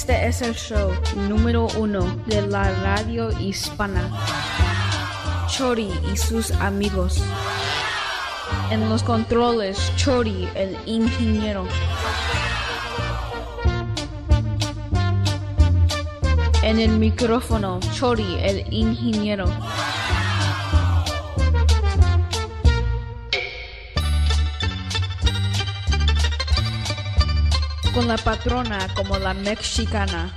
Este es el show número uno de la radio hispana. Chori y sus amigos. En los controles, Chori, el ingeniero. En el micrófono, Chori, el ingeniero. Con la patrona como la mexicana.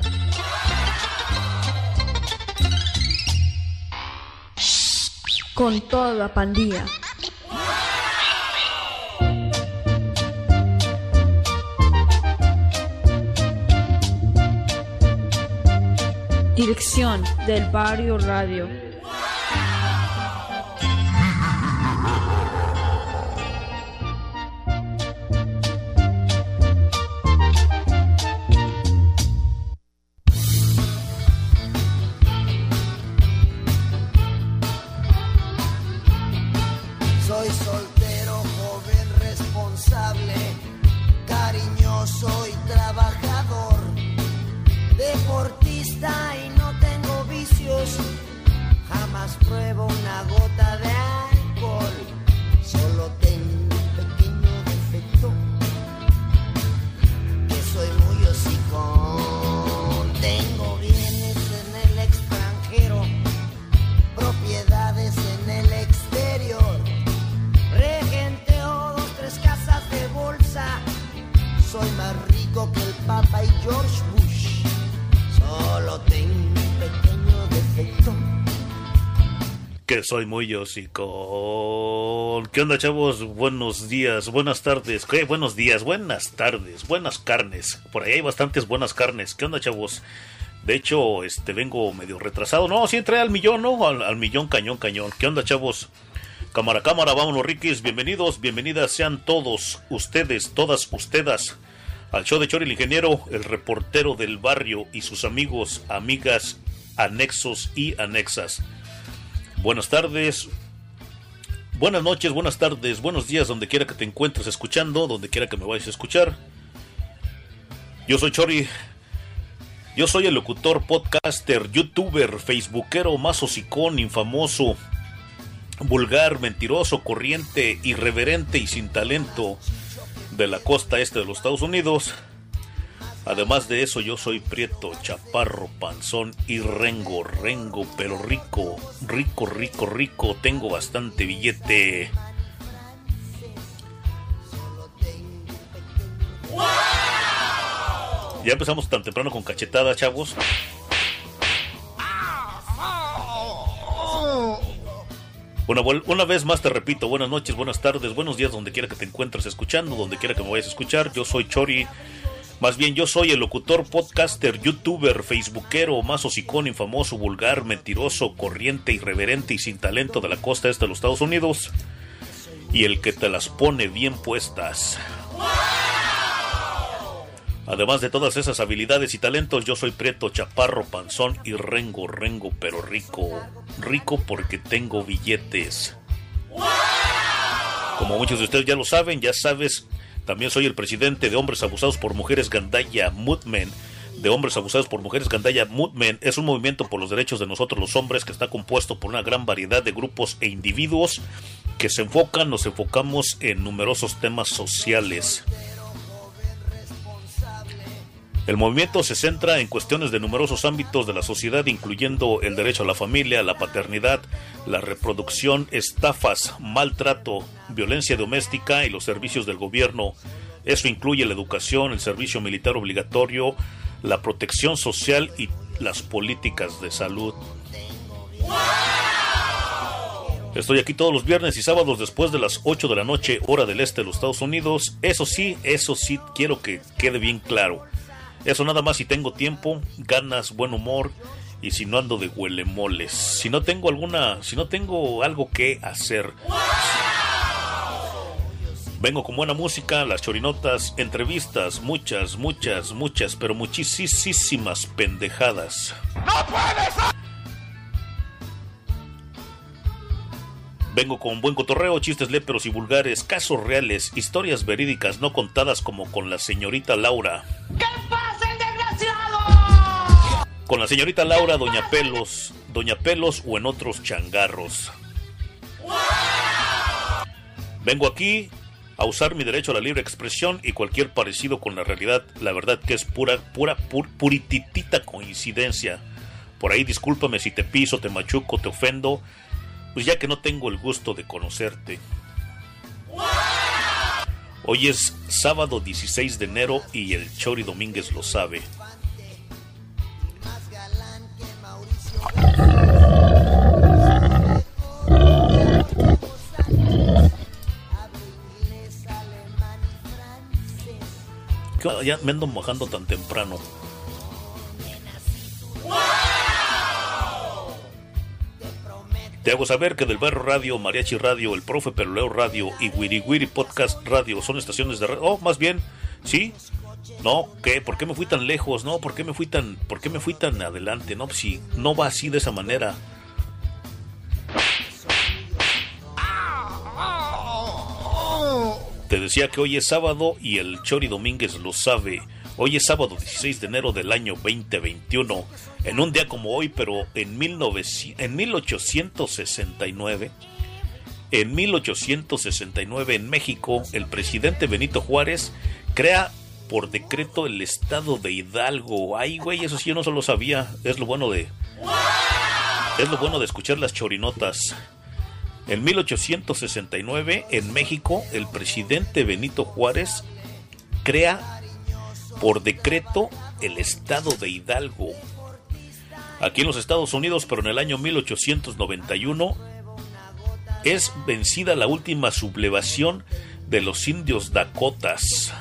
Con toda la pandilla. Dirección del Barrio Radio. Soy muy con ¿Qué onda, chavos? Buenos días, buenas tardes. ¿Qué? Buenos días, buenas tardes, buenas carnes. Por ahí hay bastantes buenas carnes. ¿Qué onda, chavos? De hecho, este vengo medio retrasado. No, sí entré al millón, ¿no? Al, millón cañón, cañón. ¿Qué onda, chavos? Cámara, cámara, vámonos, Rikis. Bienvenidos, bienvenidas sean todos ustedes, todas ustedes al show de Chori el Ingeniero, el reportero del barrio y sus amigos, amigas, anexos y anexas buenas tardes, buenas noches, buenas tardes, buenos días, donde quiera que te encuentres escuchando, donde quiera que me vayas a escuchar. Yo soy Chori, yo soy el locutor, podcaster, youtuber, facebookero, más hocicón, infamoso, vulgar, mentiroso, corriente, irreverente y sin talento de la costa este de los Estados Unidos. Además de eso, yo soy prieto, chaparro, panzón y rengo, rengo, pero rico, rico, rico, rico. Tengo bastante billete. Ya empezamos tan temprano con cachetada, chavos. Una, una, vez más te repito, buenas noches, buenas tardes, buenos días, donde quiera que te encuentres escuchando, donde quiera que me vayas a escuchar. Yo soy Chori más bien yo soy el locutor, podcaster, youtuber, facebookero, más hocicón, infamoso, vulgar, mentiroso, corriente, irreverente y sin talento de la costa este de los Estados Unidos. Y el que te las pone bien puestas. Además de todas esas habilidades y talentos, yo soy prieto, chaparro, panzón y rengo, rengo, pero rico. Rico porque tengo billetes. Como muchos de ustedes ya lo saben, ya sabes también soy el presidente de Hombres Abusados por Mujeres Gandaya Movement. De Hombres Abusados por Mujeres Gandaya Movement es un movimiento por los derechos de nosotros los hombres que está compuesto por una gran variedad de grupos e individuos que se enfocan, nos enfocamos en numerosos temas sociales. El movimiento se centra en cuestiones de numerosos ámbitos de la sociedad, incluyendo el derecho a la familia, la paternidad, la reproducción, estafas, maltrato, violencia doméstica y los servicios del gobierno. Eso incluye la educación, el servicio militar obligatorio, la protección social y las políticas de salud. Estoy aquí todos los viernes y sábados después de las 8 de la noche, hora del este de los Estados Unidos. Eso sí, eso sí, quiero que quede bien claro. Eso nada más si tengo tiempo, ganas, buen humor y si no ando de huelemoles. Si no tengo alguna, si no tengo algo que hacer. Vengo con buena música, las chorinotas, entrevistas, muchas, muchas, muchas, pero muchísimas pendejadas. ¡No puedes! Vengo con buen cotorreo, chistes léperos y vulgares, casos reales, historias verídicas no contadas como con la señorita Laura. ¿Qué pasa? Con la señorita Laura, Doña Pelos, Doña Pelos o en otros changarros. Vengo aquí a usar mi derecho a la libre expresión y cualquier parecido con la realidad, la verdad que es pura, pura, purititita coincidencia. Por ahí discúlpame si te piso, te machuco, te ofendo pues ya que no tengo el gusto de conocerte. Hoy es sábado 16 de enero y el Chori Domínguez lo sabe. Ya me ando mojando tan temprano. Te hago saber que del Barrio Radio, Mariachi Radio, El Profe Peruleo Radio y Wiri Wiri Podcast Radio son estaciones de radio. Oh, más bien, sí. No, ¿qué? ¿Por qué me fui tan lejos? No, ¿por qué me fui tan, por qué me fui tan adelante? No, si no va así de esa manera. Te decía que hoy es sábado y el Chori Domínguez lo sabe. Hoy es sábado 16 de enero del año 2021. En un día como hoy, pero en, 1900, en 1869, en 1869 en México, el presidente Benito Juárez crea por decreto el estado de Hidalgo. Ay, güey, eso sí yo no solo sabía. Es lo bueno de. Es lo bueno de escuchar las chorinotas. En 1869, en México, el presidente Benito Juárez crea por decreto el estado de Hidalgo. Aquí en los Estados Unidos, pero en el año 1891, es vencida la última sublevación de los indios Dakotas.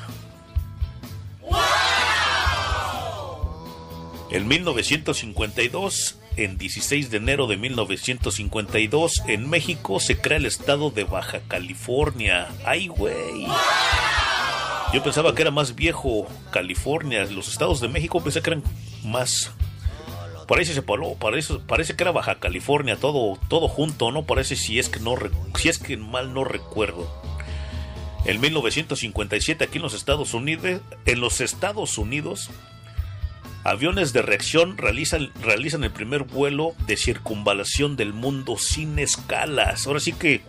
En 1952, en 16 de enero de 1952, en México se crea el estado de Baja California. ¡Ay, güey! Yo pensaba que era más viejo California, los estados de México pensé que eran más. Parece se parece, parece que era Baja California, todo, todo junto, ¿no? Parece si es que no si es que mal no recuerdo. En 1957 aquí en los Estados Unidos, en los Estados Unidos, aviones de reacción realizan, realizan el primer vuelo de circunvalación del mundo sin escalas. Ahora sí que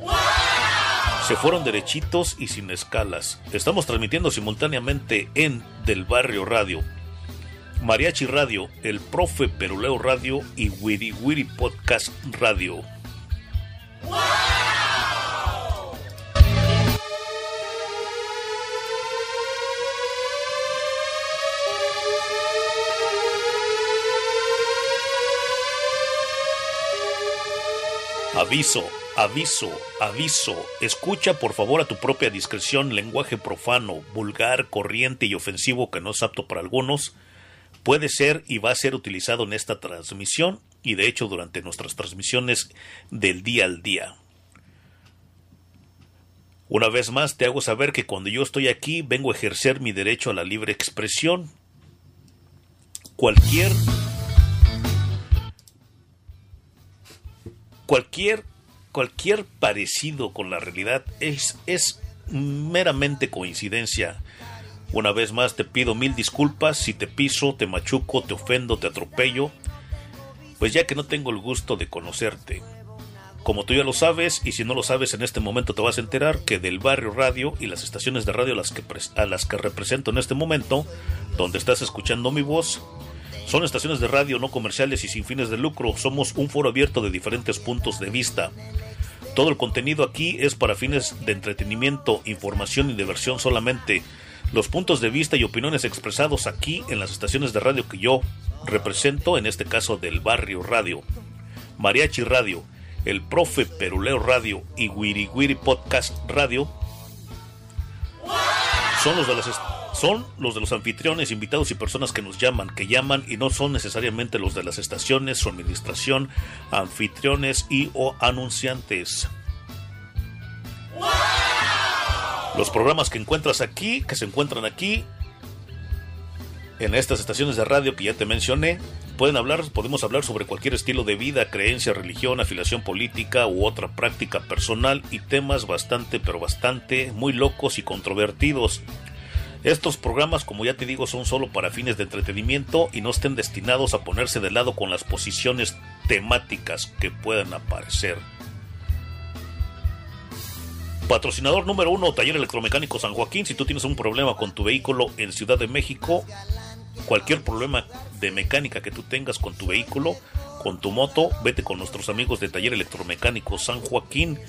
se fueron derechitos y sin escalas. Estamos transmitiendo simultáneamente en Del Barrio Radio. Mariachi Radio, El Profe Peruleo Radio y Wiri Wiri Podcast Radio. Aviso, aviso, aviso. Escucha por favor a tu propia discreción lenguaje profano, vulgar, corriente y ofensivo que no es apto para algunos. Puede ser y va a ser utilizado en esta transmisión y de hecho durante nuestras transmisiones del día al día. Una vez más te hago saber que cuando yo estoy aquí vengo a ejercer mi derecho a la libre expresión. Cualquier cualquier, cualquier parecido con la realidad es, es meramente coincidencia. Una vez más te pido mil disculpas si te piso, te machuco, te ofendo, te atropello, pues ya que no tengo el gusto de conocerte. Como tú ya lo sabes, y si no lo sabes en este momento te vas a enterar que del barrio radio y las estaciones de radio las que, a las que represento en este momento, donde estás escuchando mi voz, son estaciones de radio no comerciales y sin fines de lucro. Somos un foro abierto de diferentes puntos de vista. Todo el contenido aquí es para fines de entretenimiento, información y diversión solamente. Los puntos de vista y opiniones expresados aquí en las estaciones de radio que yo represento, en este caso del barrio radio, Mariachi Radio, el Profe Peruleo Radio y Wiri Wiri Podcast Radio, son los de las son los de los anfitriones, invitados y personas que nos llaman, que llaman y no son necesariamente los de las estaciones, su administración, anfitriones y o anunciantes. Los programas que encuentras aquí, que se encuentran aquí, en estas estaciones de radio que ya te mencioné, pueden hablar, podemos hablar sobre cualquier estilo de vida, creencia, religión, afiliación política u otra práctica personal y temas bastante, pero bastante muy locos y controvertidos. Estos programas, como ya te digo, son solo para fines de entretenimiento y no estén destinados a ponerse de lado con las posiciones temáticas que puedan aparecer. Patrocinador número uno, Taller Electromecánico San Joaquín. Si tú tienes un problema con tu vehículo en Ciudad de México, cualquier problema de mecánica que tú tengas con tu vehículo, con tu moto, vete con nuestros amigos de Taller Electromecánico San Joaquín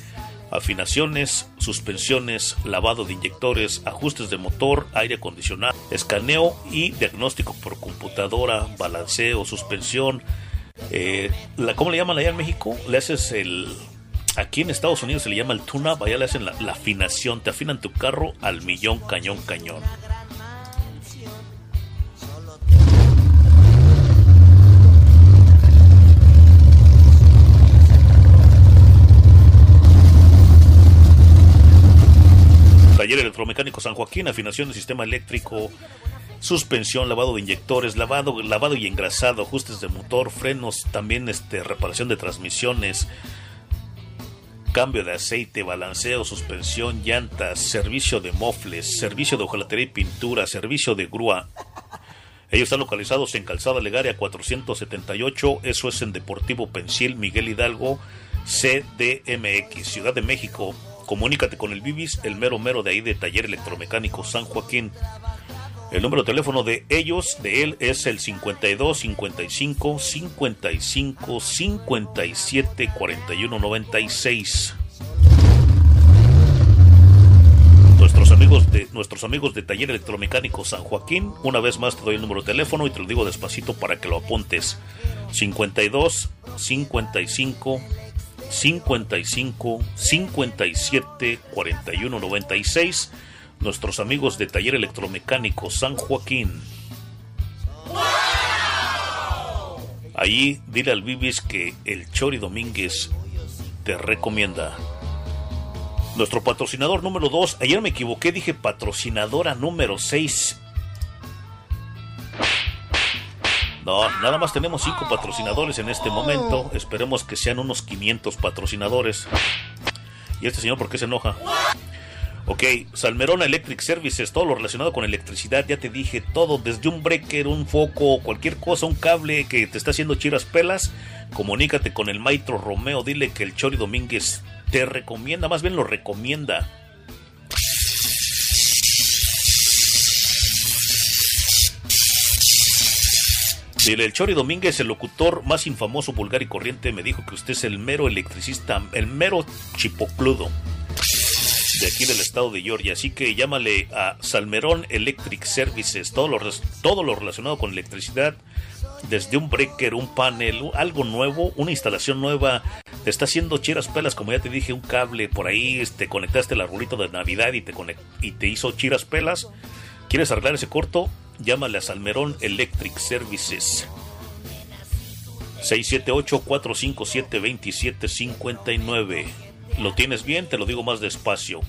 afinaciones, suspensiones, lavado de inyectores, ajustes de motor, aire acondicionado, escaneo y diagnóstico por computadora, balanceo, suspensión. Eh, la, ¿Cómo le llaman allá en México? Le haces el... Aquí en Estados Unidos se le llama el tune-up, allá le hacen la afinación, te afinan tu carro al millón, cañón, cañón. Taller Electromecánico San Joaquín, afinación del sistema eléctrico, suspensión, lavado de inyectores, lavado, lavado y engrasado, ajustes de motor, frenos, también este, reparación de transmisiones, cambio de aceite, balanceo, suspensión, llantas, servicio de mofles, servicio de hojalatería y pintura, servicio de grúa. Ellos están localizados en Calzada Legaria 478, eso es en Deportivo Pensil, Miguel Hidalgo, CDMX, Ciudad de México. Comunícate con el Bibis, el mero mero de ahí de Taller Electromecánico San Joaquín. El número de teléfono de ellos, de él, es el 52 55 55 57 41 96. Nuestros amigos de nuestros amigos de Taller Electromecánico San Joaquín, una vez más te doy el número de teléfono y te lo digo despacito para que lo apuntes. 52 55 55 57 41 96. Nuestros amigos de Taller Electromecánico San Joaquín. Allí dile al Bibis que el Chori Domínguez te recomienda. Nuestro patrocinador número 2, ayer me equivoqué, dije patrocinadora número 6. No, nada más tenemos cinco patrocinadores en este momento. Esperemos que sean unos 500 patrocinadores. ¿Y este señor por qué se enoja? Ok, Salmerona Electric Services, todo lo relacionado con electricidad, ya te dije, todo, desde un breaker, un foco, cualquier cosa, un cable que te está haciendo chiras pelas, comunícate con el maestro Romeo, dile que el Chori Domínguez te recomienda, más bien lo recomienda. Dile, el Chori Domínguez, el locutor más infamoso, vulgar y corriente, me dijo que usted es el mero electricista, el mero chipocludo de aquí del estado de Georgia. Así que llámale a Salmerón Electric Services, todo lo, todo lo relacionado con electricidad, desde un breaker, un panel, algo nuevo, una instalación nueva. Te está haciendo chiras pelas, como ya te dije, un cable por ahí, te este, conectaste el arbolito de Navidad y te, y te hizo chiras pelas. ¿Quieres arreglar ese corto? Llámale a Salmerón Electric Services. 678-457-2759. ¿Lo tienes bien? Te lo digo más despacio.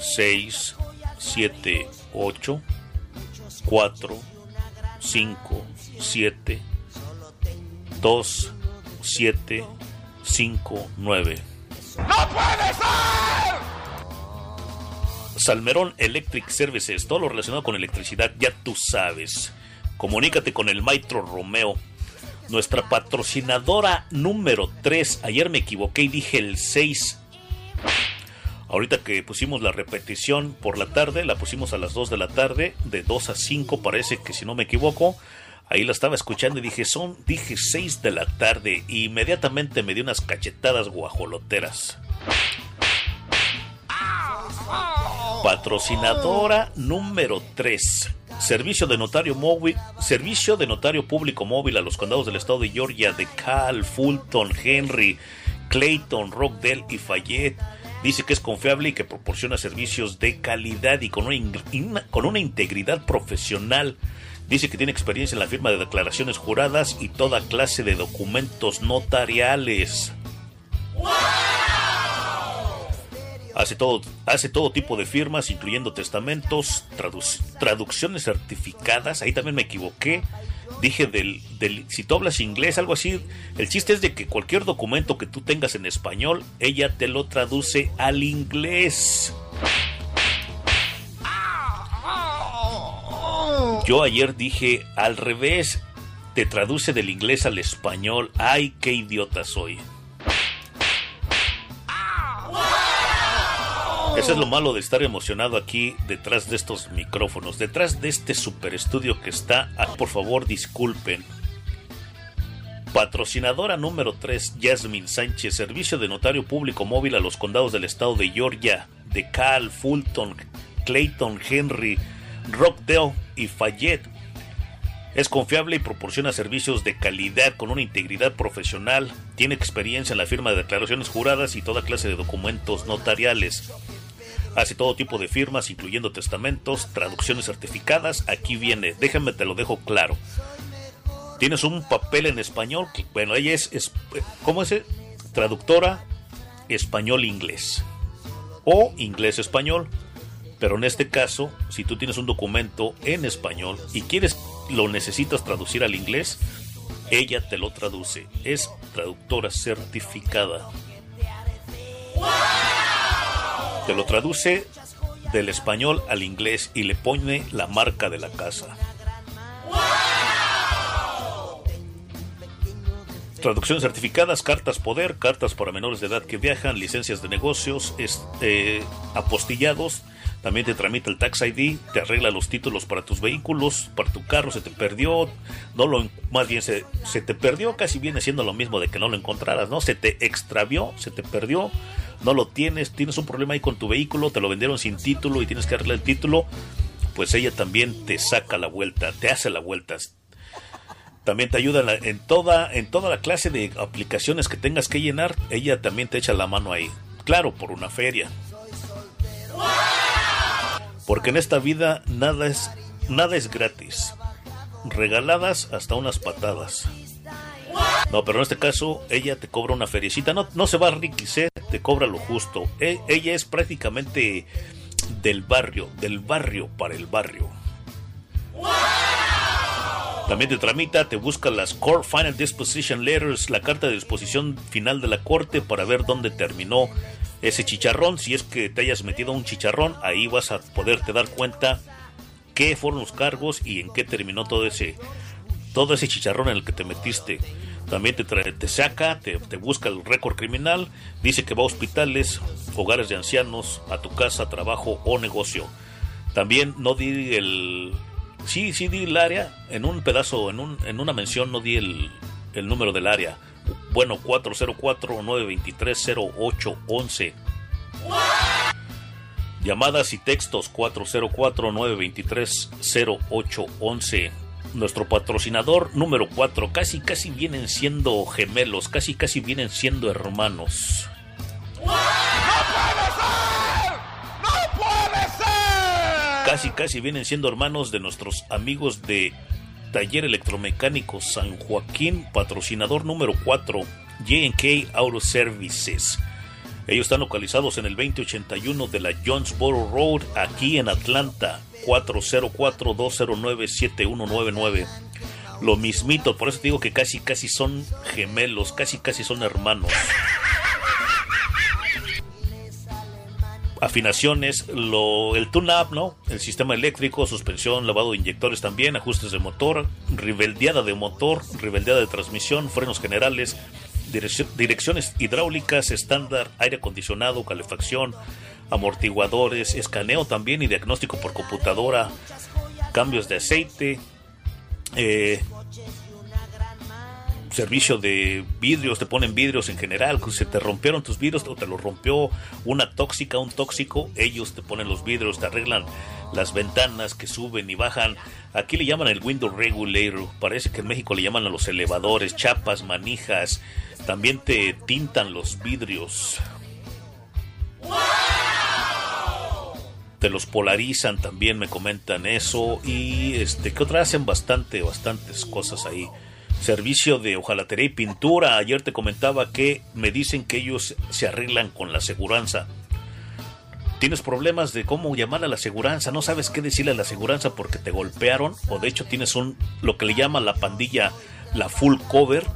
6, 7, 8, 4, 5, 7, 2, 7, 5, 9. ¡No puede ser! Salmerón Electric Services, todo lo relacionado con electricidad, ya tú sabes. Comunícate con el Maestro Romeo nuestra patrocinadora número 3. Ayer me equivoqué y dije el 6. Ahorita que pusimos la repetición por la tarde, la pusimos a las 2 de la tarde, de 2 a 5 parece que si no me equivoco. Ahí la estaba escuchando y dije, son, dije 6 de la tarde. Y inmediatamente me dio unas cachetadas guajoloteras. Patrocinadora número 3. Servicio de notario móvil, servicio de notario público móvil a los condados del estado de Georgia, de Cal, Fulton, Henry, Clayton, Rockdale y Fayette. Dice que es confiable y que proporciona servicios de calidad y con una, con una integridad profesional. Dice que tiene experiencia en la firma de declaraciones juradas y toda clase de documentos notariales. Hace todo, hace todo tipo de firmas, incluyendo testamentos, traducciones certificadas. Ahí también me equivoqué. Dije del, del, si tú hablas inglés, algo así. El chiste es de que cualquier documento que tú tengas en español, ella te lo traduce al inglés. Yo ayer dije al revés, te traduce del inglés al español. Ay, qué idiota soy. Eso es lo malo de estar emocionado aquí detrás de estos micrófonos, detrás de este super estudio que está. Por favor, disculpen. Patrocinadora número 3, Jasmine Sánchez, servicio de notario público móvil a los condados del estado de Georgia, de Cal, Fulton, Clayton, Henry, Rockdale y Fayette. Es confiable y proporciona servicios de calidad con una integridad profesional. Tiene experiencia en la firma de declaraciones juradas y toda clase de documentos notariales. Hace todo tipo de firmas, incluyendo testamentos, traducciones certificadas. Aquí viene, déjame te lo dejo claro. Tienes un papel en español, bueno, ella es, es ¿cómo es? Traductora español-inglés o inglés-español. Pero en este caso, si tú tienes un documento en español y quieres, lo necesitas traducir al inglés, ella te lo traduce. Es traductora certificada. Te lo traduce del español al inglés y le pone la marca de la casa. Traducciones certificadas, cartas poder, cartas para menores de edad que viajan, licencias de negocios, este, apostillados. También te tramita el Tax ID, te arregla los títulos para tus vehículos, para tu carro se te perdió, no lo, más bien se, se te perdió, casi viene siendo lo mismo de que no lo encontraras, ¿no? Se te extravió, se te perdió, no lo tienes, tienes un problema ahí con tu vehículo, te lo vendieron sin título y tienes que arreglar el título, pues ella también te saca la vuelta, te hace la vuelta. También te ayuda en toda, en toda la clase de aplicaciones que tengas que llenar, ella también te echa la mano ahí. Claro, por una feria. Porque en esta vida nada es, nada es gratis. Regaladas hasta unas patadas. No, pero en este caso ella te cobra una feriecita. No, no se va a enriquecer, te cobra lo justo. E, ella es prácticamente del barrio, del barrio para el barrio. También te tramita, te busca las Court Final Disposition Letters, la carta de disposición final de la corte para ver dónde terminó ese chicharrón. Si es que te hayas metido un chicharrón, ahí vas a poderte dar cuenta qué fueron los cargos y en qué terminó todo ese, todo ese chicharrón en el que te metiste. También te, te saca, te, busca el récord criminal, dice que va a hospitales, hogares de ancianos, a tu casa, trabajo o negocio. También no di el, Sí, sí di el área. En un pedazo, en, un, en una mención no di el, el número del área. Bueno, 404-923-0811. Llamadas y textos 404-923-0811. Nuestro patrocinador número 4. Casi, casi vienen siendo gemelos. Casi, casi vienen siendo hermanos. ¡No puede ser! ¡No puede ser! Casi, casi vienen siendo hermanos de nuestros amigos de Taller Electromecánico San Joaquín, patrocinador número 4, JK Auto Services. Ellos están localizados en el 2081 de la Jonesboro Road, aquí en Atlanta, 404-209-7199. Lo mismito, por eso te digo que casi, casi son gemelos, casi, casi son hermanos. afinaciones, el tune-up, ¿no? El sistema eléctrico, suspensión, lavado de inyectores también, ajustes de motor, ribeldeada de motor, ribeldeada de transmisión, frenos generales, direcciones hidráulicas estándar, aire acondicionado, calefacción, amortiguadores, escaneo también y diagnóstico por computadora, cambios de aceite, eh, servicio de vidrios, te ponen vidrios en general, se te rompieron tus vidrios o te los rompió una tóxica, un tóxico, ellos te ponen los vidrios, te arreglan las ventanas que suben y bajan. Aquí le llaman el window regulator, parece que en México le llaman a los elevadores, chapas, manijas, también te tintan los vidrios. Te los polarizan también, me comentan eso. Y este, que otra hacen bastante, bastantes cosas ahí servicio de hojalatería y pintura. Ayer te comentaba que me dicen que ellos se arreglan con la aseguranza. Tienes problemas de cómo llamar a la aseguranza, no sabes qué decirle a la aseguranza porque te golpearon o de hecho tienes un lo que le llama la pandilla la full cover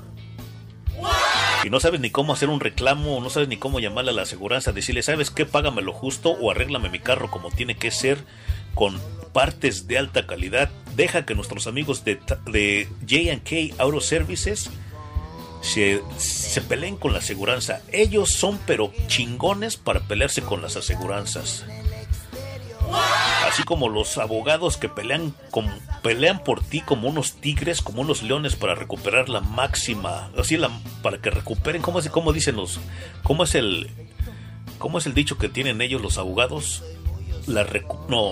y no sabes ni cómo hacer un reclamo, no sabes ni cómo llamarle a la aseguranza, decirle, ¿sabes qué? Págame lo justo o arréglame mi carro como tiene que ser con partes de alta calidad. Deja que nuestros amigos de, de JK Auto Services se, se, peleen con la aseguranza. Ellos son pero chingones para pelearse con las aseguranzas. Así como los abogados que pelean, pelean por ti como unos tigres, como unos leones para recuperar la máxima, así la, para que recuperen, ¿cómo, es, cómo dicen los, cómo es el, cómo es el dicho que tienen ellos los abogados? La no,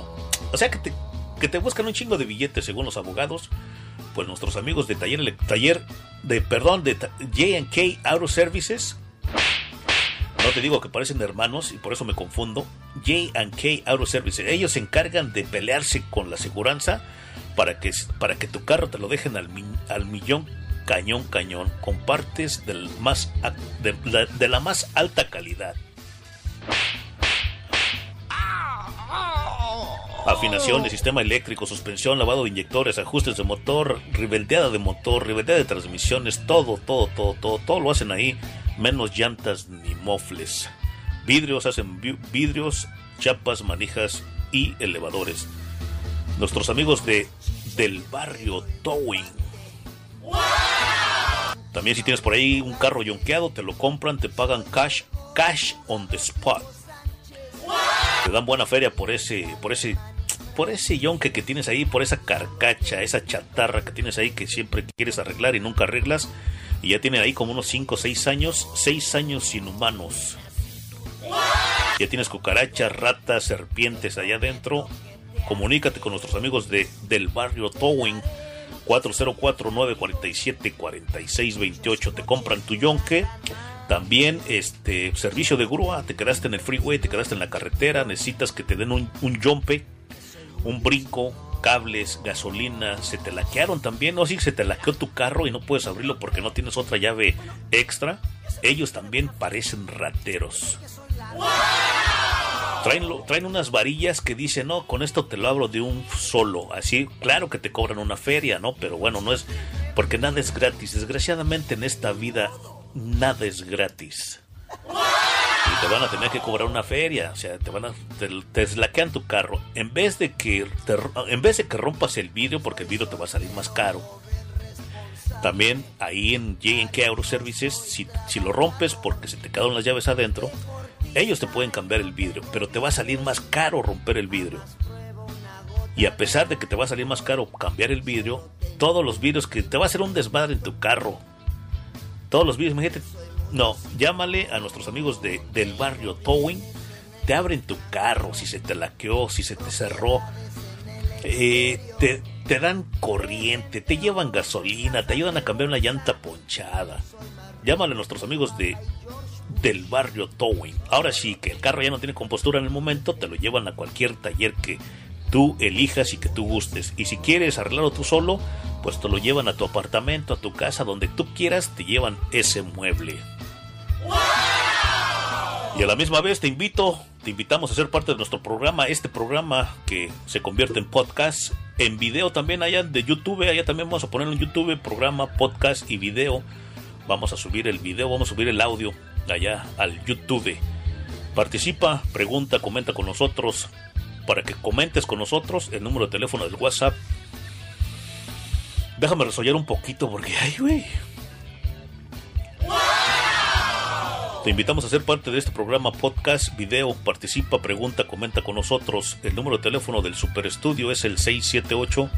o sea que te, que te buscan un chingo de billetes según los abogados. Pues nuestros amigos de taller, taller de, perdón, de J&K Auto Services. No te digo que parecen hermanos y por eso me confundo. J&K Auto Services. Ellos se encargan de pelearse con la aseguranza para que, para que tu carro te lo dejen al, al millón cañón cañón con partes del más, de, de la más alta calidad. Afinación de sistema eléctrico, suspensión, lavado de inyectores, ajustes de motor, ribeldeada de motor, ribeldeada de transmisiones, todo, todo, todo, todo, todo lo hacen ahí, menos llantas ni mofles. Vidrios, hacen vidrios, chapas, manijas y elevadores. Nuestros amigos de del barrio Towing. También si tienes por ahí un carro yonqueado, te lo compran, te pagan cash, cash on the spot. Te dan buena feria por ese, por ese por ese yonque que tienes ahí, por esa carcacha, esa chatarra que tienes ahí que siempre quieres arreglar y nunca arreglas. Y ya tienen ahí como unos 5 o 6 años, 6 años inhumanos. Ya tienes cucarachas, ratas, serpientes allá adentro. Comunícate con nuestros amigos de, del barrio Towing. 404-947-4628. Te compran tu yonque. También este servicio de grúa. Te quedaste en el freeway, te quedaste en la carretera. Necesitas que te den un, un yompe un brinco, cables, gasolina, se te laquearon también, o si se te laqueó tu carro y no puedes abrirlo porque no tienes otra llave extra, ellos también parecen rateros. Traen, traen unas varillas que dicen, no, con esto te lo abro de un solo. Así, claro que te cobran una feria, ¿no? Pero bueno, no es, porque nada es gratis. Desgraciadamente en esta vida, nada es gratis y te van a tener que cobrar una feria, o sea, te van a te, deslaquean tu carro. En vez de que en vez de que rompas el vidrio porque el vidrio te va a salir más caro. También ahí en JNK Auto Services, si, si lo rompes porque se te quedaron las llaves adentro, ellos te pueden cambiar el vidrio, pero te va a salir más caro romper el vidrio. Y a pesar de que te va a salir más caro cambiar el vidrio, todos los vidrios que te va a hacer un desmadre en tu carro. Todos los vidrios, imagínate. No, llámale a nuestros amigos de, del barrio Towing. Te abren tu carro si se te laqueó, si se te cerró. Eh, te, te dan corriente, te llevan gasolina, te ayudan a cambiar una llanta ponchada. Llámale a nuestros amigos de del barrio Towing. Ahora sí que el carro ya no tiene compostura en el momento, te lo llevan a cualquier taller que tú elijas y que tú gustes. Y si quieres arreglarlo tú solo, pues te lo llevan a tu apartamento, a tu casa, donde tú quieras, te llevan ese mueble. Y a la misma vez te invito, te invitamos a ser parte de nuestro programa, este programa que se convierte en podcast, en video también allá de YouTube, allá también vamos a poner en YouTube programa, podcast y video. Vamos a subir el video, vamos a subir el audio allá al YouTube. Participa, pregunta, comenta con nosotros. Para que comentes con nosotros, el número de teléfono del WhatsApp. Déjame resollar un poquito porque, ay, güey. Te invitamos a ser parte de este programa podcast, video, participa, pregunta, comenta con nosotros. El número de teléfono del Super Estudio es el 678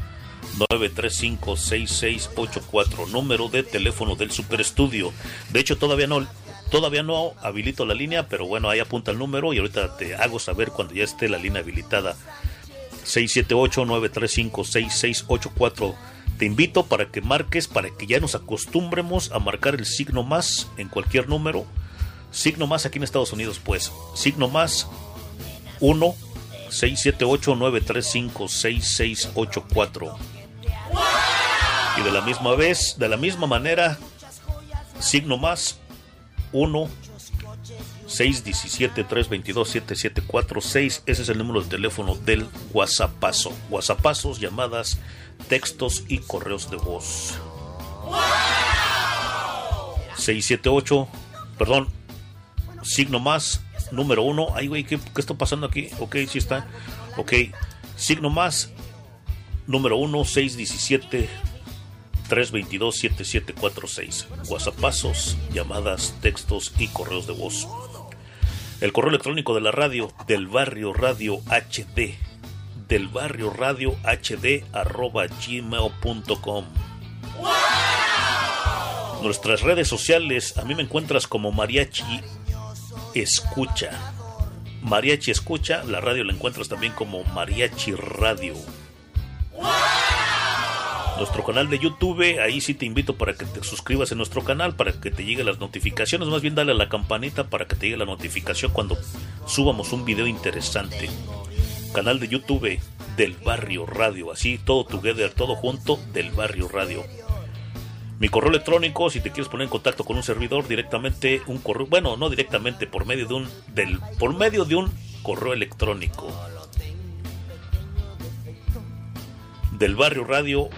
935 6684, número de teléfono del Super Estudio. De hecho, todavía no Todavía no habilito la línea, pero bueno, ahí apunta el número y ahorita te hago saber cuando ya esté la línea habilitada. 678-935-6684. Te invito para que marques, para que ya nos acostumbremos a marcar el signo más en cualquier número. Signo más aquí en Estados Unidos, pues. Signo más 1 678-935-6684. Y de la misma vez, de la misma manera, signo más 1 617 322 7746 ese es el número de teléfono del WhatsAppazo. WhatsAppazos, llamadas, textos y correos de voz. 678, perdón, signo más, número 1. Ay, güey, ¿qué, ¿qué, está pasando aquí? Ok, sí está. Ok, signo más, número 1, 617 322-7746. WhatsAppazos, llamadas, textos y correos de voz. El correo electrónico de la radio del barrio radio HD del barrio radio HD arroba gmail.com. Nuestras redes sociales, a mí me encuentras como Mariachi Escucha. Mariachi Escucha, la radio la encuentras también como Mariachi Radio nuestro canal de YouTube. Ahí sí te invito para que te suscribas en nuestro canal, para que te lleguen las notificaciones. Más bien dale a la campanita para que te llegue la notificación cuando subamos un video interesante. Canal de YouTube del Barrio Radio. Así, todo together, todo junto del Barrio Radio. Mi correo electrónico, si te quieres poner en contacto con un servidor directamente, un correo, bueno, no directamente, por medio de un, del, por medio de un correo electrónico. Del barrio radio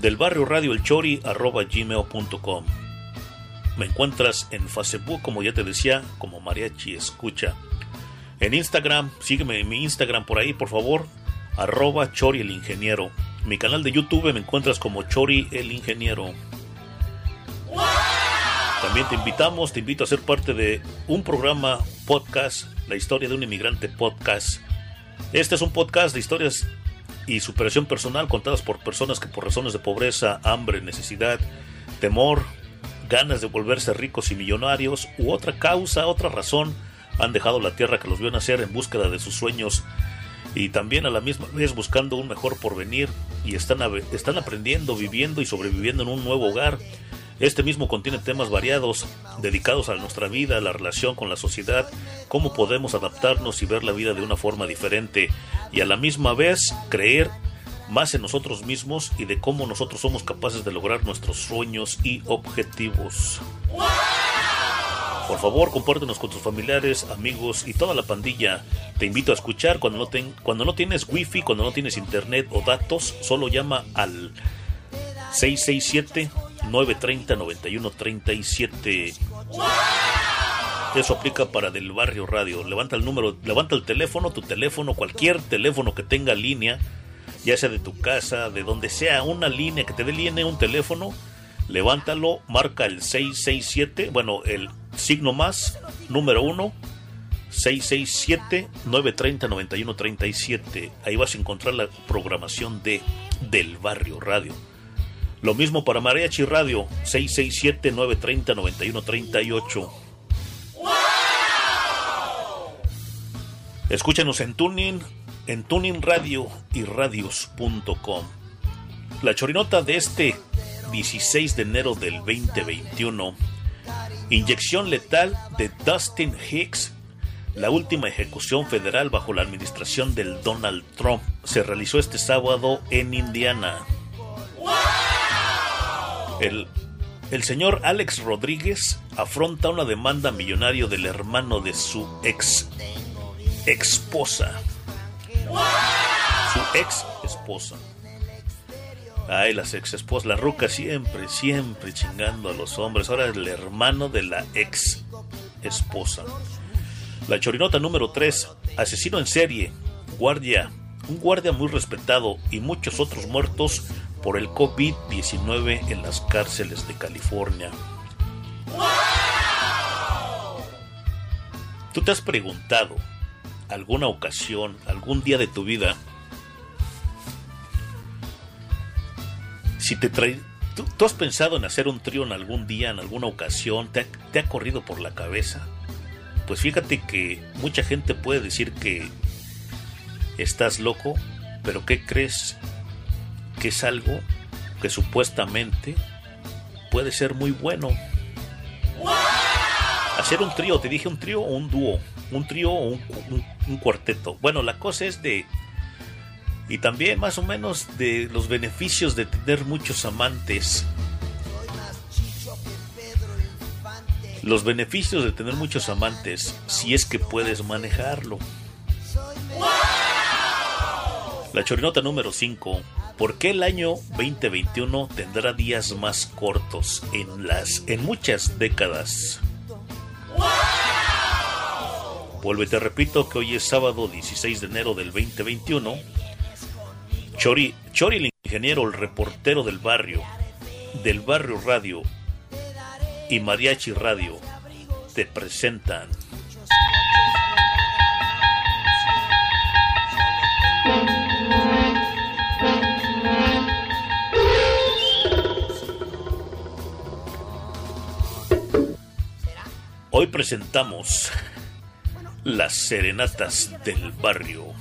del barrio Radio El Chori arroba gmail.com. Me encuentras en Facebook, como ya te decía, como Mariachi Escucha. En Instagram, sígueme en mi Instagram por ahí, por favor, arroba Chori el Ingeniero. Mi canal de YouTube me encuentras como Chori el Ingeniero. También te invitamos, te invito a ser parte de un programa podcast, La historia de un inmigrante podcast. Este es un podcast de historias y superación personal contadas por personas que por razones de pobreza, hambre, necesidad, temor, ganas de volverse ricos y millonarios u otra causa, otra razón, han dejado la tierra que los vio nacer en búsqueda de sus sueños y también a la misma vez buscando un mejor porvenir y están, están aprendiendo, viviendo y sobreviviendo en un nuevo hogar este mismo contiene temas variados dedicados a nuestra vida, la relación con la sociedad, cómo podemos adaptarnos y ver la vida de una forma diferente y a la misma vez creer más en nosotros mismos y de cómo nosotros somos capaces de lograr nuestros sueños y objetivos. Por favor, compártenos con tus familiares, amigos y toda la pandilla. Te invito a escuchar cuando no, cuando no tienes wifi, cuando no tienes internet o datos, solo llama al 667 930 9137. Eso aplica para del barrio radio. Levanta el número, levanta el teléfono, tu teléfono, cualquier teléfono que tenga línea, ya sea de tu casa, de donde sea, una línea que te dé línea, un teléfono, levántalo, marca el 667, bueno, el signo más, número uno, 667-930-9137. Ahí vas a encontrar la programación de Del Barrio Radio. Lo mismo para Mariachi Radio, 667-930-9138. Escúchenos en Tuning, en Tuning Radio y radios.com. La chorinota de este 16 de enero del 2021. Inyección letal de Dustin Hicks. La última ejecución federal bajo la administración del Donald Trump se realizó este sábado en Indiana. El, el señor Alex Rodríguez afronta una demanda millonario del hermano de su ex esposa. Su ex esposa. Ay, las ex esposas, la ruca siempre, siempre chingando a los hombres. Ahora es el hermano de la ex esposa. La chorinota número 3, asesino en serie, guardia, un guardia muy respetado y muchos otros muertos por el COVID-19 en las cárceles de California. ¿Tú te has preguntado alguna ocasión, algún día de tu vida, si te trae, ¿tú, has pensado en hacer un trío en algún día, en alguna ocasión? ¿Te ¿Te ha corrido por la cabeza? Pues fíjate que mucha gente puede decir que estás loco, pero ¿qué crees? que es algo que supuestamente puede ser muy bueno. Hacer un trío, te dije un trío o un dúo, un trío o un, cuarteto. Bueno, la cosa es de... Y también más o menos de los beneficios de tener muchos amantes. Los beneficios de tener muchos amantes si es que puedes manejarlo. La chorinota número 5 ¿Por qué el año 2021 tendrá días más cortos en las en muchas décadas? Vuelve, te repito que hoy es sábado 16 de enero del 2021. Chori, Chori el ingeniero, el reportero del barrio, del barrio radio y Mariachi Radio te presentan Hoy presentamos las serenatas del barrio.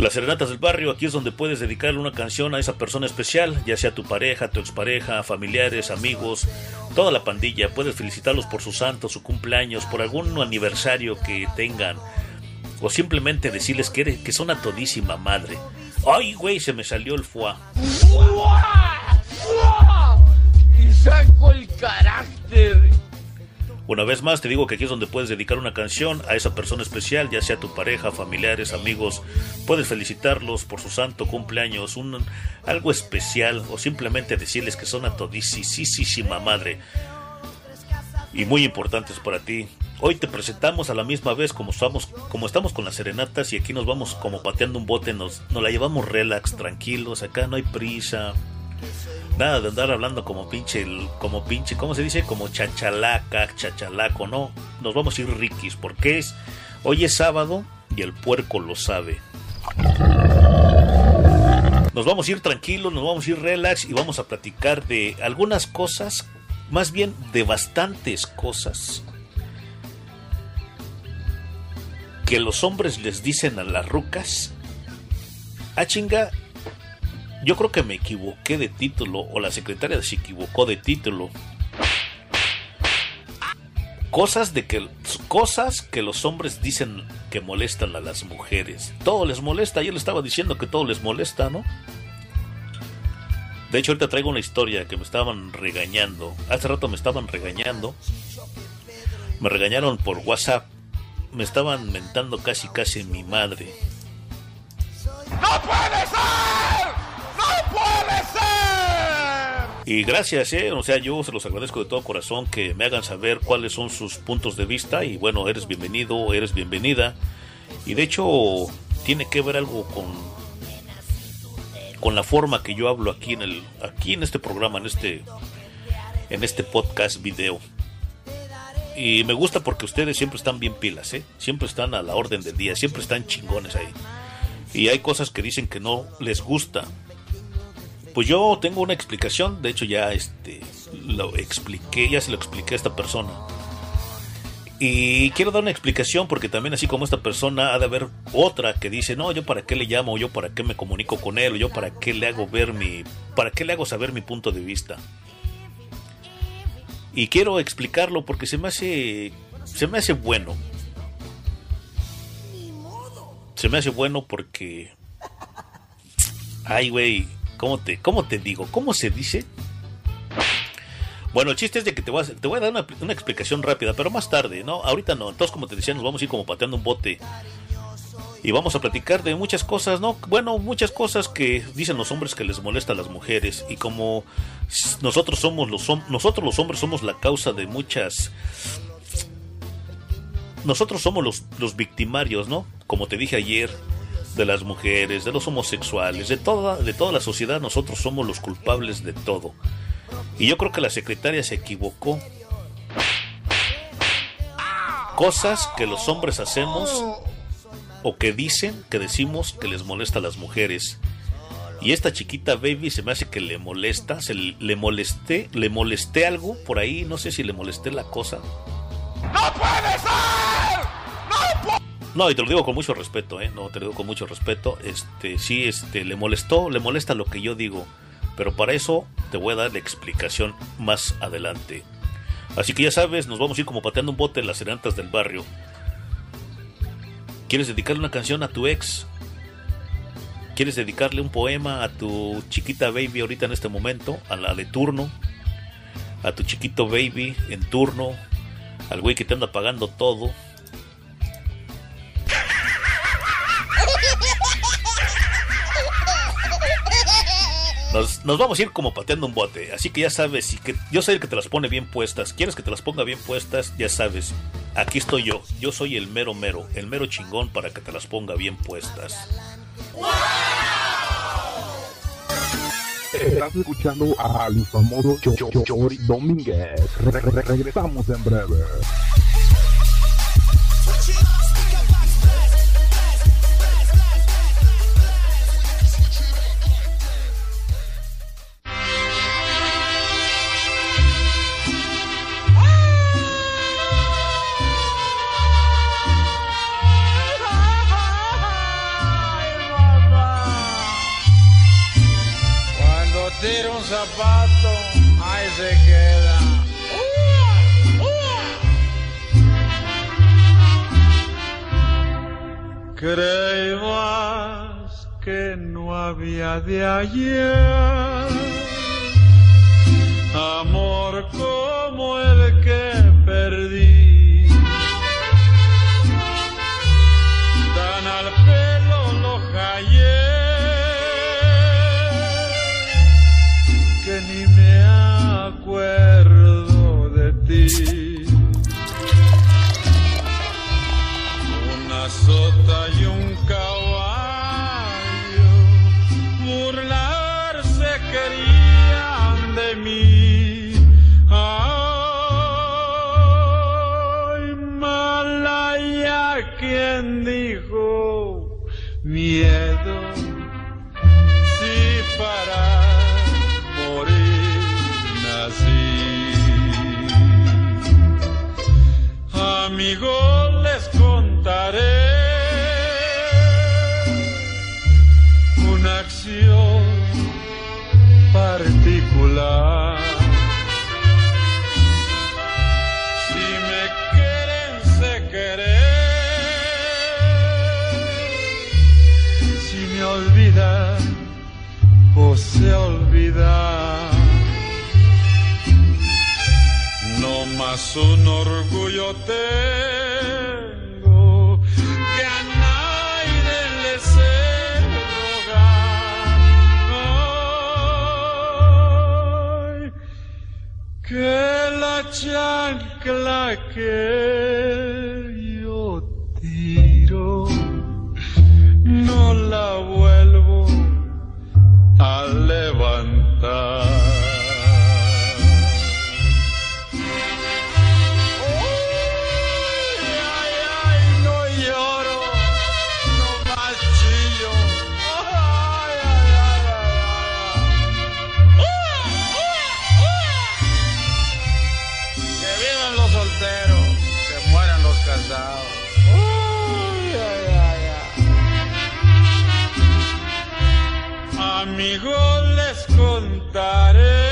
Las serenatas del barrio, aquí es donde puedes dedicarle una canción a esa persona especial, ya sea tu pareja, tu expareja, familiares, amigos, toda la pandilla. Puedes felicitarlos por su santo, su cumpleaños, por algún aniversario que tengan. O simplemente decirles que, que son a todísima madre. Ay, güey, se me salió el fuá. Y saco el carácter una vez más te digo que aquí es donde puedes dedicar una canción a esa persona especial, ya sea tu pareja, familiares, amigos. Puedes felicitarlos por su santo cumpleaños, un, algo especial o simplemente decirles que son a todisísima madre y muy importantes para ti. Hoy te presentamos a la misma vez como estamos, como estamos con las serenatas y aquí nos vamos como pateando un bote, nos, nos la llevamos relax, tranquilos, acá no hay prisa. Nada de andar hablando como pinche, como pinche, ¿cómo se dice? Como chachalaca, chachalaco, no. Nos vamos a ir riquis, porque es, hoy es sábado y el puerco lo sabe. Nos vamos a ir tranquilos, nos vamos a ir relax y vamos a platicar de algunas cosas, más bien de bastantes cosas que los hombres les dicen a las rucas. Ah, chinga, yo creo que me equivoqué de título o la secretaria se equivocó de título. Cosas de que cosas que los hombres dicen que molestan a las mujeres. Todo les molesta, yo le estaba diciendo que todo les molesta, ¿no? De hecho, ahorita traigo una historia que me estaban regañando. Hace rato me estaban regañando. Me regañaron por WhatsApp. Me estaban mentando casi casi mi madre. ¡No puede ser! Y gracias, ¿eh? O sea, yo se los agradezco de todo corazón que me hagan saber cuáles son sus puntos de vista. Y bueno, eres bienvenido, eres bienvenida. Y de hecho, tiene que ver algo con, con la forma que yo hablo aquí en, el, aquí en este programa, en este, en este podcast video. Y me gusta porque ustedes siempre están bien pilas, ¿eh? Siempre están a la orden del día, siempre están chingones ahí. Y hay cosas que dicen que no les gusta. Pues yo tengo una explicación, de hecho ya este lo expliqué, ya se lo expliqué a esta persona. Y quiero dar una explicación porque también así como esta persona ha de haber otra que dice, "No, yo para qué le llamo, yo para qué me comunico con él, yo para qué le hago ver mi para qué le hago saber mi punto de vista." Y quiero explicarlo porque se me hace se me hace bueno. Se me hace bueno porque ay, güey, ¿cómo te cómo te digo? ¿Cómo se dice? Bueno, el chiste es de que te voy a, te voy a dar una, explicación rápida, pero más tarde, ¿no? Ahorita no. Entonces, como te decía, nos vamos a ir como pateando un bote. Y vamos a platicar de muchas cosas, ¿no? Bueno, muchas cosas que dicen los hombres que les molesta a las mujeres. Y como nosotros somos los, nosotros los hombres somos la causa de muchas... Nosotros somos los, los victimarios, ¿no? Como te dije ayer, de las mujeres, de los homosexuales, de toda, de toda la sociedad, nosotros somos los culpables de todo. Y yo creo que la secretaria se equivocó. Cosas que los hombres hacemos o que dicen, que decimos que les molesta a las mujeres. Y esta chiquita baby se me hace que le molesta, se le molesté, le molesté algo por ahí, no sé si le molesté la cosa. ¡No puede ser! ¡No No, y te lo digo con mucho respeto, eh, no te lo digo con mucho respeto. Este, sí, este le molestó, le molesta lo que yo digo, pero para eso te voy a dar la explicación más adelante. Así que ya sabes, nos vamos a ir como pateando un bote en las serentas del barrio. ¿Quieres dedicarle una canción a tu ex? ¿Quieres dedicarle un poema a tu chiquita baby ahorita en este momento? A la de turno. A tu chiquito baby en turno. Al güey que te anda pagando todo. Nos, vamos a ir como pateando un bote. Así que ya sabes, y que yo soy el que te las pone bien puestas. ¿Quieres que te las ponga bien puestas? Ya sabes. Aquí estoy yo. Yo soy el mero mero, el mero chingón para que te las ponga bien puestas. Estás escuchando al famoso Chori Domínguez. Re -re Regresamos en breve. Zapato, ahí se queda. Creías que no había de ayer amor como el que perdí. Tan al pelo lo hallé. Acuerdo de ti. Una sota y un caballo burlarse querían de mí. Ay, malaya, quien dijo miedo. Amigos, les contaré una acción particular. Si me quieren, se querer. Si me olvidan, o se olvidan. más un orgullo tengo que a nadie le sé rogar hoy que la chancla que yo tiro no la vuelvo a levantar. amigos les contaré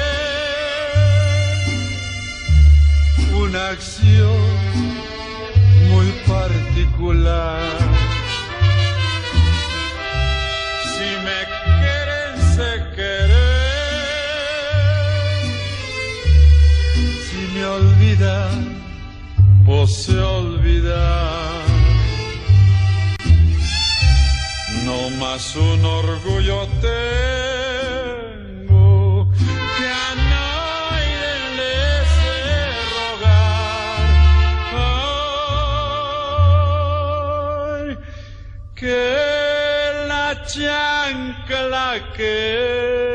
una acción muy particular. Si me quieren, se quieren. Si me olvidan, pues se olvidan. más un orgullo tengo que a nadie le sé rogar. Ay, que la chancla que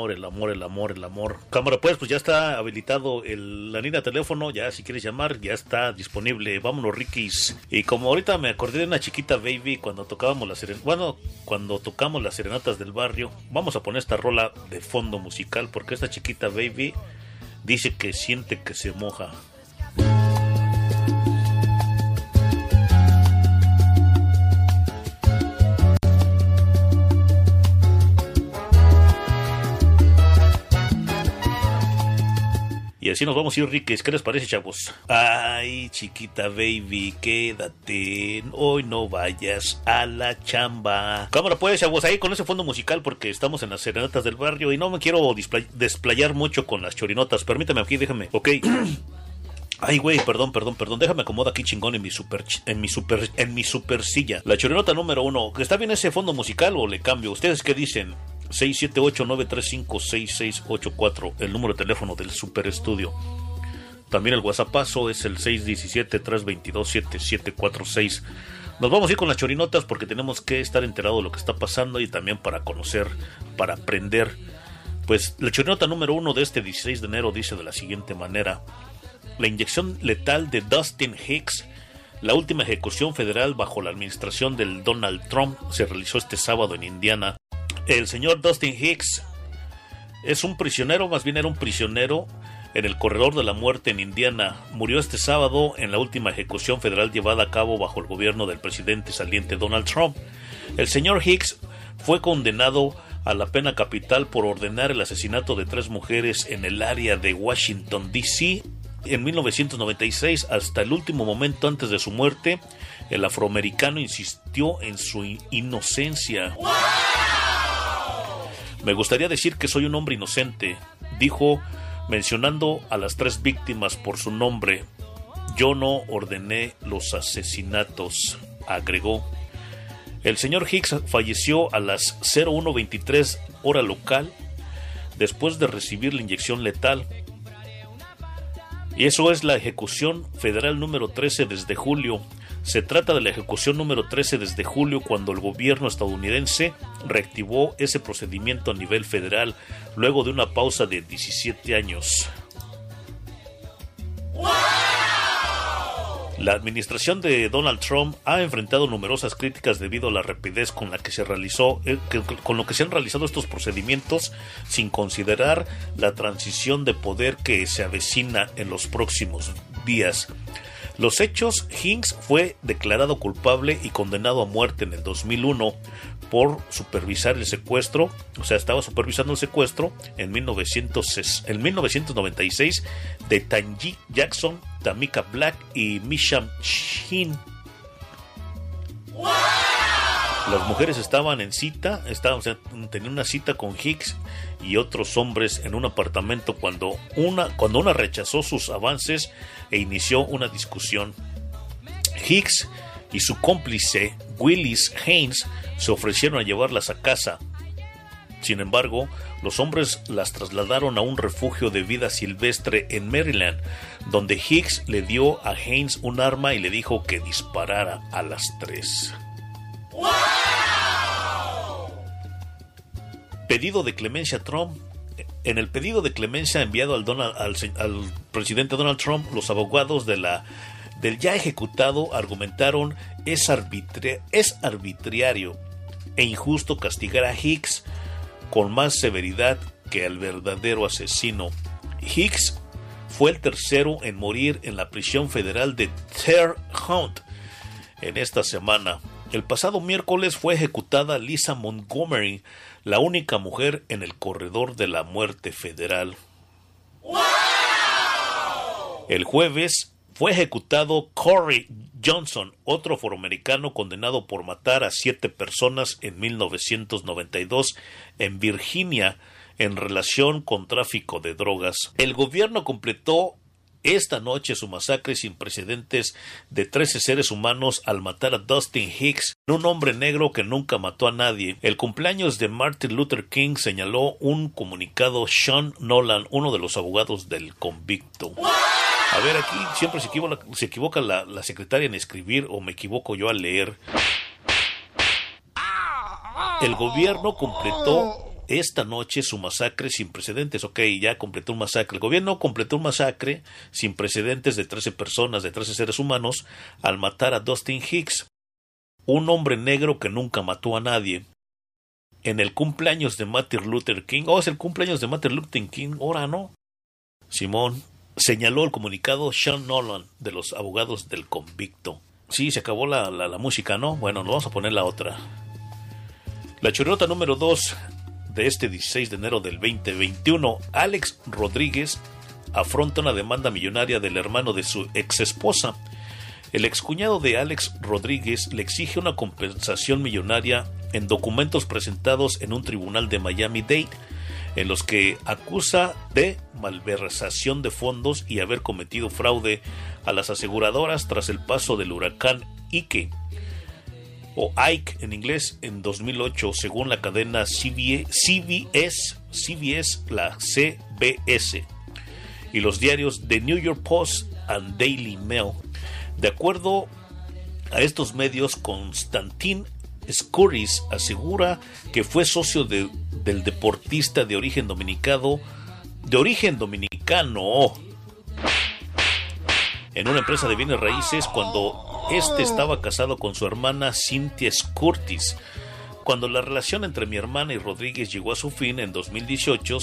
amor, el amor, el amor, el amor. Cámara, pues, pues ya está habilitado el, la línea de teléfono. Ya, si quieres llamar, ya está disponible. Vámonos, Rikis. Y como ahorita me acordé de una chiquita baby cuando tocábamos la serenata. Bueno, cuando tocamos las serenatas del barrio, vamos a poner esta rola de fondo musical porque esta chiquita baby dice que siente que se moja. Así nos vamos a ir, Riques. ¿Qué les parece, chavos? Ay, chiquita baby, quédate. Hoy no vayas a la chamba. Cámara, pues, chavos, ahí con ese fondo musical porque estamos en las serenatas del barrio y no me quiero desplayar mucho con las chorinotas. Permítame aquí, déjame. Ok. Ay, güey, perdón, perdón, perdón. Déjame acomodar aquí chingón en mi super, en mi super, en mi silla. La chorinota número uno. ¿Está bien ese fondo musical o le cambio? ¿Ustedes qué dicen? 678-935-6684, el número de teléfono del Super Estudio. También el WhatsAppazo es el 617-322-7746. Nos vamos a ir con las chorinotas porque tenemos que estar enterados de lo que está pasando y también para conocer, para aprender. Pues la chorinota número uno de este 16 de enero dice de la siguiente manera. La inyección letal de Dustin Hicks, la última ejecución federal bajo la administración del Donald Trump, se realizó este sábado en Indiana. El señor Dustin Hicks es un prisionero, más bien era un prisionero en el corredor de la muerte en Indiana. Murió este sábado en la última ejecución federal llevada a cabo bajo el gobierno del presidente saliente Donald Trump. El señor Hicks fue condenado a la pena capital por ordenar el asesinato de tres mujeres en el área de Washington, D.C. En 1996, hasta el último momento antes de su muerte, el afroamericano insistió en su in- inocencia. Me gustaría decir que soy un hombre inocente, dijo mencionando a las tres víctimas por su nombre, Yo no ordené los asesinatos, agregó. El señor Hicks falleció a las 0123 hora local después de recibir la inyección letal. Y eso es la ejecución federal número 13 desde julio. Se trata de la ejecución número 13 desde julio cuando el gobierno estadounidense reactivó ese procedimiento a nivel federal luego de una pausa de 17 años. La administración de Donald Trump ha enfrentado numerosas críticas debido a la rapidez con la que se realizó, eh, con lo que se han realizado estos procedimientos, sin considerar la transición de poder que se avecina en los próximos días. Los hechos, Hinks fue declarado culpable y condenado a muerte en el 2001 por supervisar el secuestro, o sea, estaba supervisando el secuestro en, 1900 en 1996 de Tanji Jackson, Tamika Black y Misham Shin. Las mujeres estaban en cita, estaban, tenían una cita con Hicks y otros hombres en un apartamento cuando una, cuando una rechazó sus avances e inició una discusión. Hicks y su cómplice Willis Haynes se ofrecieron a llevarlas a casa. Sin embargo, los hombres las trasladaron a un refugio de vida silvestre en Maryland, donde Hicks le dio a Haynes un arma y le dijo que disparara a las tres. Pedido de clemencia Trump. En el pedido de clemencia enviado al, Donald- al presidente Donald Trump, los abogados de la, del ya ejecutado argumentaron es, arbitra- es arbitrario e injusto castigar a Hicks con más severidad que al verdadero asesino. Hicks fue el tercero en morir en la prisión federal de Terre Haute en esta semana. El pasado miércoles fue ejecutada Lisa Montgomery, la única mujer en el corredor de la muerte federal. El jueves fue ejecutado Corey Johnson, otro afroamericano condenado por matar a siete personas en 1992 en Virginia en relación con tráfico de drogas. El gobierno completó esta noche su masacre sin precedentes de 13 seres humanos al matar a Dustin Hicks, un hombre negro que nunca mató a nadie. El cumpleaños de Martin Luther King señaló un comunicado Sean Nolan, uno de los abogados del convicto. A ver, aquí siempre se equivoca, la, la secretaria en escribir o me equivoco yo al leer. El gobierno completó esta noche su masacre sin precedentes. Ok, ya completó un masacre. El gobierno completó un masacre sin precedentes de 13 personas, de 13 seres humanos, al matar a Dustin Hicks, un hombre negro que nunca mató a nadie. En el cumpleaños de Martin Luther King, oh, es el cumpleaños de Martin Luther King, ahora no. Simón, señaló el comunicado Sean Nolan de los abogados del convicto. Sí, se acabó la, la, música, ¿no? Bueno, nos vamos a poner la otra. La chorrota número 2 de este 16 de enero del 2021, Alex Rodríguez afronta una demanda millonaria del hermano de su ex esposa. El excuñado de Alex Rodríguez le exige una compensación millonaria en documentos presentados en un tribunal de Miami-Dade, en los que acusa de malversación de fondos y haber cometido fraude a las aseguradoras tras el paso del huracán Ike o Ike en inglés en 2008 según la cadena CBS, CBS, CBS la CBS y los diarios The New York Post and Daily Mail. De acuerdo a estos medios, Constantin Scurris asegura que fue socio de, del deportista de origen dominicano, de origen dominicano, en una empresa de bienes raíces cuando este estaba casado con su hermana Cynthia Curtis. Cuando la relación entre mi hermana y Rodríguez llegó a su fin en 2018,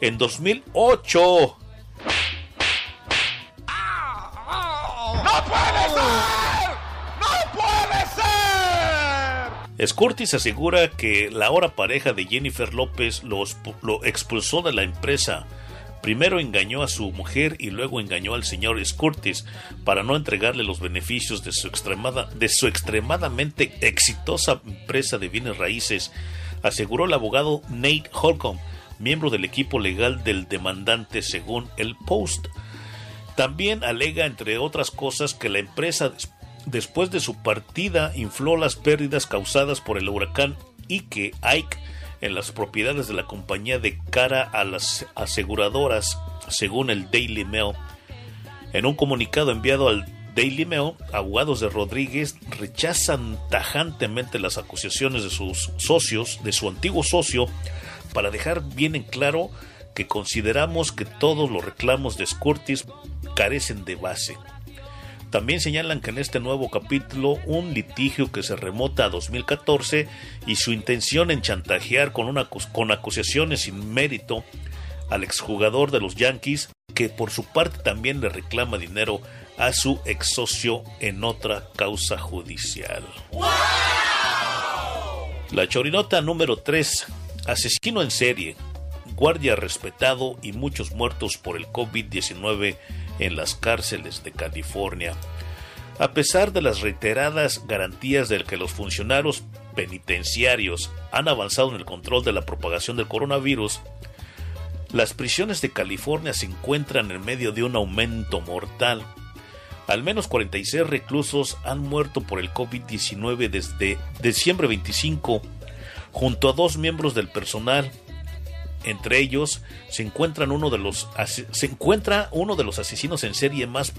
en 2008 ¡No puede ser! ¡No puede ser! Scurtis asegura que la ahora pareja de Jennifer López lo expulsó de la empresa. Primero engañó a su mujer y luego engañó al señor Scurtis para no entregarle los beneficios de su, extremada, de su extremadamente exitosa empresa de bienes raíces, aseguró el abogado Nate Holcomb, miembro del equipo legal del demandante según el Post. También alega, entre otras cosas, que la empresa después de su partida infló las pérdidas causadas por el huracán Ike, Ike en las propiedades de la compañía de cara a las aseguradoras, según el Daily Mail. En un comunicado enviado al Daily Mail, abogados de Rodríguez rechazan tajantemente las acusaciones de sus socios, de su antiguo socio, para dejar bien en claro que consideramos que todos los reclamos de Scurtis carecen de base. También señalan que en este nuevo capítulo un litigio que se remota a 2014 y su intención en chantajear con, una, con acusaciones sin mérito al exjugador de los Yankees, que por su parte también le reclama dinero a su ex socio en otra causa judicial. La chorinota número 3. Asesino en serie. Guardia respetado y muchos muertos por el COVID-19 en las cárceles de California. A pesar de las reiteradas garantías de que los funcionarios penitenciarios han avanzado en el control de la propagación del coronavirus, las prisiones de California se encuentran en medio de un aumento mortal. Al menos 46 reclusos han muerto por el COVID-19 desde diciembre 25, junto a dos miembros del personal entre ellos se, uno de los, se encuentra uno de los asesinos en serie más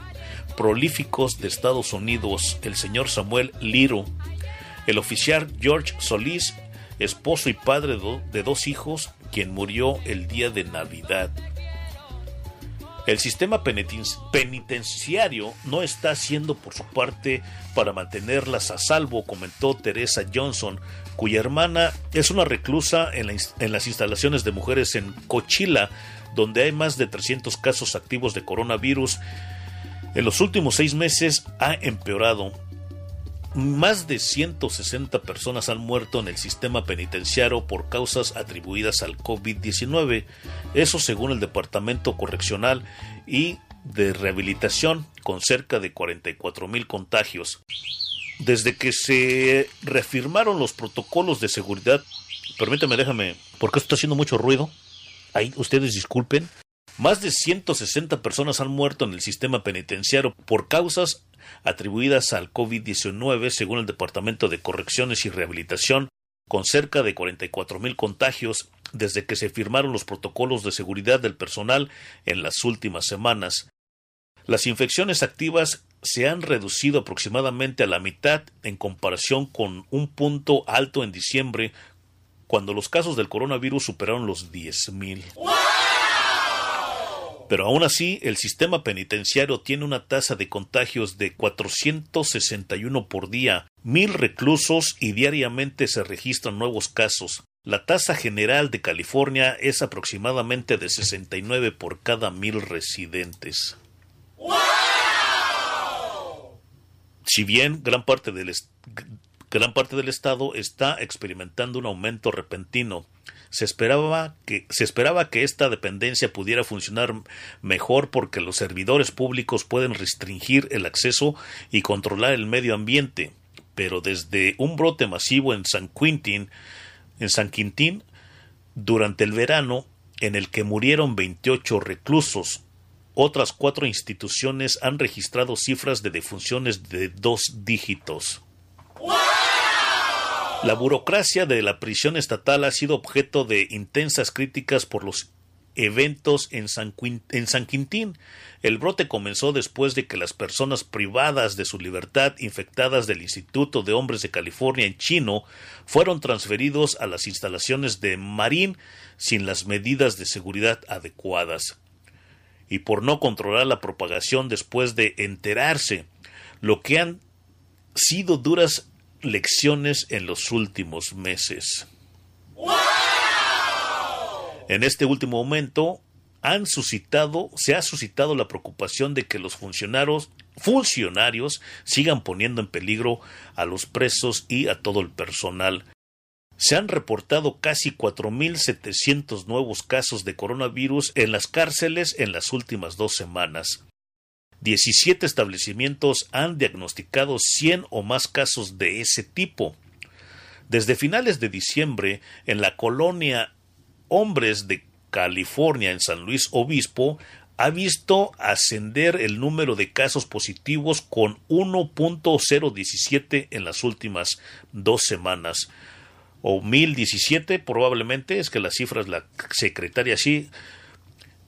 prolíficos de Estados Unidos, el señor Samuel Liro. El oficial George Solís, esposo y padre de dos hijos, quien murió el día de Navidad. El sistema penitenciario no está haciendo por su parte para mantenerlas a salvo, comentó Teresa Johnson, cuya hermana es una reclusa en, las instalaciones de mujeres en Cochila, donde hay más de 300 casos activos de coronavirus. En los últimos seis meses ha empeorado. Más de 160 personas han muerto en el sistema penitenciario por causas atribuidas al COVID-19, eso según el Departamento Correccional y de Rehabilitación, con cerca de 44 mil contagios. Desde que se reafirmaron los protocolos de seguridad, permítame, déjame, porque esto está haciendo mucho ruido. Ahí ustedes disculpen. Más de 160 personas han muerto en el sistema penitenciario por causas atribuidas al COVID-19, según el Departamento de Correcciones y Rehabilitación, con cerca de 44 mil contagios desde que se firmaron los protocolos de seguridad del personal en las últimas semanas. Las infecciones activas se han reducido aproximadamente a la mitad en comparación con un punto alto en diciembre, cuando los casos del coronavirus superaron los 10.000. Pero aún así, el sistema penitenciario tiene una tasa de contagios de 461 por día, mil reclusos y diariamente se registran nuevos casos. La tasa general de California es aproximadamente de 69 por cada mil residentes. Si bien gran parte del, gran parte del estado está experimentando un aumento repentino se esperaba que se esperaba que esta dependencia pudiera funcionar mejor porque los servidores públicos pueden restringir el acceso y controlar el medio ambiente, pero desde un brote masivo en San Quintín, en San Quintín durante el verano en el que murieron 28 reclusos, otras cuatro instituciones han registrado cifras de defunciones de dos dígitos. La burocracia de la prisión estatal ha sido objeto de intensas críticas por los eventos en San, Quintín. El brote comenzó después de que las personas privadas de su libertad infectadas del Instituto de Hombres de California en Chino fueron transferidos a las instalaciones de Marín sin las medidas de seguridad adecuadas. Y por no controlar la propagación después de enterarse, lo que han sido duras lecciones en los últimos meses. En este último momento han suscitado, se ha suscitado la preocupación de que los funcionarios, funcionarios sigan poniendo en peligro a los presos y a todo el personal. Se han reportado casi 4.700 nuevos casos de coronavirus en las cárceles en las últimas dos semanas. 17 establecimientos han diagnosticado 100 o más casos de ese tipo. Desde finales de diciembre, en la colonia Hombres de California, en San Luis Obispo, ha visto ascender el número de casos positivos con 1.017 en las últimas dos semanas. O 1017 probablemente, es que la cifra es la secretaria así.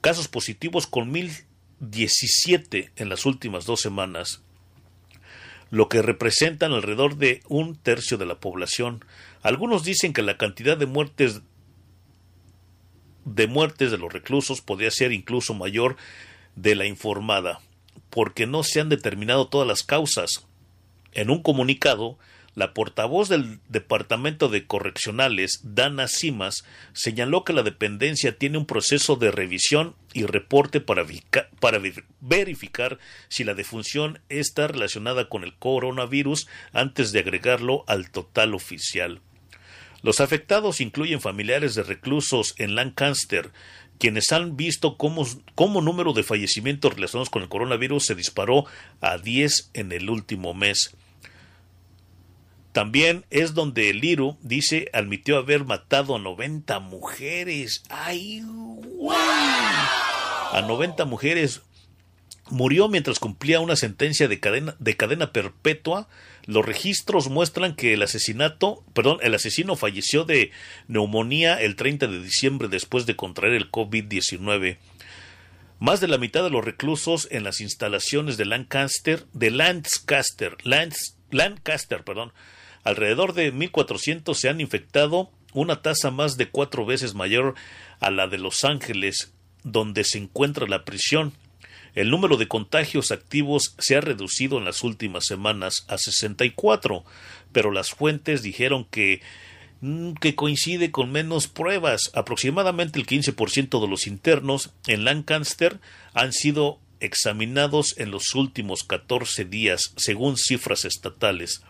Casos positivos con 1017 en las últimas dos semanas lo que representan alrededor de un tercio de la población. Algunos dicen que la cantidad de muertes de muertes de los reclusos podría ser incluso mayor de la informada, porque no se han determinado todas las causas. En un comunicado, la portavoz del Departamento de Correccionales, Dana Simas, señaló que la dependencia tiene un proceso de revisión y reporte para, verificar si la defunción está relacionada con el coronavirus antes de agregarlo al total oficial. Los afectados incluyen familiares de reclusos en Lancaster, quienes han visto cómo, cómo número de fallecimientos relacionados con el coronavirus se disparó a 10 en el último mes. También es donde el Liru dice admitió haber matado a 90 mujeres. ¡Ay! A 90 mujeres. Murió mientras cumplía una sentencia de cadena, de cadena perpetua. Los registros muestran que el asesinato, perdón, el asesino falleció de neumonía el 30 de diciembre después de contraer el COVID-19. Más de la mitad de los reclusos en las instalaciones de Lancaster, de Lancaster, Lancaster, perdón, Alrededor de 1.400 se han infectado, una tasa más de cuatro veces mayor a la de Los Ángeles, donde se encuentra la prisión. El número de contagios activos se ha reducido en las últimas semanas a 64, pero las fuentes dijeron que mm, que coincide con menos pruebas. Aproximadamente el 15% de los internos en Lancaster han sido examinados en los últimos 14 días, según cifras estatales.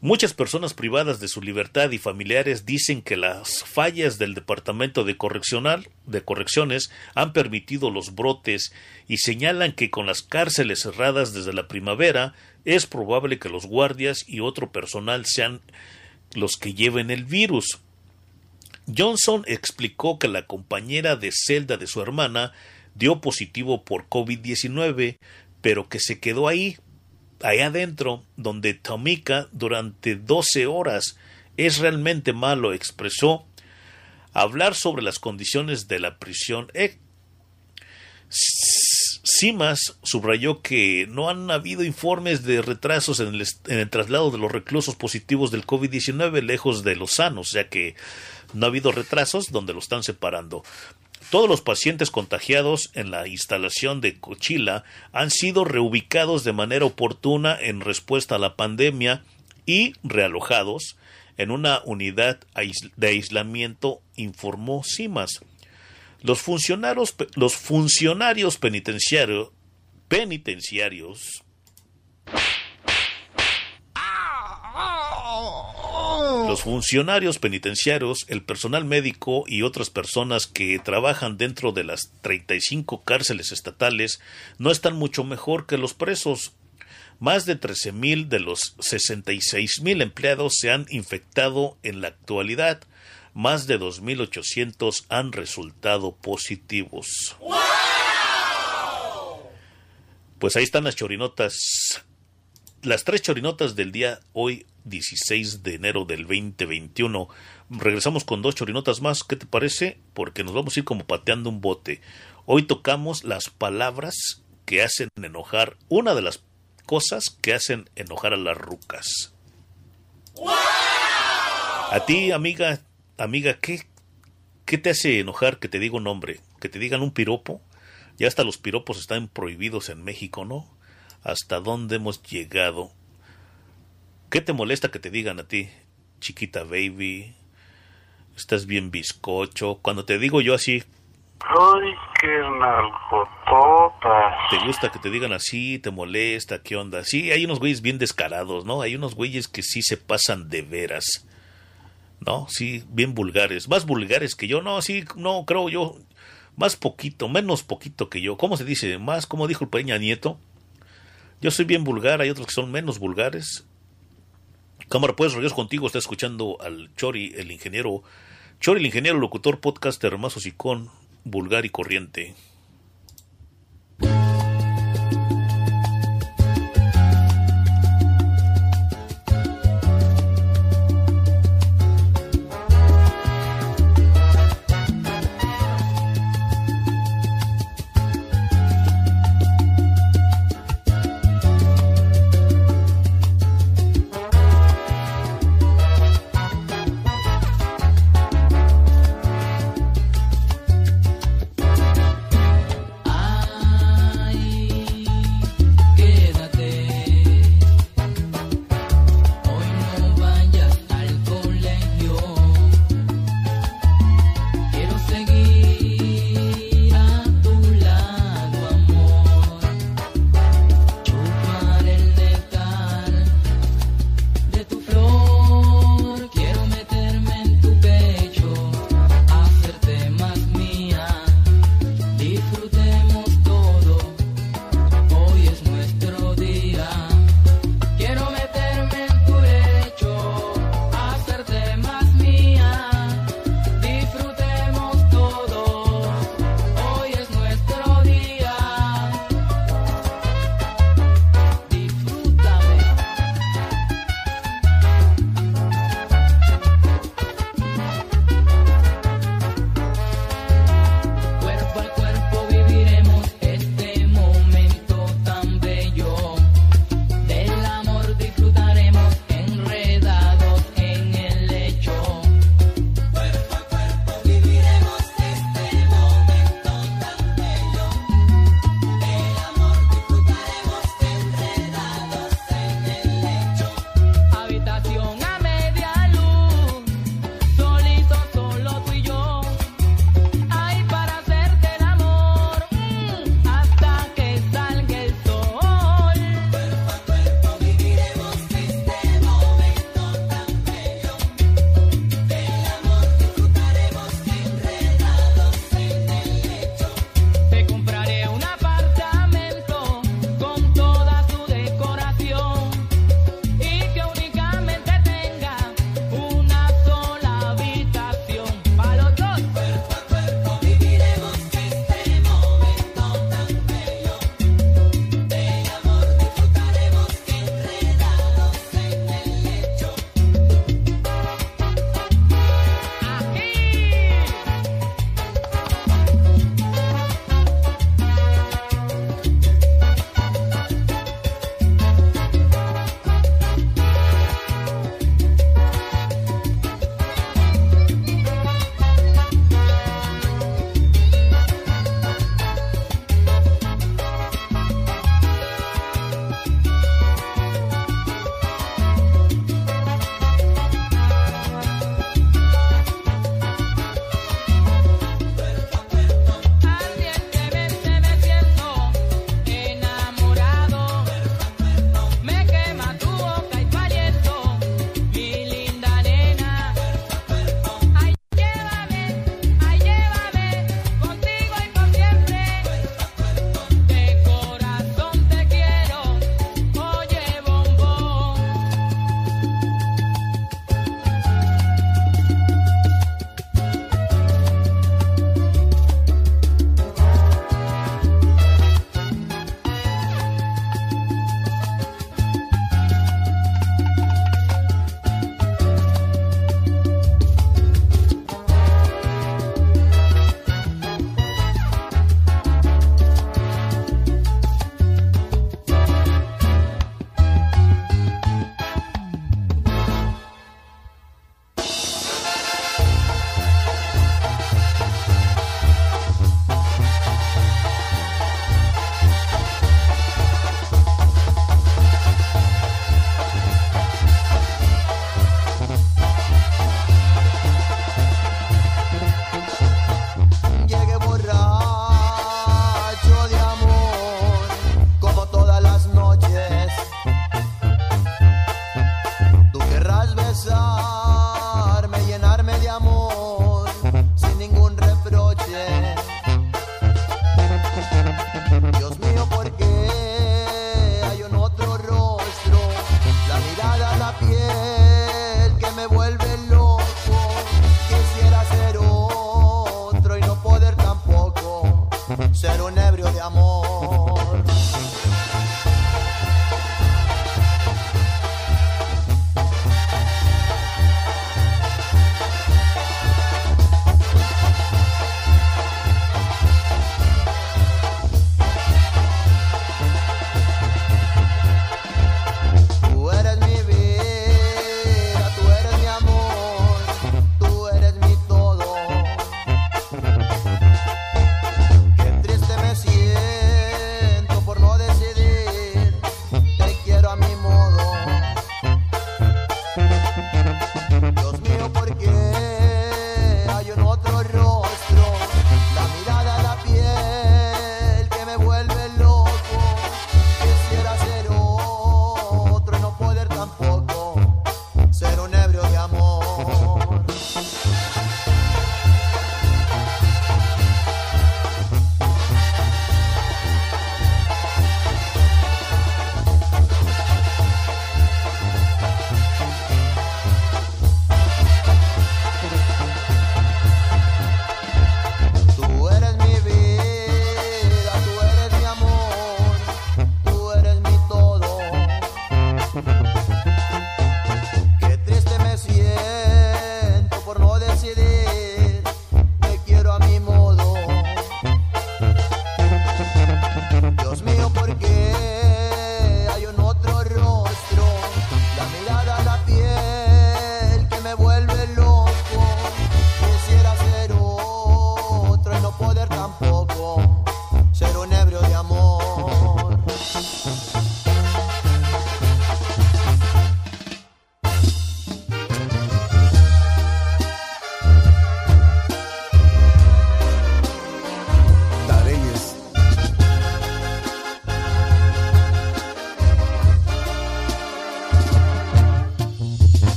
Muchas personas privadas de su libertad y familiares dicen que las fallas del Departamento de, Correccional, de Correcciones han permitido los brotes y señalan que con las cárceles cerradas desde la primavera es probable que los guardias y otro personal sean los que lleven el virus. Johnson explicó que la compañera de celda de su hermana dio positivo por COVID-19, pero que se quedó ahí allá adentro, donde Tomika durante 12 horas es realmente malo, expresó hablar sobre las condiciones de la prisión. Eh, Simas subrayó que no han habido informes de retrasos en el, en el traslado de los reclusos positivos del COVID-19 lejos de los sanos, ya que no ha habido retrasos donde lo están separando. Todos los pacientes contagiados en la instalación de Cochila han sido reubicados de manera oportuna en respuesta a la pandemia y realojados en una unidad de aislamiento, informó CIMAS. Los funcionarios, los funcionarios penitenciarios Los funcionarios penitenciarios, el personal médico y otras personas que trabajan dentro de las 35 cárceles estatales no están mucho mejor que los presos. Más de 13.000 de los 66.000 empleados se han infectado en la actualidad. Más de 2.800 han resultado positivos. Pues ahí están las chorinotas. Las tres chorinotas del día hoy 16 de enero del 2021. Regresamos con dos chorinotas más, ¿qué te parece? Porque nos vamos a ir como pateando un bote. Hoy tocamos las palabras que hacen enojar, una de las cosas que hacen enojar a las rucas. A ti, amiga, amiga, ¿qué, ¿qué te hace enojar que te diga un nombre? ¿Que te digan un piropo? Ya hasta los piropos están prohibidos en México, ¿no? ¿Hasta dónde hemos llegado? ¿Qué te molesta que te digan a ti, chiquita baby? Estás bien bizcocho. Cuando te digo yo así. Ay, qué nalgototas. ¿Te gusta que te digan así? ¿Te molesta? ¿Qué onda? Sí, hay unos güeyes bien descarados, ¿no? Hay unos güeyes que sí se pasan de veras. ¿No? Sí, bien vulgares. Más vulgares que yo. No, sí, no, creo yo. Más poquito, menos poquito que yo. ¿Cómo se dice? Más, como dijo el Peña Nieto. Yo soy bien vulgar, hay otros que son menos vulgares. Cámara, pues regreso contigo. Está escuchando al Chori, el ingeniero. Chori, el ingeniero, locutor, podcaster, más con vulgar y corriente.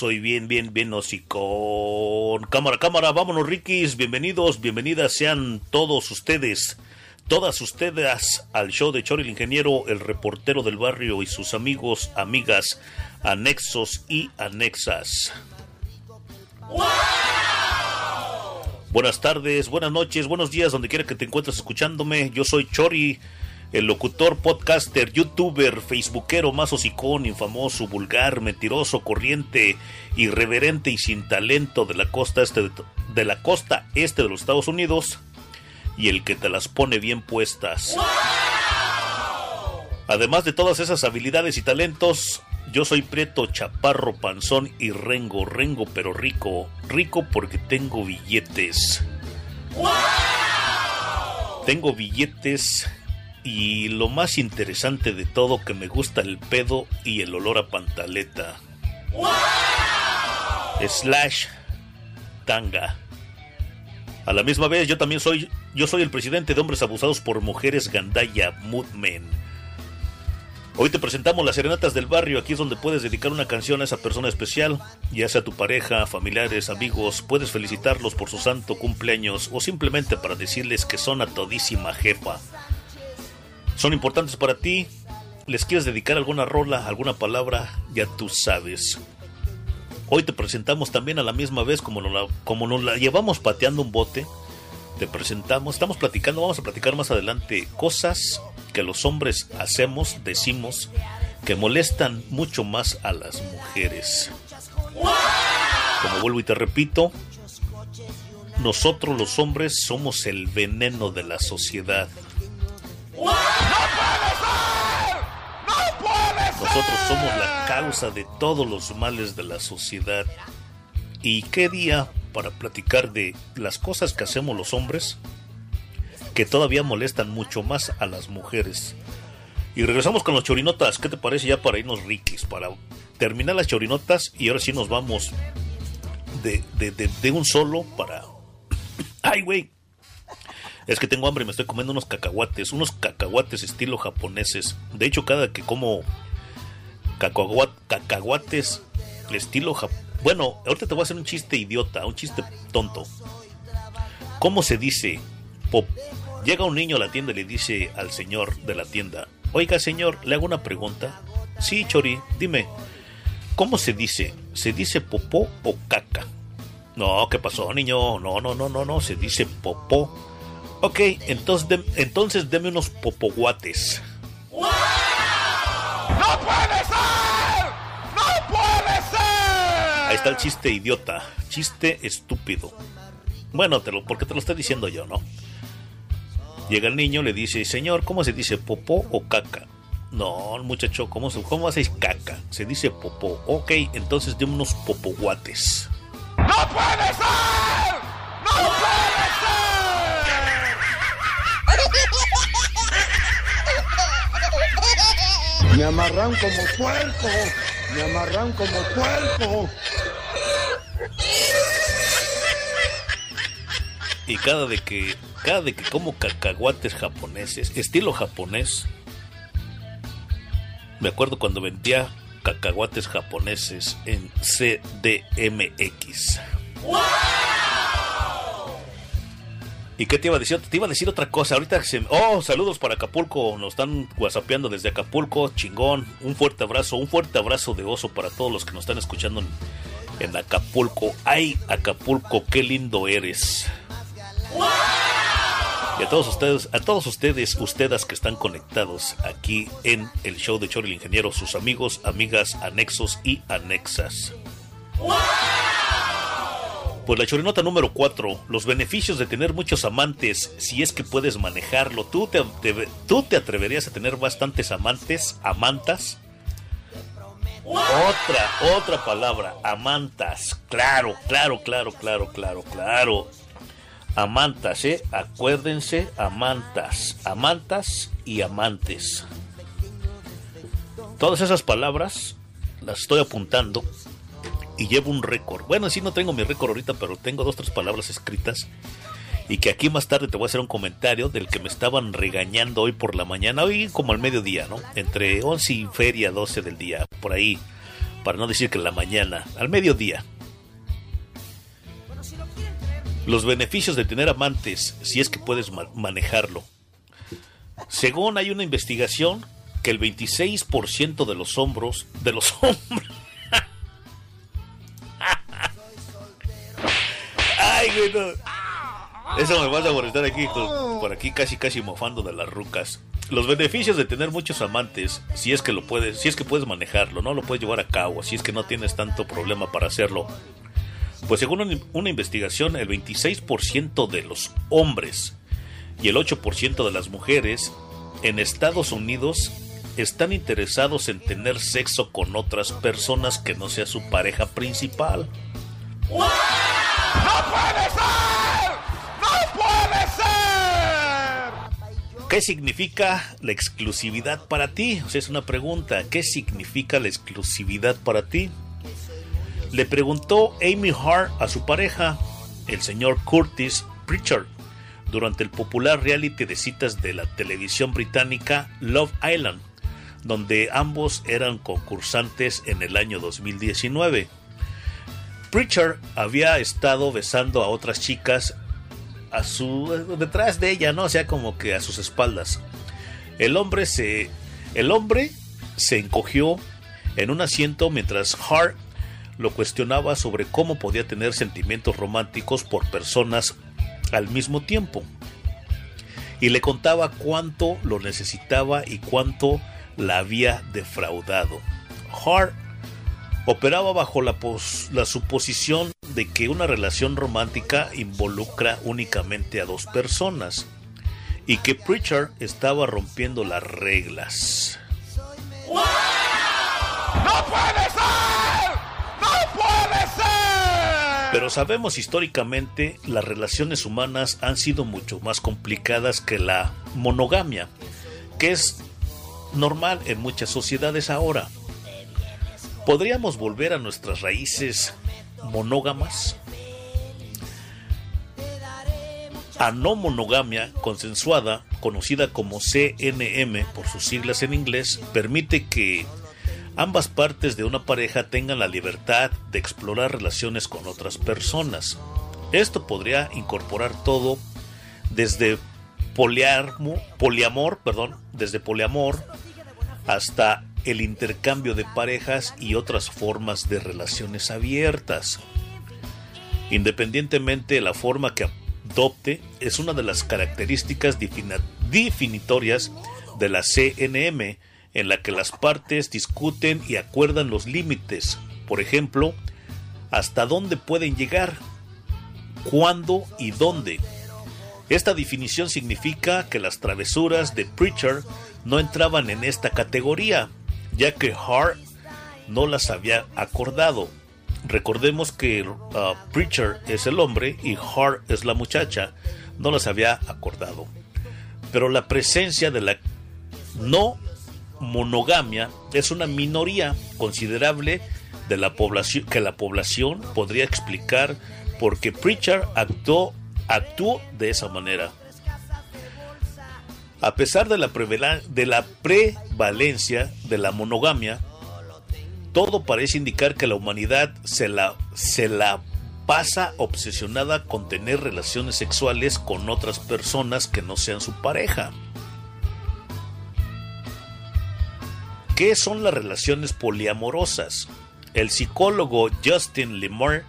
Soy bien, bien, bien hocicón. Cámara, cámara, vámonos, Rikis. Bienvenidos, bienvenidas sean todos ustedes. Todas ustedes al show de Chori el Ingeniero, el reportero del barrio y sus amigos, amigas, anexos y anexas. Buenas tardes, buenas noches, buenos días, donde quiera que te encuentres escuchándome. Yo soy Chori, el locutor, podcaster, youtuber, facebookero más hocicón, infamoso, vulgar, mentiroso, corriente, irreverente y sin talento de la costa este de, de la costa este de los Estados Unidos y el que te las pone bien puestas. Además de todas esas habilidades y talentos, yo soy Prieto, Chaparro, Panzón y Rengo, Rengo pero rico, rico porque tengo billetes. Tengo billetes y lo más interesante de todo que me gusta el pedo y el olor a pantaleta. Slash tanga. A la misma vez, yo también soy, yo soy el presidente de hombres abusados por mujeres Gandaya Moodmen. Hoy te presentamos las serenatas del barrio, aquí es donde puedes dedicar una canción a esa persona especial, ya sea tu pareja, familiares, amigos, puedes felicitarlos por su santo cumpleaños o simplemente para decirles que son a todísima jefa. Son importantes para ti, les quieres dedicar alguna rola, alguna palabra, ya tú sabes. Hoy te presentamos también a la misma vez como nos la, como nos la llevamos pateando un bote. Te presentamos, estamos platicando, vamos a platicar más adelante cosas que los hombres hacemos, decimos, que molestan mucho más a las mujeres. Como vuelvo y te repito, nosotros los hombres somos el veneno de la sociedad. Nosotros somos la causa de todos los males de la sociedad. ¿Y qué día para platicar de las cosas que hacemos los hombres que todavía molestan mucho más a las mujeres? Y regresamos con los chorinotas. ¿Qué te parece ya para irnos riquis? Para terminar las chorinotas y ahora sí nos vamos de, de un solo para... ¡Ay, güey! Es que tengo hambre y me estoy comiendo unos cacahuates, unos cacahuates estilo japoneses. De hecho, cada que como cacahuates estilo japonés... Bueno, ahorita te voy a hacer un chiste idiota, un chiste tonto. ¿Cómo se dice? Pop. Llega un niño a la tienda y le dice al señor de la tienda, oiga señor, le hago una pregunta. Sí, Chori, dime, ¿cómo se dice? ¿Se dice popó o caca? No, ¿qué pasó, niño? No, no, no, no, no, se dice popó. Ok, entonces, entonces deme unos popoguates. ¡No puede ser! ¡No puede ser! Ahí está el chiste idiota, chiste estúpido. Bueno, te lo, porque te lo estoy diciendo yo, ¿no? Llega el niño, le dice, señor, ¿cómo se dice popó o caca? No, muchacho, ¿cómo, se, cómo hacéis caca? Se dice popó. Ok, entonces deme unos popoguates. ¡No puede ser! ¡No puede ser! Me amarran como puerco, me amarran como puerco. Y cada de que cada de que como cacahuates japoneses, estilo japonés, me acuerdo cuando vendía cacahuates japoneses en CDMX. ¿Y qué te iba a decir? Te iba a decir otra cosa. Ahorita. Oh, saludos para Acapulco. Nos están whatsappeando desde Acapulco. Chingón. Un fuerte abrazo. Un fuerte abrazo de oso para todos los que nos están escuchando en, Acapulco. Ay, Acapulco, qué lindo eres. Y a todos ustedes, a todos ustedes, ustedes que están conectados aquí en el show de Chori Ingeniero, sus amigos, amigas, anexos y anexas. Pues la chorinota número 4, los beneficios de tener muchos amantes, si es que puedes manejarlo. ¿Tú te, te- tú te atreverías a tener bastantes amantes, amantas? Otra, otra palabra, amantas. Claro, claro, claro, claro, claro, claro. Amantas, ¿eh? Acuérdense, amantas. Amantas y amantes. Todas esas palabras las estoy apuntando y llevo un récord. Bueno, sí no tengo mi récord ahorita, pero tengo dos, tres palabras escritas. Y que aquí más tarde te voy a hacer un comentario del que me estaban regañando hoy por la mañana, hoy como al mediodía, ¿no? Entre 11 y feria 12 del día, por ahí, para no decir que la mañana, al mediodía. Los beneficios de tener amantes, si es que puedes ma- manejarlo. Según hay una investigación que el 26% de los hombros, de los hombres, Eso me vas a molestar aquí, por aquí casi casi mofando de las rucas. Los beneficios de tener muchos amantes, si es que lo puedes, si es que puedes manejarlo, no lo puedes llevar a cabo, si es que no tienes tanto problema para hacerlo. Pues según un- una investigación, el 26% de los hombres y el 8% de las mujeres en Estados Unidos están interesados en tener sexo con otras personas que no sea su pareja principal. ¡No puede ser! ¡No puede ser! ¿Qué significa la exclusividad para ti? O sea, es una pregunta. ¿Qué significa la exclusividad para ti? Le preguntó Amy Hart a su pareja, el señor Curtis Pritchard, durante el popular reality de citas de la televisión británica Love Island, donde ambos eran concursantes en el año 2019. Pritchard había estado besando a otras chicas a su detrás de ella, ¿no? O sea, como que a sus espaldas. El hombre se el hombre se encogió en un asiento mientras Hart lo cuestionaba sobre cómo podía tener sentimientos románticos por personas al mismo tiempo. y le contaba cuánto lo necesitaba y cuánto la había defraudado. Hart operaba bajo la, la, suposición de que una relación romántica involucra únicamente a dos personas y que Preacher estaba rompiendo las reglas. ¡No puede ser! ¡No puede ser! Pero sabemos históricamente las relaciones humanas han sido mucho más complicadas que la monogamia, que es normal en muchas sociedades ahora. ¿Podríamos volver a nuestras raíces monógamas? A no monogamia consensuada, conocida como CNM por sus siglas en inglés, permite que ambas partes de una pareja tengan la libertad de explorar relaciones con otras personas. Esto podría incorporar todo desde poliamor, poliamor, perdón, desde poliamor hasta el intercambio de parejas y otras formas de relaciones abiertas. Independientemente de la forma que adopte, es una de las características definitorias de la CNM en la que las partes discuten y acuerdan los límites, por ejemplo, hasta dónde pueden llegar, cuándo y dónde. Esta definición significa que las travesuras de Preacher no entraban en esta categoría, ya que Hart no las había acordado. Recordemos que uh, Preacher es el hombre y Hart es la muchacha, no las había acordado. Pero la presencia de la no monogamia es una minoría considerable de la población que la población podría explicar por qué Preacher actuó, actuó de esa manera. A pesar de la, prevalencia de la monogamia, todo parece indicar que la humanidad se la, se la pasa obsesionada con tener relaciones sexuales con otras personas que no sean su pareja. ¿Qué son las relaciones poliamorosas? El psicólogo Justin Lemire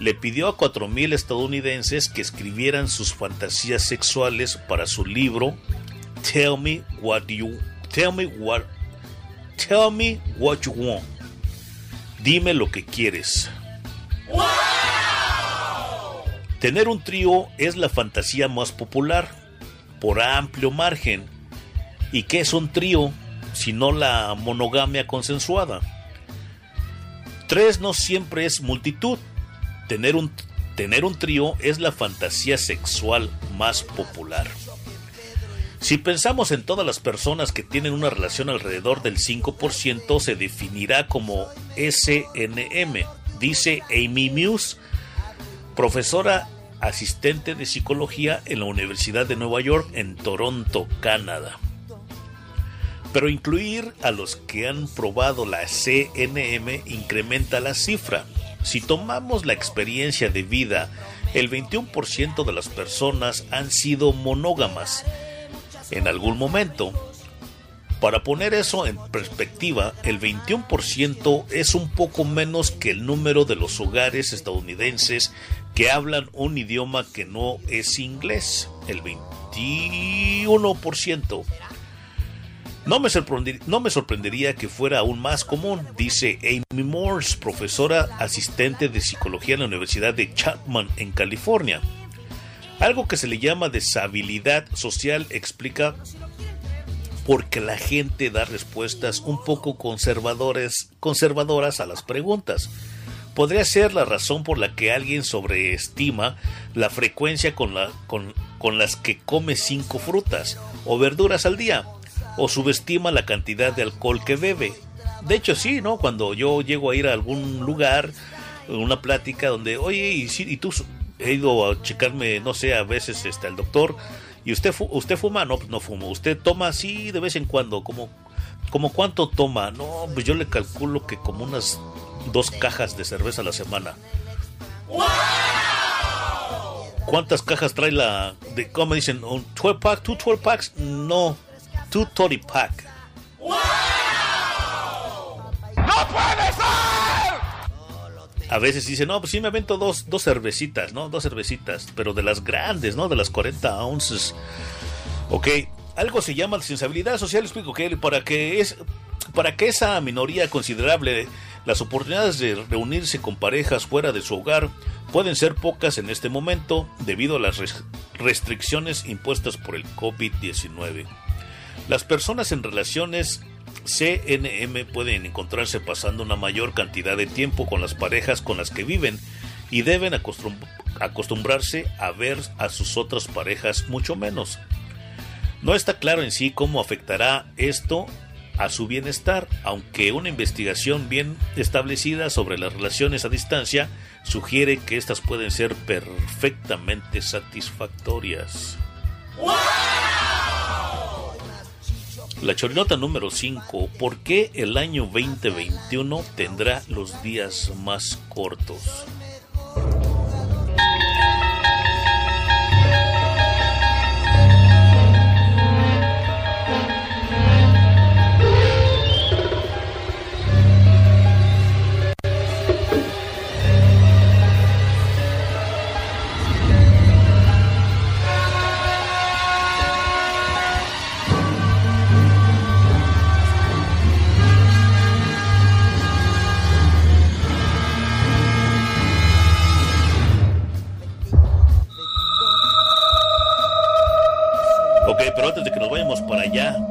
le pidió a 4.000 estadounidenses que escribieran sus fantasías sexuales para su libro Tell me what you tell me what tell me what you want. Dime lo que quieres. Tener un trío es la fantasía más popular por amplio margen. ¿Y qué es un trío? sino la monogamia consensuada. Tres no siempre es multitud. Tener un, tener un trío es la fantasía sexual más popular. Si pensamos en todas las personas que tienen una relación alrededor del 5%, se definirá como SNM, dice Amy Muse, profesora asistente de psicología en la Universidad de Nueva York en Toronto, Canadá pero incluir a los que han probado la CNM incrementa la cifra. Si tomamos la experiencia de vida, el 21% de las personas han sido monógamas en algún momento. Para poner eso en perspectiva, el 21% es un poco menos que el número de los hogares estadounidenses que hablan un idioma que no es inglés, el 21%. No me, no me, sorprendería que fuera aún más común, dice Amy Morse, profesora asistente de psicología en la Universidad de Chapman en California. Algo que se le llama deshabilidad social explica por qué la gente da respuestas un poco conservadoras, conservadoras a las preguntas. Podría ser la razón por la que alguien sobreestima la frecuencia con, la, con, con las que come cinco frutas o verduras al día o subestima la cantidad de alcohol que bebe. De hecho, sí, ¿no? Cuando yo llego a ir a algún lugar, una plática donde, oye, y, y tú he ido a checarme, no sé, a veces está el doctor, y usted, usted fuma, no, no fumo, usted toma así de vez en cuando, como, como cuánto toma, no, pues yo le calculo que como unas dos cajas de cerveza a la semana. ¿Cuántas cajas trae la de cómo dicen? ¿Un 12 pack? ¿Two 12 packs? No, tu Tori Pack. ¡No puede ser! A veces dice, no, pues sí me avento dos, dos cervecitas, ¿no? Dos cervecitas, pero de las grandes, ¿no? De las 40 ounces. Ok, algo se llama sensibilidad social, explico que para que es para que esa minoría considerable las oportunidades de reunirse con parejas fuera de su hogar pueden ser pocas en este momento debido a las restricciones impuestas por el COVID-19. Las personas en relaciones CNM pueden encontrarse pasando una mayor cantidad de tiempo con las parejas con las que viven y deben acostumbrarse a ver a sus otras parejas mucho menos. No está claro en sí cómo afectará esto a su bienestar, aunque una investigación bien establecida sobre las relaciones a distancia sugiere que éstas pueden ser perfectamente satisfactorias. La chorinota número 5. ¿Por qué el año 2021 tendrá los días más cortos?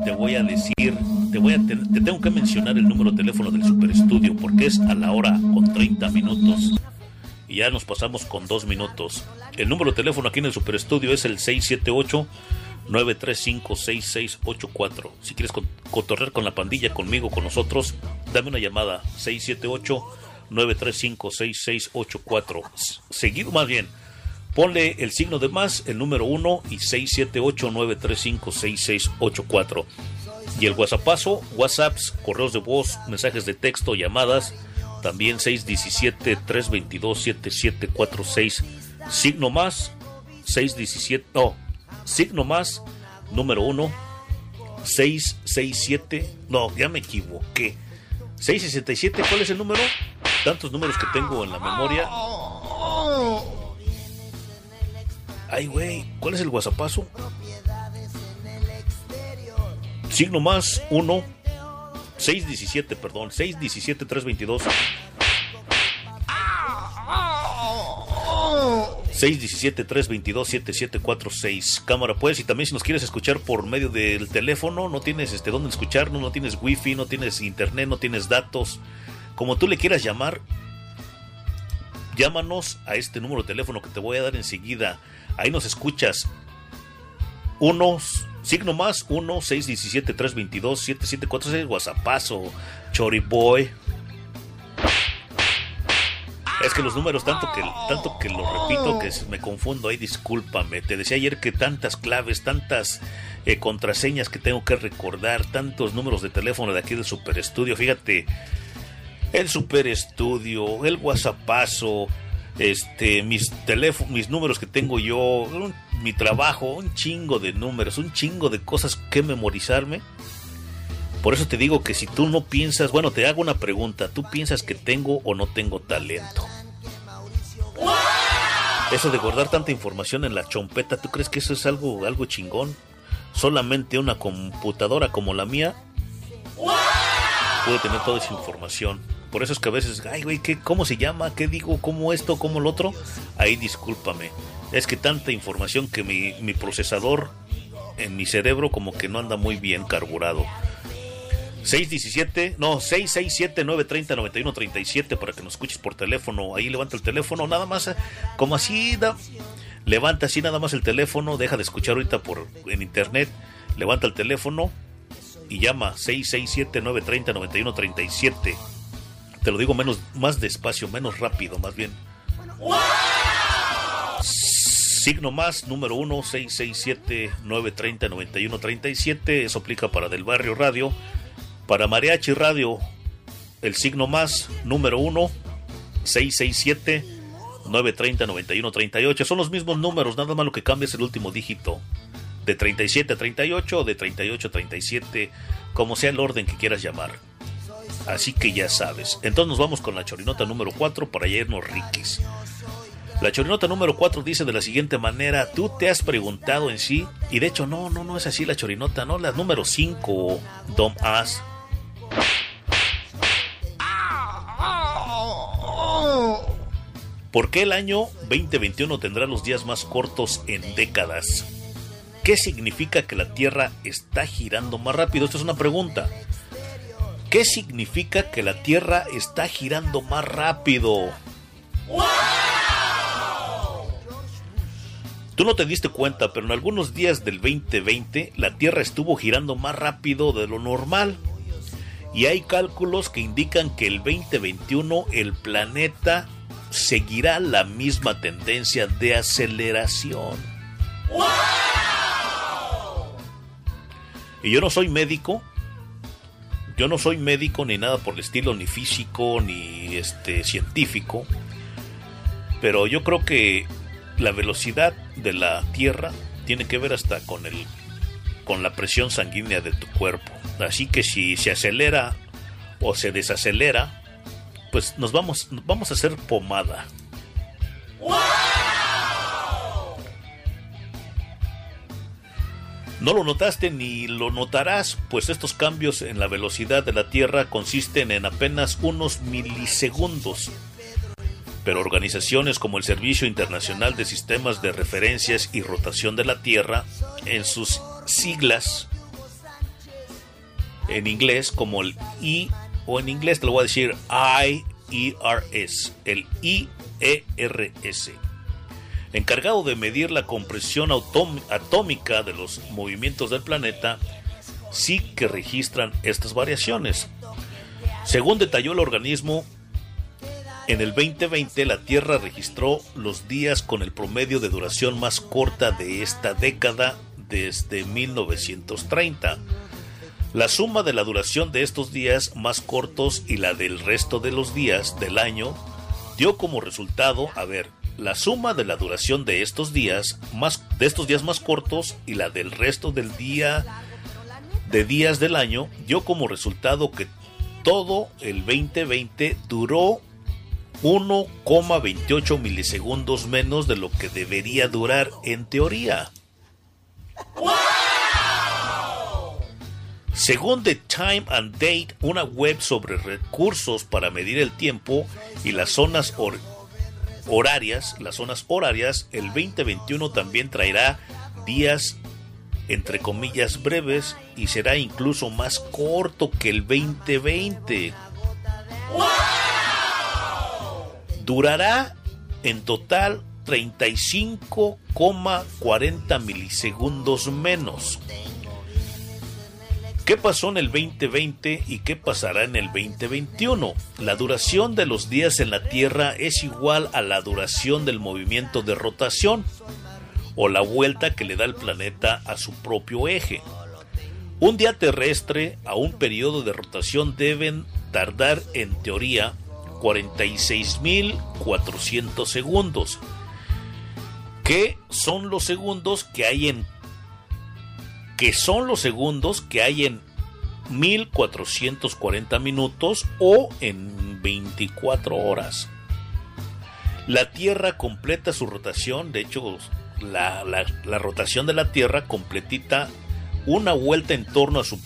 Te voy a decir, te voy a te, tengo que mencionar el número de teléfono del Super Estudio porque es a la hora con 30 minutos y ya nos pasamos con 2 minutos. El número de teléfono aquí en el Super Estudio es el 678 935 6684. Si quieres cotorrear con la pandilla conmigo, con nosotros, dame una llamada 678 935 6684. Seguido más bien Ponle el signo de más, el número 1 y 678-935-6684. Y el WhatsAppazo, WhatsApps, correos de voz, mensajes de texto, llamadas, también 617-322-7746. Signo más, 617, no, signo más, número 1, 667, no, ya me equivoqué. 667, ¿cuál es el número? Tantos números que tengo en la memoria. Ay, güey, ¿cuál es el WhatsAppazo? Signo más 1 617, perdón, 617 322 617-322-7746. Cámara, pues, y también si nos quieres escuchar por medio del teléfono, no tienes este dónde escucharnos, no tienes wifi, no tienes internet, no tienes datos, como tú le quieras llamar, llámanos a este número de teléfono que te voy a dar enseguida. Ahí nos escuchas. Uno, signo más, 1 617 322 7746 WhatsAppazo, Choriboy. Es que los números, tanto que, tanto que lo repito, que me confundo ahí, discúlpame. Te decía ayer que tantas claves, tantas eh, contraseñas que tengo que recordar, tantos números de teléfono de aquí del Super Estudio. Fíjate, el Super Estudio, el WhatsAppazo, este, mis teléfonos, mis números que tengo yo, mi trabajo, un chingo de números, un chingo de cosas que memorizarme. Por eso te digo que si tú no piensas, bueno, te hago una pregunta, ¿tú piensas que tengo o no tengo talento? Eso de guardar tanta información en la chompeta, ¿tú crees que eso es algo, algo chingón? Solamente una computadora como la mía puede tener toda esa información. Por eso es que a veces, ay, güey, ¿qué, ¿cómo se llama? ¿Qué digo? ¿Cómo esto? ¿Cómo lo otro? Ahí discúlpame. Es que tanta información que mi, mi procesador en mi cerebro como que no anda muy bien carburado. 617, no, 667-930-9137 para que nos escuches por teléfono. Ahí levanta el teléfono, nada más, eh, como así, da, levanta así nada más el teléfono, deja de escuchar ahorita por en internet, levanta el teléfono y llama 667-930-9137. Te lo digo menos, más despacio, menos rápido, más bien. Signo más, número 1, 667-930-9137. Eso aplica para Del Barrio Radio. Para Mariachi Radio, el signo más, número 1, 667 930 9138 Son los mismos números, nada más lo que cambia es el último dígito. De 37 a 38 o de 38 a 37, como sea el orden que quieras llamar. Así que ya sabes. Entonces nos vamos con la chorinota número 4 para irnos riquis. La chorinota número 4 dice de la siguiente manera, tú te has preguntado en sí, y de hecho no, no, no es así la chorinota, no, la número 5, Dom As. ¿Por qué el año 2021 tendrá los días más cortos en décadas? ¿Qué significa que la Tierra está girando más rápido? Esta es una pregunta. ¿Qué significa que la Tierra está girando más rápido? Tú no te diste cuenta, pero en algunos días del 2020 la Tierra estuvo girando más rápido de lo normal. Y hay cálculos que indican que el 2021 el planeta seguirá la misma tendencia de aceleración. Y yo no soy médico, yo no soy médico ni nada por el estilo, ni físico, ni este científico, pero yo creo que la velocidad de la Tierra tiene que ver hasta con el con la presión sanguínea de tu cuerpo. Así que si se acelera o se desacelera, pues nos vamos, vamos a hacer pomada. No lo notaste ni lo notarás, pues estos cambios en la velocidad de la Tierra consisten en apenas unos milisegundos. Pero organizaciones como el Servicio Internacional de Sistemas de Referencias y Rotación de la Tierra, en sus siglas en inglés como el I o en inglés te lo voy a decir IERS, el IERS, encargado de medir la compresión atómica de los movimientos del planeta, sí que registran estas variaciones. Según detalló el organismo, en el 2020 la Tierra registró los días con el promedio de duración más corta de esta década desde 1930 la suma de la duración de estos días más cortos y la del resto de los días del año dio como resultado, a ver, la suma de la duración de estos días más de estos días más cortos y la del resto del día de días del año dio como resultado que todo el 2020 duró 1,28 milisegundos menos de lo que debería durar en teoría. Según The Time and Date, una web sobre recursos para medir el tiempo y las zonas horarias, las zonas horarias, el 2021 también traerá días entre comillas breves y será incluso más corto que el 2020. Durará en total 35,40 milisegundos menos. ¿Qué pasó en el 2020 y qué pasará en el 2021? La duración de los días en la Tierra es igual a la duración del movimiento de rotación o la vuelta que le da el planeta a su propio eje. Un día terrestre a un periodo de rotación deben tardar en teoría 46.400 segundos, ¿Qué son los segundos que hay en que son los segundos que hay en 1440 minutos o en 24 horas. La Tierra completa su rotación, de hecho la, rotación de la Tierra completita una vuelta en torno a su,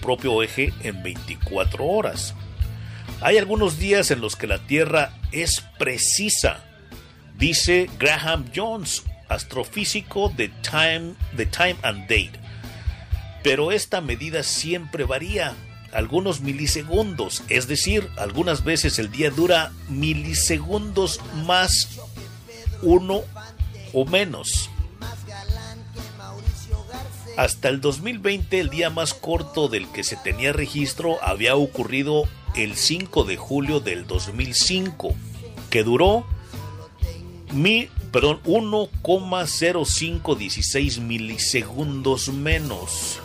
propio eje en 24 horas. Hay algunos días en los que la Tierra es precisa, dice Graham Jones, astrofísico de Time, Time and Date. Pero esta medida siempre varía, algunos milisegundos, es decir, algunas veces el día dura milisegundos más uno o menos. Hasta el 2020 el día más corto del que se tenía registro había ocurrido el 5 de julio del 2005, que duró mi, perdón, 1,0516 milisegundos menos.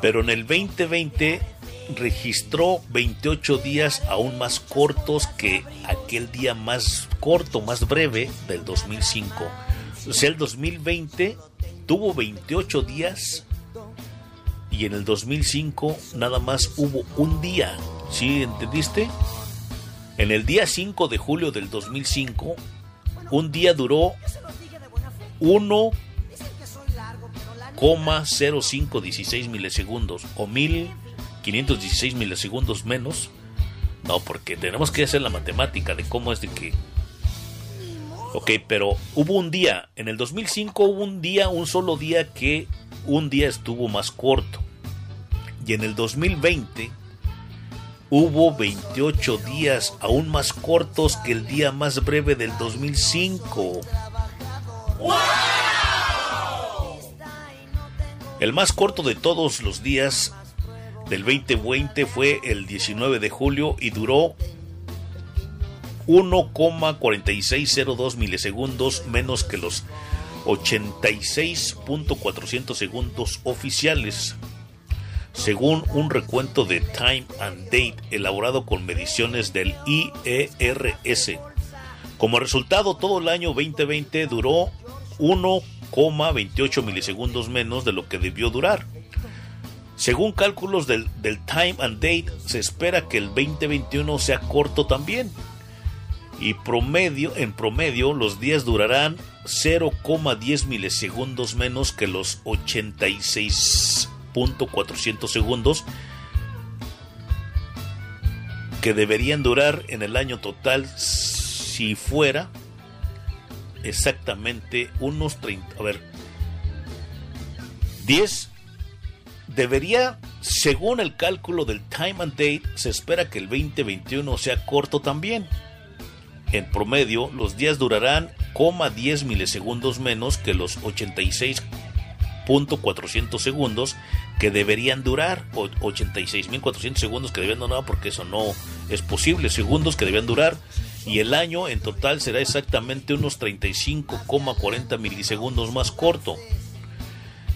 Pero en el 2020 registró 28 días aún más cortos que aquel día más corto, más breve del 2005. O sea, el 2020 tuvo 28 días y en el 2005 nada más hubo un día. ¿Sí entendiste? En el día 5 de julio del 2005, un día duró 1,0516 milisegundos o 1516 milisegundos menos. No, porque tenemos que hacer la matemática de cómo es de que Ok, pero hubo un día, en el 2005 hubo un día, un solo día que un día estuvo más corto. Y en el 2020 hubo 28 días aún más cortos que el día más breve del 2005. El más corto de todos los días del 2020 fue el 19 de julio y duró 1,4602 milisegundos menos que los 86.400 segundos oficiales, según un recuento de Time and Date elaborado con mediciones del IERS. Como resultado, todo el año 2020 duró 1,28 milisegundos menos de lo que debió durar. Según cálculos del, del Time and Date, se espera que el 2021 sea corto también y promedio, en promedio los días durarán 0,10 milisegundos menos que los 86.400 segundos que deberían durar en el año total si fuera exactamente unos 30, a ver, 10 debería, según el cálculo del time and date, se espera que el 2021 sea corto también. En promedio, los días durarán 10 milisegundos menos que los 86.400 segundos que deberían durar, o 86.400 segundos que deberían durar, porque eso no es posible, segundos que debían durar, y el año en total será exactamente unos 35,40 milisegundos más corto.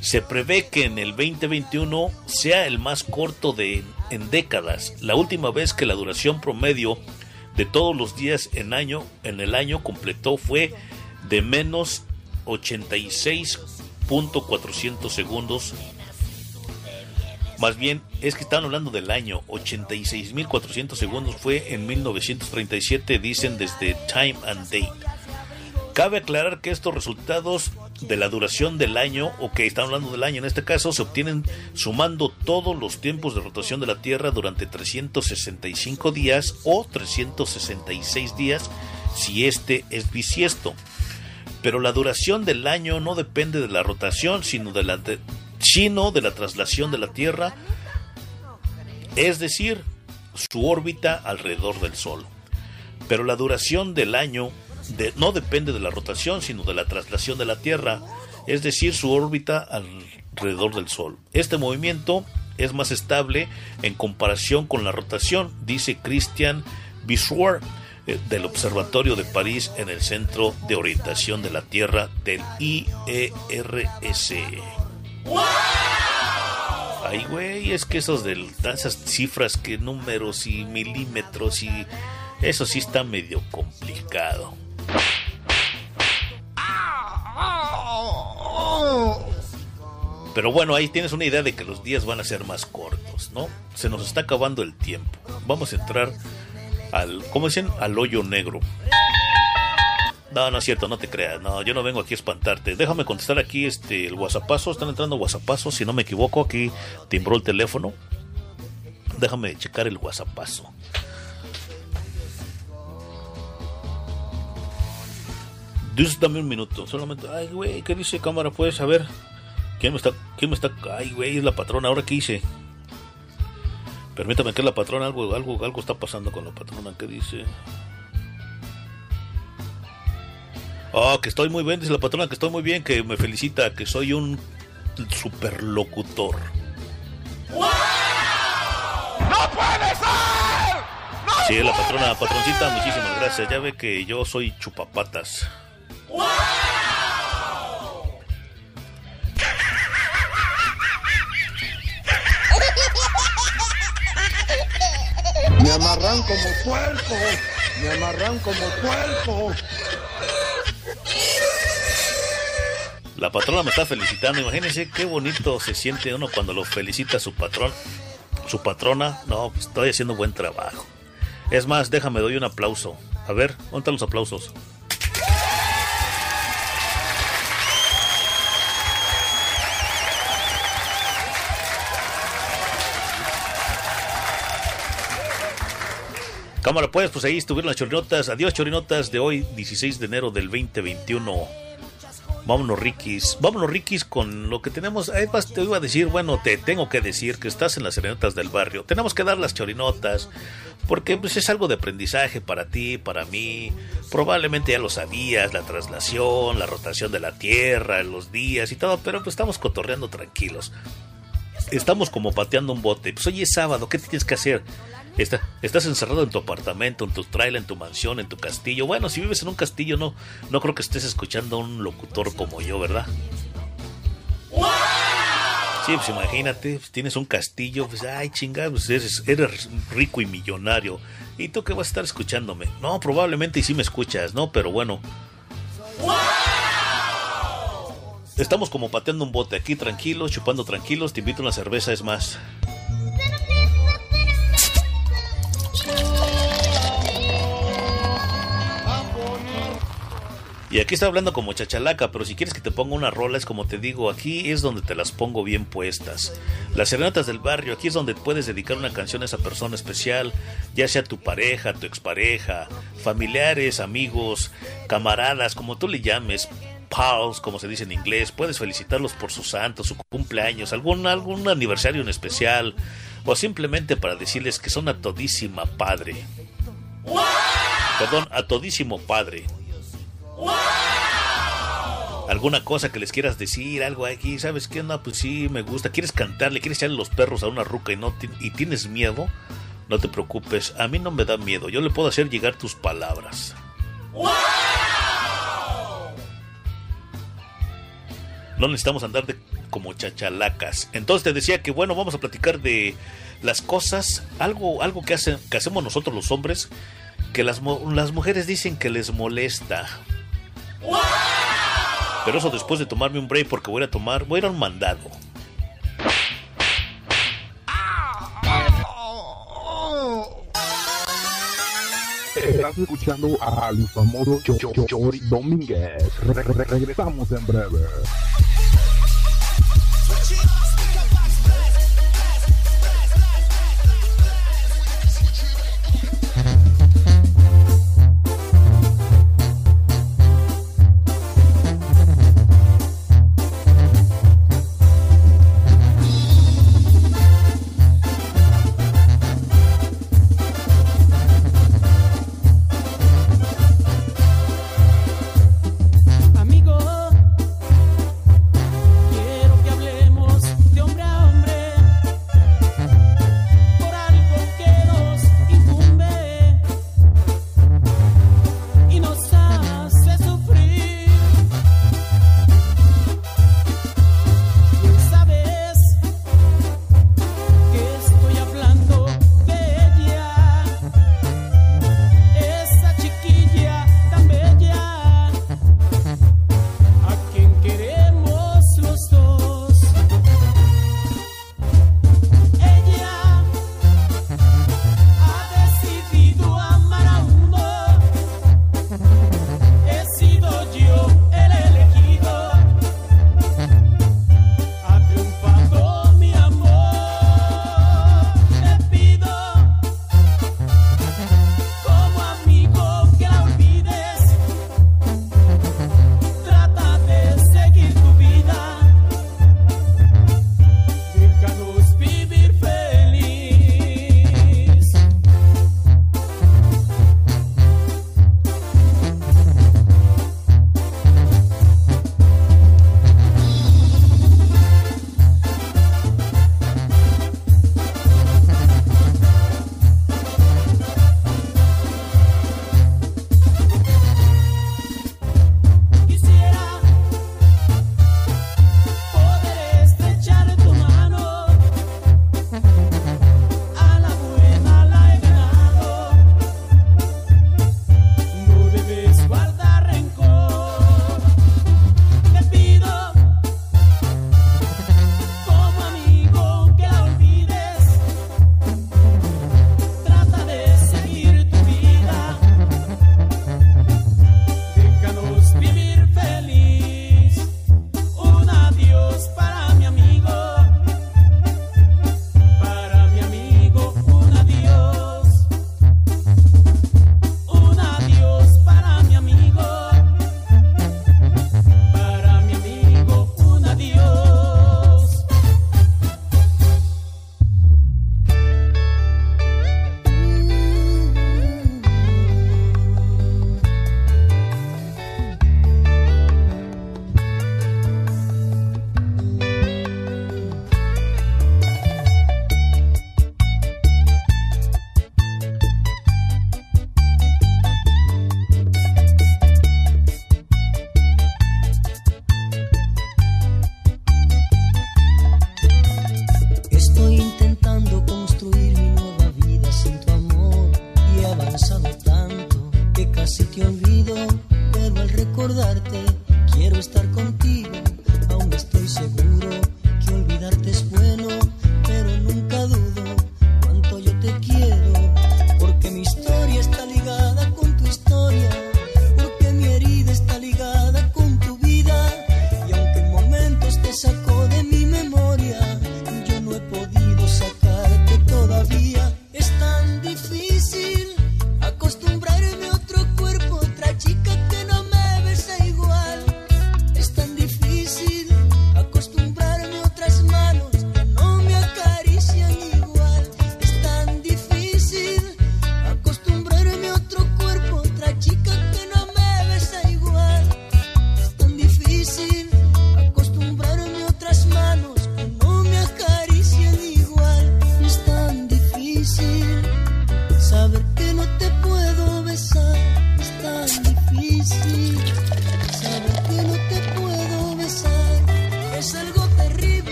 Se prevé que en el 2021 sea el más corto de, en décadas. La última vez que la duración promedio de todos los días en año en el año completó fue de menos 86.400 segundos. Más bien, es que están hablando del año 86.400 segundos fue en 1937, dicen desde Time and Date. Cabe aclarar que estos resultados de la duración del año, o que están hablando del año en este caso, se obtienen sumando todos los tiempos de rotación de la Tierra durante 365 días o 366 días si este es bisiesto. Pero la duración del año no depende de la rotación, sino de la, sino de la traslación de la Tierra, es decir, su órbita alrededor del Sol. Pero la duración del año no depende de la rotación, sino de la traslación de la Tierra, es decir, su órbita alrededor del Sol. Este movimiento es más estable en comparación con la rotación, dice Christian eh, del Observatorio de París en el Centro de Orientación de la Tierra del IERS. Ay, güey, es que esos de esas cifras que números y milímetros y eso sí está medio complicado. Pero bueno, ahí tienes una idea de que los días van a ser más cortos, ¿no? Se nos está acabando el tiempo. Vamos a entrar al, ¿cómo dicen? Al hoyo negro. No, no es cierto, no te creas. No, yo no vengo aquí a espantarte. Déjame contestar aquí este el WhatsAppazo. Están entrando WhatsAppazos, si no me equivoco. Aquí timbró el teléfono. Déjame checar el WhatsAppazo. Dios, dame un minuto. Solamente. Ay, güey, ¿qué dice cámara? Puedes saber. ¿Quién me está.? ¿Quién me está.? Ay, güey, es la patrona. ¿Ahora qué hice? Permítame que la patrona. Algo, algo, algo está pasando con la patrona. ¿Qué dice? Oh, que estoy muy bien, dice la patrona, que estoy muy bien, que me felicita, que soy un superlocutor. ¡No puede ser! ¡No Sí, la patrona, patroncita, muchísimas gracias. Ya ve que yo soy chupapatas. Me amarran como puerco, me amarran como puerco. La patrona me está felicitando. Imagínense qué bonito se siente uno cuando lo felicita su patrón, su patrona. No, estoy haciendo buen trabajo. Es más, déjame doy un aplauso. A ver, ¿dónde los aplausos? Cámara, pues, pues ahí estuvieron las chorinotas. Adiós, chorinotas de hoy, 16 de enero del 2021. Vámonos, Rikis. Vámonos, Rikis, con lo que tenemos. Además, te iba a decir, bueno, te tengo que decir que estás en las serenatas del barrio. Tenemos que dar las chorinotas, porque pues, es algo de aprendizaje para ti, para mí. Probablemente ya lo sabías, la traslación, la rotación de la Tierra, los días y todo, pero pues estamos cotorreando tranquilos. Estamos como pateando un bote. Pues hoy es sábado, ¿qué tienes que hacer? Está, estás encerrado en tu apartamento, en tu trailer, en tu mansión, en tu castillo. Bueno, si vives en un castillo, no, no creo que estés escuchando a un locutor como yo, ¿verdad? Sí, pues imagínate, pues tienes un castillo, pues ay chingada, pues eres, eres rico y millonario. ¿Y tú qué vas a estar escuchándome? No, probablemente y sí me escuchas, ¿no? Pero bueno. Estamos como pateando un bote aquí tranquilos, chupando tranquilos, te invito a una cerveza, es más. Y aquí está hablando como chachalaca, pero si quieres que te ponga una rola, es como te digo, aquí es donde te las pongo bien puestas. Las serenatas del barrio, aquí es donde puedes dedicar una canción a esa persona especial, ya sea tu pareja, tu expareja, familiares, amigos, camaradas, como tú le llames, pals, como se dice en inglés, puedes felicitarlos por su santo, su cumpleaños, algún, algún aniversario en especial, o simplemente para decirles que son a todísima padre. Perdón, a todísimo padre. ¿Alguna cosa que les quieras decir? Algo aquí, ¿sabes qué? No, pues sí, me gusta. ¿Quieres cantarle? ¿Quieres echarle los perros a una ruca y, no y tienes miedo? No te preocupes, a mí no me da miedo. Yo le puedo hacer llegar tus palabras. No necesitamos andar de como chachalacas. Entonces te decía que bueno, vamos a platicar de las cosas, algo, algo que, hacen, que hacemos nosotros los hombres, que las, las mujeres dicen que les molesta. Pero eso después de tomarme un break porque voy a tomar, voy a ir a un mandado. Estás escuchando al famoso Chori Domínguez. Re -re Regresamos en breve.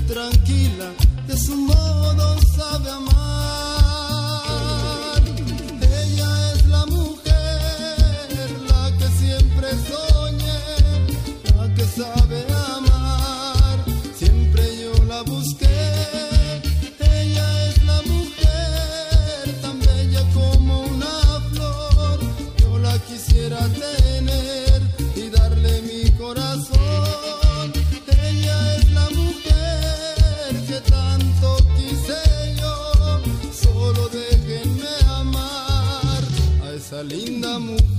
Tranquila de su modo sabe amar. Linda mujer.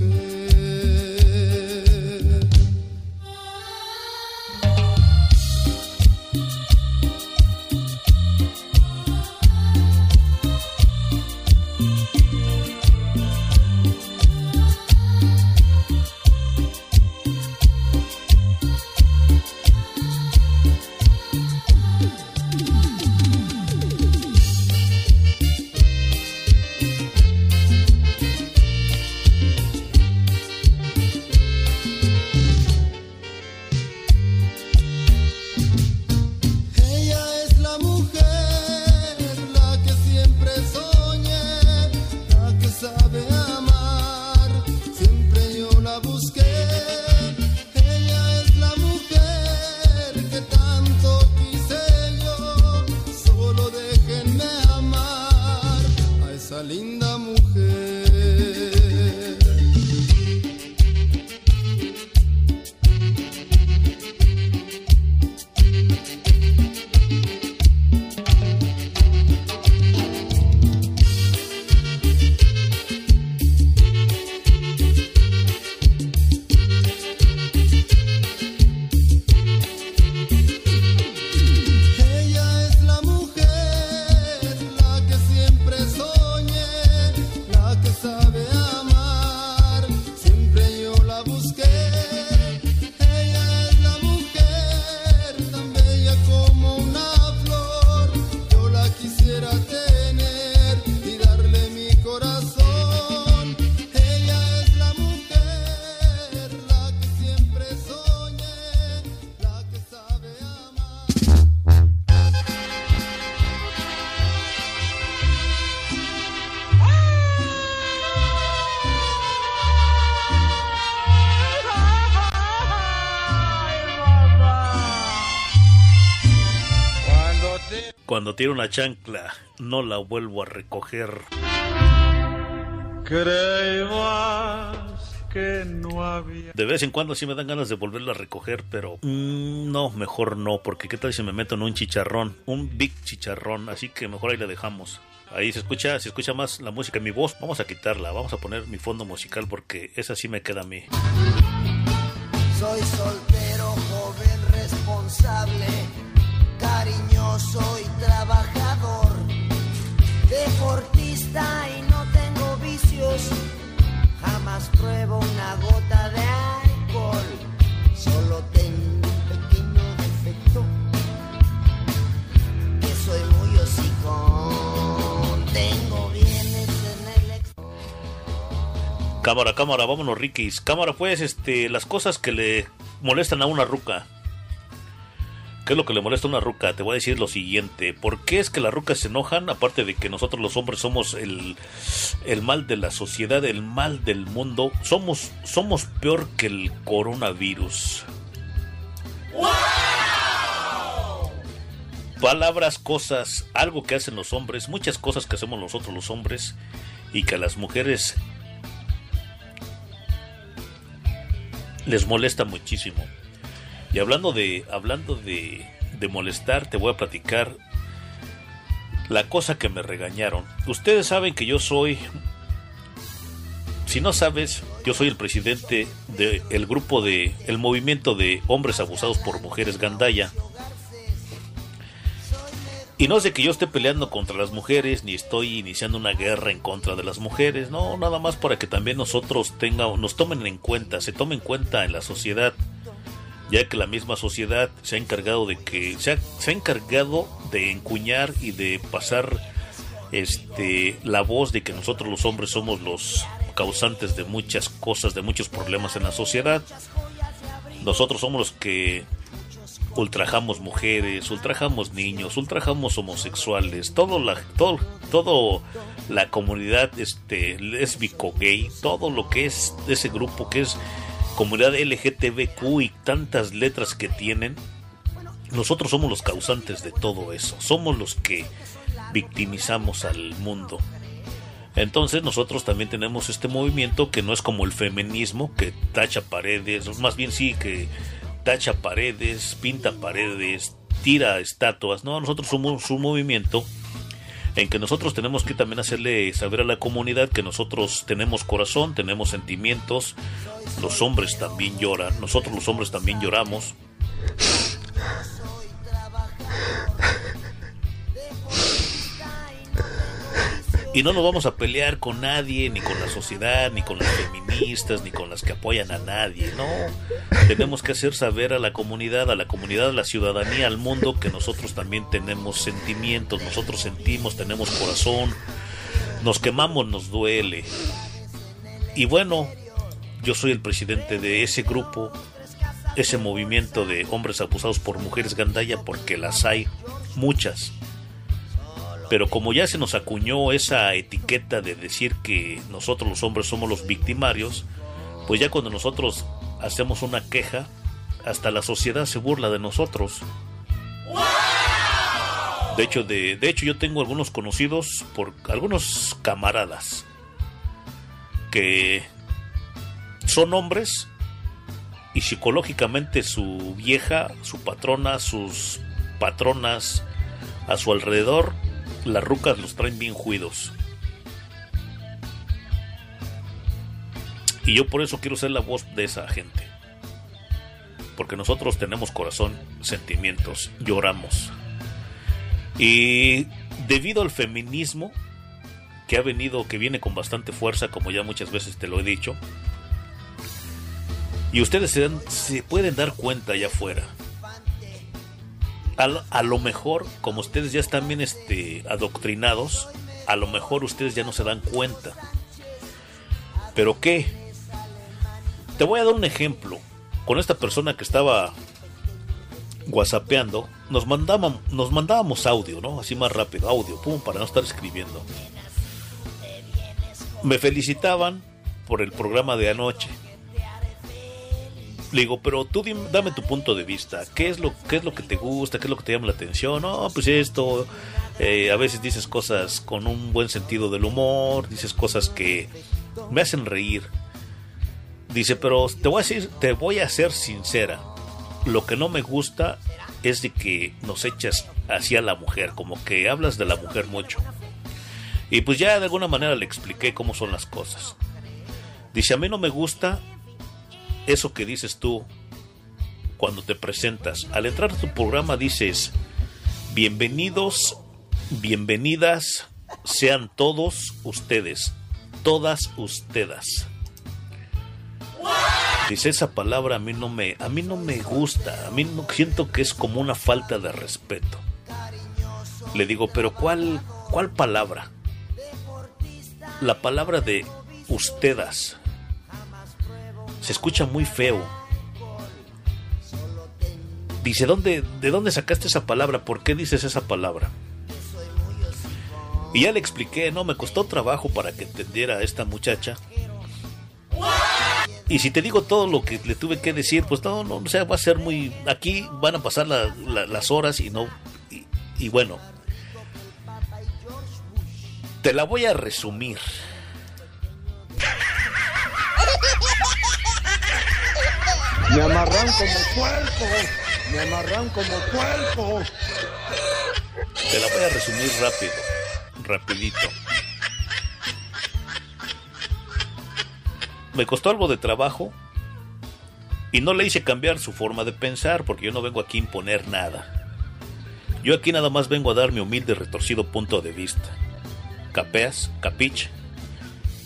Cuando tiro una chancla, no la vuelvo a recoger. Creías que no había. De vez en cuando sí me dan ganas de volverla a recoger, pero mm, no, mejor no, porque qué tal si me meto en un chicharrón, un big chicharrón, así que mejor ahí la dejamos. Ahí se escucha, se escucha más la música, mi voz, vamos a quitarla, vamos a poner mi fondo musical porque esa sí me queda a mí. Soy soltero, joven, responsable, cariñoso y trabajador, deportista y no tengo vicios, jamás pruebo una gota de alcohol, solo tengo un pequeño defecto, que soy muy hocicón, tengo bienes en el ex... Cámara, cámara, vámonos, Rikis. Cámara, pues, este, las cosas que le molestan a una ruca. ¿Qué es lo que le molesta a una ruca? Te voy a decir lo siguiente. ¿Por qué es que las rucas se enojan? Aparte de que nosotros los hombres somos el, el mal de la sociedad, el mal del mundo. Somos, somos peor que el coronavirus. Palabras, cosas, algo que hacen los hombres, muchas cosas que hacemos nosotros los hombres y que a las mujeres les molesta muchísimo. Y hablando de hablando de, de molestar, te voy a platicar la cosa que me regañaron. Ustedes saben que yo soy si no sabes, yo soy el presidente del grupo de el movimiento de hombres abusados por mujeres Gandaya. Y no de que yo esté peleando contra las mujeres, ni estoy iniciando una guerra en contra de las mujeres, no, nada más para que también nosotros tenga, nos tomen en cuenta, se tomen en cuenta en la sociedad, ya que la misma sociedad se ha encargado de que, se ha, se ha encargado de encuñar y de pasar este la voz de que nosotros los hombres somos los causantes de muchas cosas, de muchos problemas en la sociedad. Nosotros somos los que ultrajamos mujeres, ultrajamos niños, ultrajamos homosexuales, todo la todo todo la comunidad este lésbico gay, todo lo que es ese grupo que es comunidad LGTBQ y tantas letras que tienen, nosotros somos los causantes de todo eso, somos los que victimizamos al mundo. Entonces nosotros también tenemos este movimiento que no es como el feminismo, que tacha paredes, más bien sí que tacha paredes, pinta paredes, tira estatuas. No, nosotros somos un movimiento en que nosotros tenemos que también hacerle saber a la comunidad que nosotros tenemos corazón, tenemos sentimientos, los hombres también lloran, nosotros los hombres también lloramos. Y no nos vamos a pelear con nadie, ni con la sociedad, ni con las feministas, ni con las que apoyan a nadie. No, tenemos que hacer saber a la comunidad, a la comunidad, a la ciudadanía, al mundo, que nosotros también tenemos sentimientos, nosotros sentimos, tenemos corazón, nos quemamos, nos duele. Y bueno, yo soy el presidente de ese grupo, ese movimiento de hombres abusados por mujeres gandaya, porque las hay muchas pero como ya se nos acuñó esa etiqueta de decir que nosotros los hombres somos los victimarios, pues ya cuando nosotros hacemos una queja, hasta la sociedad se burla de nosotros. De hecho, de, de hecho yo tengo algunos conocidos por algunos camaradas que son hombres y psicológicamente su vieja, su patrona, sus patronas a su alrededor las rucas los traen bien juidos. Y yo por eso quiero ser la voz de esa gente. Porque nosotros tenemos corazón, sentimientos, lloramos. Y debido al feminismo que ha venido, que viene con bastante fuerza, como ya muchas veces te lo he dicho, y ustedes se, dan, se pueden dar cuenta allá afuera, a, a, lo mejor, como ustedes ya están bien este, adoctrinados, a lo mejor ustedes ya no se dan cuenta. ¿Pero qué? Te voy a dar un ejemplo. Con esta persona que estaba whatsappeando, nos, mandábamos, nos mandábamos audio, ¿no? Así más rápido, audio, pum, para no estar escribiendo. Me felicitaban por el programa de anoche. Le digo, pero tú dim- dame tu punto de vista. ¿Qué es, lo, ¿Qué es lo que te gusta? ¿Qué es lo que te llama la atención? No, pues esto. eh, a veces dices cosas con un buen sentido del humor. Dices cosas que me hacen reír. Dice, pero te voy a decir, te voy a ser sincera. Lo que no me gusta es de que nos echas hacia la mujer, como que hablas de la mujer mucho. Y pues ya de alguna manera le expliqué cómo son las cosas. Dice, a mí no me gusta eso que dices tú cuando te presentas. Al entrar a tu programa dices, bienvenidos, bienvenidas sean todos ustedes, todas ustedes. Dice esa palabra a mí no me a mí no me gusta, a mí no siento que es como una falta de respeto. Le digo, "Pero ¿cuál cuál palabra?" La palabra de ustedes. Se escucha muy feo. Dice, ¿dónde, ¿de dónde sacaste esa palabra? ¿Por qué dices esa palabra? Y ya le expliqué, no, me costó trabajo para que entendiera a esta muchacha. Y si te digo todo lo que le tuve que decir, pues no, no, o sea, va a ser muy... Aquí van a pasar la- la- las horas y no... Y, y bueno, te la voy a resumir. Me amarran como puerco, me amarran como puerco. Te la voy a resumir rápido, rapidito. Me costó algo de trabajo y no le hice cambiar su forma de pensar porque yo no vengo aquí a imponer nada. Yo aquí nada más vengo a dar mi humilde retorcido punto de vista. ¿Capeas? ¿Capich?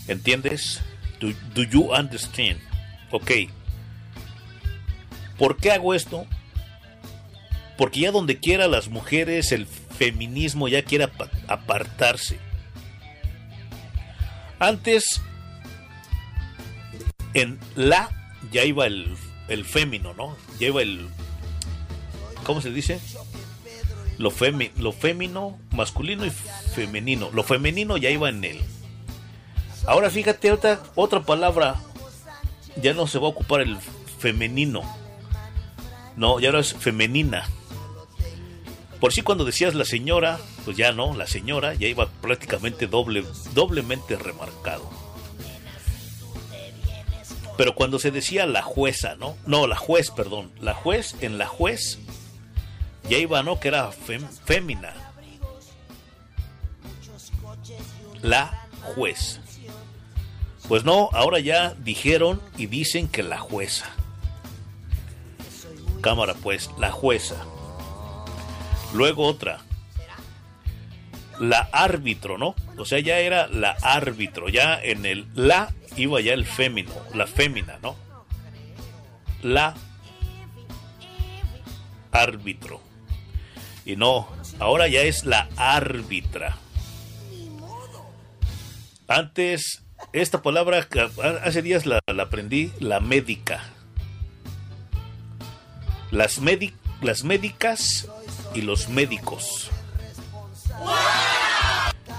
¿Entiendes? Do, do you understand? Ok. ¿Por qué hago esto? Porque ya donde quiera las mujeres, el feminismo ya quiere apa- apartarse. Antes, en la ya iba el, el fémino, ¿no? Ya iba el... ¿Cómo se dice? Lo, femi, lo fémino, masculino y femenino. Lo femenino ya iba en él. Ahora fíjate, otra, otra palabra. Ya no se va a ocupar el femenino. No, ya ahora es femenina. Por si cuando decías la señora, pues ya no, la señora ya iba prácticamente doble, doblemente remarcado. Pero cuando se decía la jueza, ¿no? No, la juez, perdón. La juez, en la juez, ya iba, ¿no? Que era fem- fémina. La juez. Pues no, ahora ya dijeron y dicen que la jueza. Cámara, pues, la jueza. Luego otra. La árbitro, ¿no? O sea, ya era la árbitro. Ya en el la iba ya el fémino, la fémina, ¿no? La árbitro. Y no, ahora ya es la árbitra. Antes, esta palabra, hace días la, la aprendí, la médica. Las, las médicas y los médicos.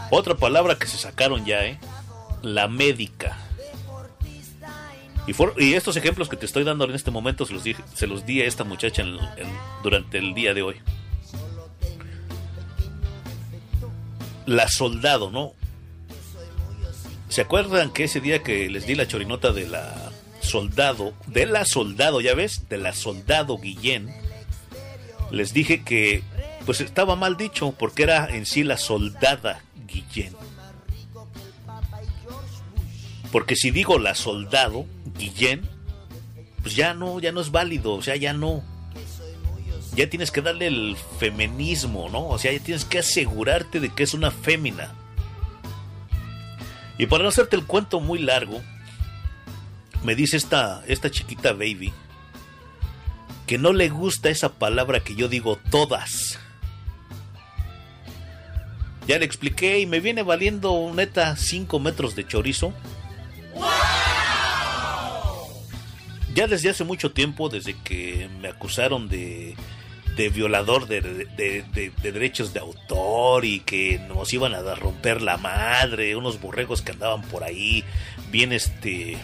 Otra palabra que se sacaron ya, ¿eh? La médica. Y, for- y estos ejemplos que te estoy dando en este momento se los, dije- se los di a esta muchacha en- durante el día de hoy. La soldado, ¿no? ¿Se acuerdan que ese día que les di la chorinota de la soldado, de la soldado, ya ves, de la soldado Guillén, les dije que pues estaba mal dicho porque era en sí la soldada Guillén. Porque si digo la soldado Guillén, pues ya no, ya no es válido, o sea, ya no. Ya tienes que darle el feminismo, ¿no? O sea, ya tienes que asegurarte de que es una fémina. Y para no hacerte el cuento muy largo, me dice esta, esta chiquita baby que no le gusta esa palabra que yo digo todas. Ya le expliqué y me viene valiendo neta 5 metros de chorizo. Ya desde hace mucho tiempo, desde que me acusaron de, de violador de, de- de- de derechos de autor y que nos iban a romper la madre, unos borregos que andaban por ahí, bien este,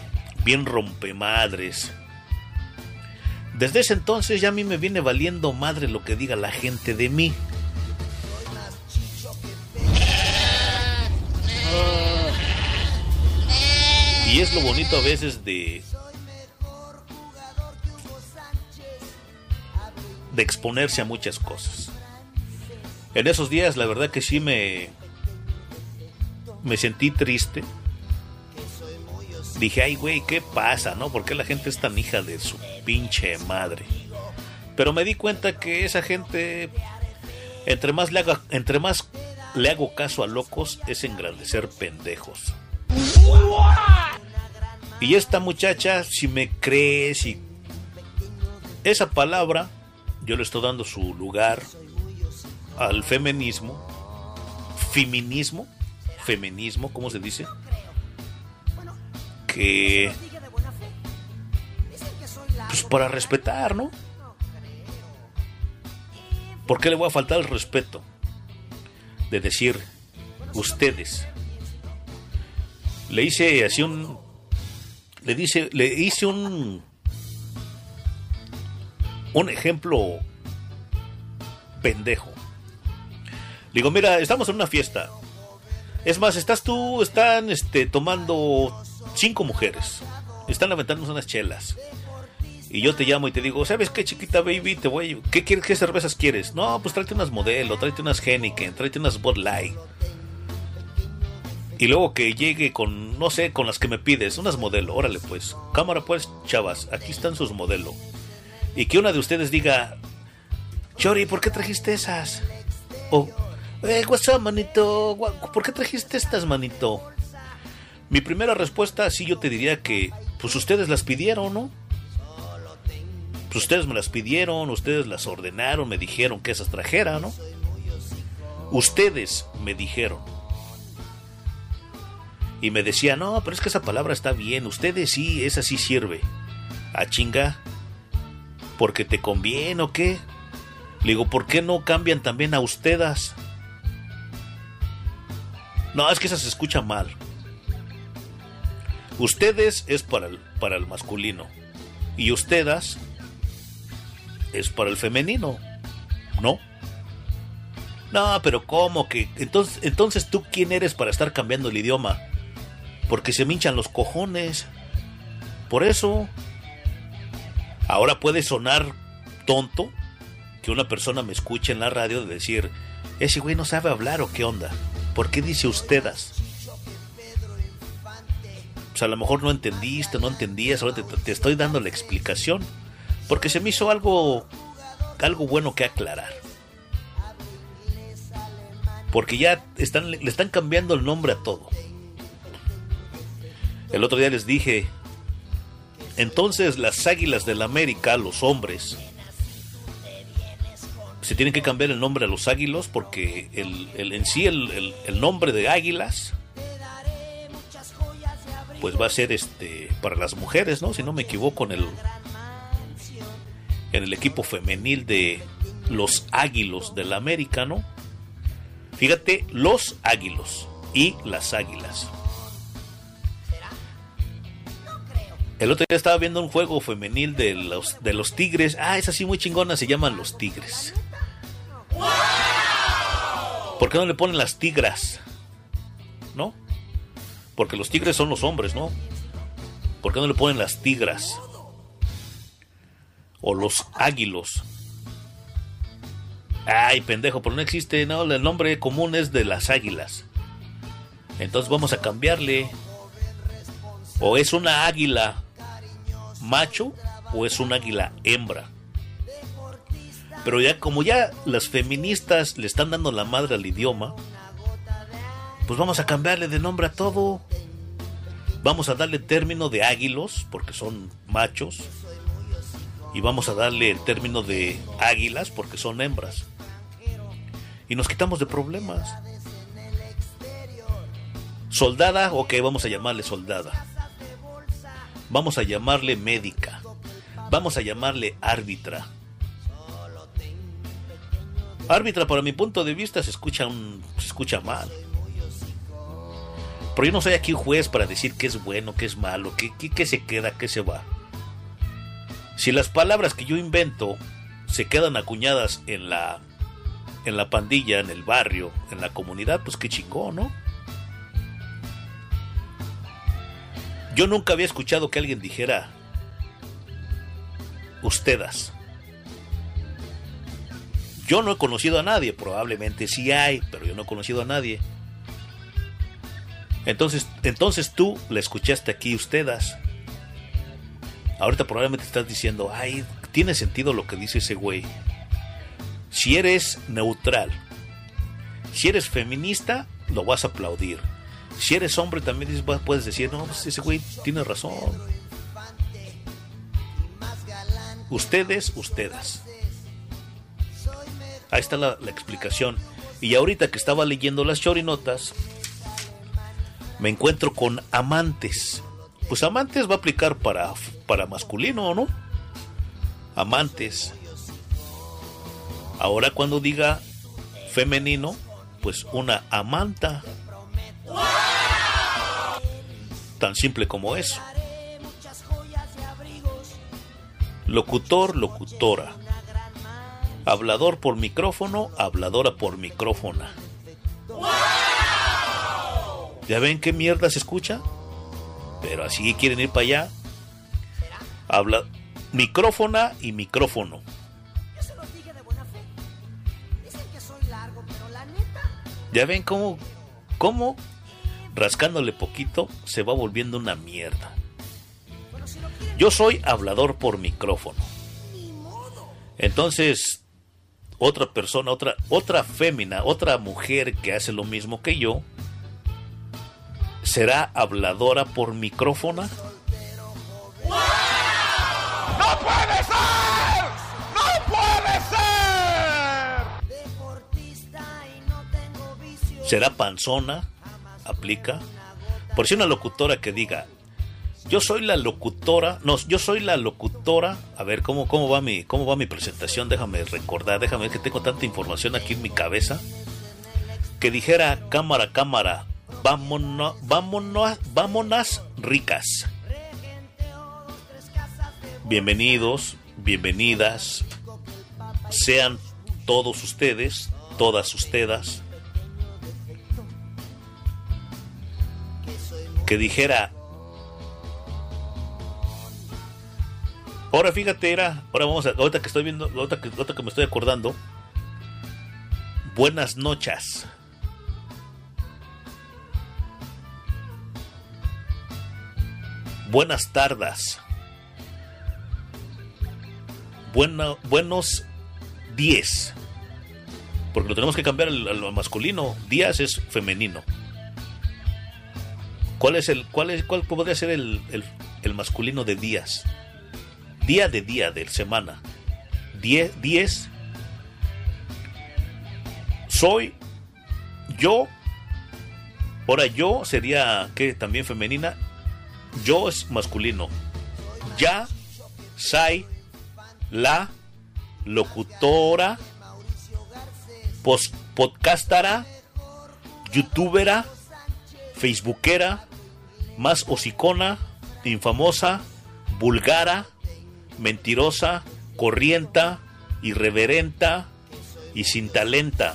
bien rompemadres. Desde ese entonces ya a mí me viene valiendo madre lo que diga la gente de mí. Y es lo bonito a veces de de exponerse a muchas cosas. En esos días la verdad que sí me me sentí triste. Dije, ay güey, ¿qué pasa? ¿No? ¿Por qué la gente es tan hija de su pinche madre? Pero me di cuenta que esa gente, entre más le, haga, entre más le hago caso a locos, es engrandecer pendejos. Y esta muchacha, si me cree, si esa palabra, yo le estoy dando su lugar al feminismo, feminismo, feminismo, ¿cómo se dice? Que pues para respetar, ¿no? ¿Por qué le voy a faltar el respeto? De decir, ustedes. Le hice así un. Le dice, le hice un. Un ejemplo pendejo. Le digo, mira, estamos en una fiesta. Es más, estás tú, están este, tomando cinco mujeres. Están levantando unas chelas. Y yo te llamo y te digo, ¿sabes qué, chiquita baby? Te voy ¿Qué, quieres, ¿Qué cervezas quieres? No, pues tráete unas modelo, tráete unas Heineken, tráete unas Bud Light. Y luego que llegue con, no sé, con las que me pides, unas modelo, órale pues. Cámara pues, chavas, aquí están sus modelo. Y que una de ustedes diga, Chori, ¿por qué trajiste esas? O, eh, what's up, manito? ¿Por qué trajiste estas, manito? Mi primera respuesta, sí, yo te diría que, pues ustedes las pidieron, ¿no? Pues ustedes me las pidieron, ustedes las ordenaron, me dijeron que esas trajera, ¿no? Ustedes me dijeron. Y me decía, no, pero es que esa palabra está bien, ustedes sí, esa sí sirve. A chinga. ¿Porque te conviene o qué? Le digo, ¿por qué no cambian también a ustedes? No, es que esa se escucha mal. Ustedes es para el, para el masculino. Y ustedes es para el femenino. ¿No? No, pero ¿cómo que? Entonces, entonces tú quién eres para estar cambiando el idioma? Porque se me hinchan los cojones. Por eso. Ahora puede sonar tonto que una persona me escuche en la radio de decir, ese güey no sabe hablar o qué onda. ¿Por qué dice ustedes? A lo mejor no entendiste, no entendías, ahora te, te estoy dando la explicación. Porque se me hizo algo, algo bueno que aclarar. Porque ya están, le están cambiando el nombre a todo. El otro día les dije, entonces las águilas del América, los hombres, se tienen que cambiar el nombre a los águilos porque el, el en sí el, el, nombre de águilas pues va a ser este para las mujeres, ¿no? Si no me equivoco en el en el equipo femenil de los Águilos del América, ¿no? Fíjate, los Águilos y las Águilas. El otro día estaba viendo un juego femenil de los, de los Tigres. Ah, es así muy chingona, se llaman los Tigres. ¿Por qué no le ponen las tigras? ¿No? Porque los tigres son los hombres, ¿no? ¿Por qué no le ponen las tigras? O los águilos. Ay, pendejo, pero no existe, no, el nombre común es de las águilas. Entonces vamos a cambiarle. O es una águila macho o es un águila hembra. Pero ya como ya las feministas le están dando la madre al idioma, pues vamos a cambiarle de nombre a todo. Vamos a darle término de águilos, porque son machos. Y vamos a darle el término de águilas, porque son hembras. Y nos quitamos de problemas. Soldada, ok, vamos a llamarle soldada. Vamos a llamarle médica. Vamos a llamarle árbitra. Árbitra, para mi punto de vista, se escucha, un, se escucha mal. Pero yo no soy aquí juez para decir qué es bueno, qué es malo, qué, qué, qué se queda, qué se va. Si las palabras que yo invento se quedan acuñadas en la en la pandilla, en el barrio, en la comunidad, pues qué chingón, ¿no? Yo nunca había escuchado que alguien dijera ustedes. Yo no he conocido a nadie, probablemente sí hay, pero yo no he conocido a nadie. Entonces, entonces tú le escuchaste aquí ustedes. Ahorita probablemente estás diciendo, ay, tiene sentido lo que dice ese güey. Si eres neutral, si eres feminista, lo vas a aplaudir. Si eres hombre, también puedes decir, no, pues ese güey tiene razón. Ustedes, ustedes. Ahí está la, la explicación. Y ahorita que estaba leyendo las chorinotas, me encuentro con amantes. Pues amantes va a aplicar para, para masculino, ¿no? Amantes. Ahora cuando diga femenino, pues una amanta. Tan simple como eso. Locutor, locutora. Hablador por micrófono, habladora por micrófona. ¿Ya ven qué mierda se escucha? Pero así quieren ir para allá. Habla micrófona y micrófono. Yo se los dije de buena fe. Dicen que soy largo, pero la neta. ¿Ya ven cómo, cómo rascándole poquito se va volviendo una mierda? Yo soy hablador por micrófono. Entonces, otra persona, otra, otra fémina, otra mujer que hace lo mismo que yo, será habladora por micrófono. ¡No puede ser! ¡No puede ser! será panzona, aplica. Por si una locutora que diga, yo soy la locutora, no, yo soy la locutora. A ver, ¿cómo, cómo, va, mi, cómo va mi presentación? Déjame recordar, déjame ver que tengo tanta información aquí en mi cabeza. Que dijera, cámara, cámara, vámonos, vámonos, vámonos ricas. Bienvenidos, bienvenidas, sean todos ustedes, todas ustedes, que dijera, ahora fíjate, era, ahora vamos a, ahorita que estoy viendo, ahorita que, ahorita que me estoy acordando, buenas noches. Buenas tardes. Buena, buenos 10. Porque lo tenemos que cambiar al, al masculino. Días es femenino. ¿Cuál es el, cuál es, cuál podría ser el, el, masculino de días? Día de día, de semana. 10, 10. Soy yo. Ahora yo sería, ¿qué? También femenina. Yo es masculino. Ya, sai, la, locutora, pos- podcastara, youtubera, facebookera, más hocicona, infamosa, vulgara, mentirosa, corrienta, irreverenta y sin talenta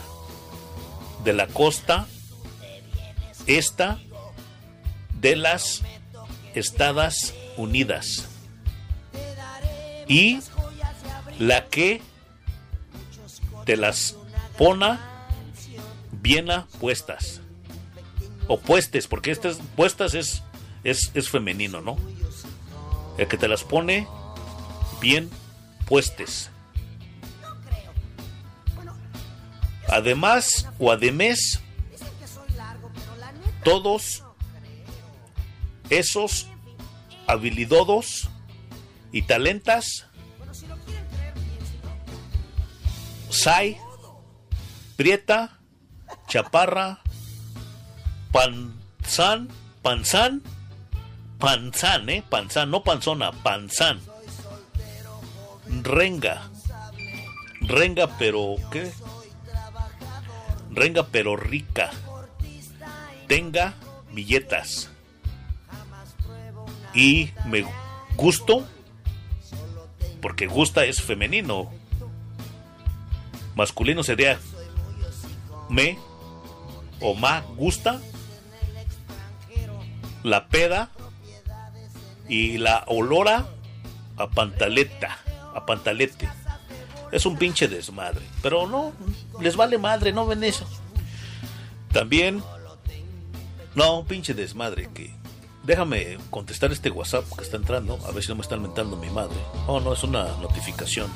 de la costa, esta de las Estados Unidas. Y la que te las pona bien puestas o puestes porque estas puestas es, es es femenino no el que te las pone bien puestes. Además o además todos esos habilidosos y talentas Sai, Prieta, Chaparra, Panzán, Panzán, Panzán, eh, Panzán, no Panzona, Panzán. Renga, Renga pero ¿qué? Renga pero rica. Tenga billetas. Y me gusto porque gusta es femenino. Masculino sería me o ma gusta. La peda y la olora a pantaleta, a pantalete. Es un pinche desmadre. Pero no, les vale madre, no ven eso. También, no, un pinche desmadre que... Déjame contestar este WhatsApp que está entrando, a ver si no me están mentando mi madre. Oh, no, es una notificación.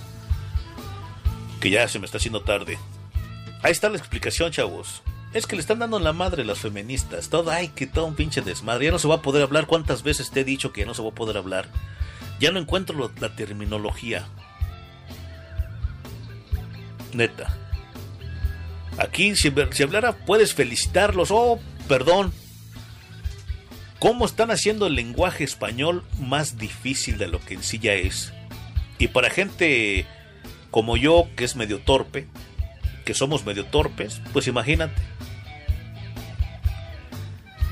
Que ya se me está haciendo tarde. Ahí está la explicación, chavos. Es que le están dando la madre las feministas. Todo, ay, que todo un pinche desmadre. Ya no se va a poder hablar. ¿Cuántas veces te he dicho que ya no se va a poder hablar? Ya no encuentro la terminología. Neta. Aquí, si, si hablara, puedes felicitarlos. Oh, perdón. ¿Cómo están haciendo el lenguaje español más difícil de lo que en sí ya es? Y para gente como yo, que es medio torpe, que somos medio torpes, pues imagínate.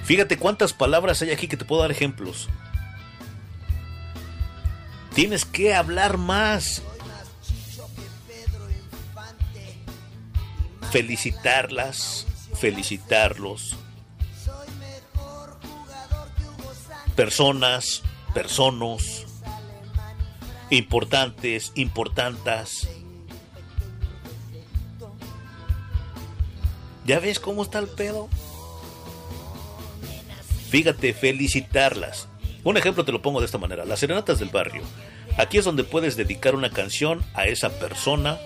Fíjate cuántas palabras hay aquí que te puedo dar ejemplos. Tienes que hablar más. Felicitarlas, felicitarlos. Personas, personos. Importantes, importantas. ¿Ya ves cómo está el pedo? Fíjate, felicitarlas. Un ejemplo te lo pongo de esta manera. Las serenatas del barrio. Aquí es donde puedes dedicar una canción a esa persona.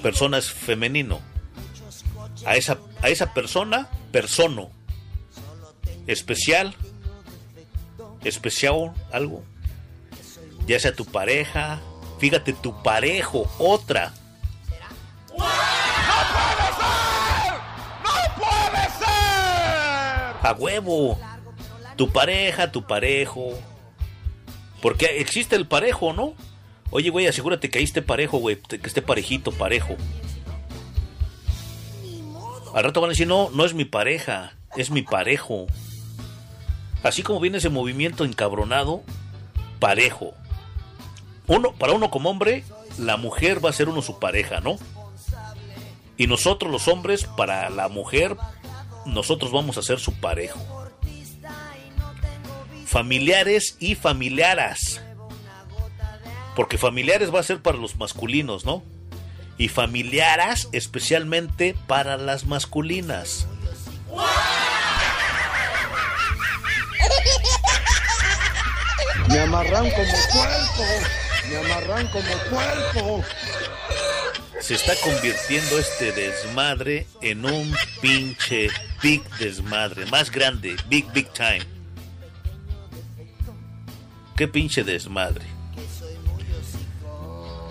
Persona es femenino. A esa, a esa persona, persono. Especial. Especial, algo. Ya sea tu pareja. Fíjate, tu parejo, otra. A huevo. Tu pareja, tu parejo. Porque existe el parejo, ¿no? Oye, güey, asegúrate que ahí esté parejo, güey. Que esté parejito, parejo. Al rato van a decir, no, no es mi pareja, es mi parejo. Así como viene ese movimiento encabronado, parejo. Uno, para uno como hombre, la mujer va a ser uno su pareja, ¿no? Y nosotros los hombres, para la mujer, nosotros vamos a ser su parejo. Familiares y familiaras. Porque familiares va a ser para los masculinos, ¿no? Y familiaras especialmente para las masculinas. Me amarran como cuerpo, me amarran como cuerpo. Se está convirtiendo este desmadre en un pinche big desmadre. Más grande, big, big time. Qué pinche desmadre.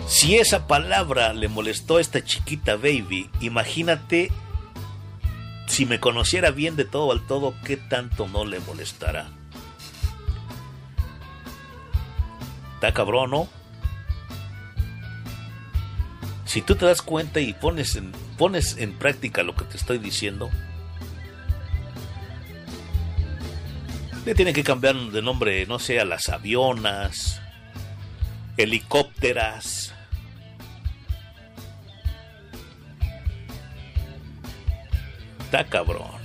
Si esa palabra le molestó a esta chiquita baby, imagínate si me conociera bien de todo al todo, qué tanto no le molestará. Cabrón, ¿no? Si tú te das cuenta y pones en, pones en práctica lo que te estoy diciendo, le tienen que cambiar de nombre, no sé, a las avionas, helicópteras. Está cabrón.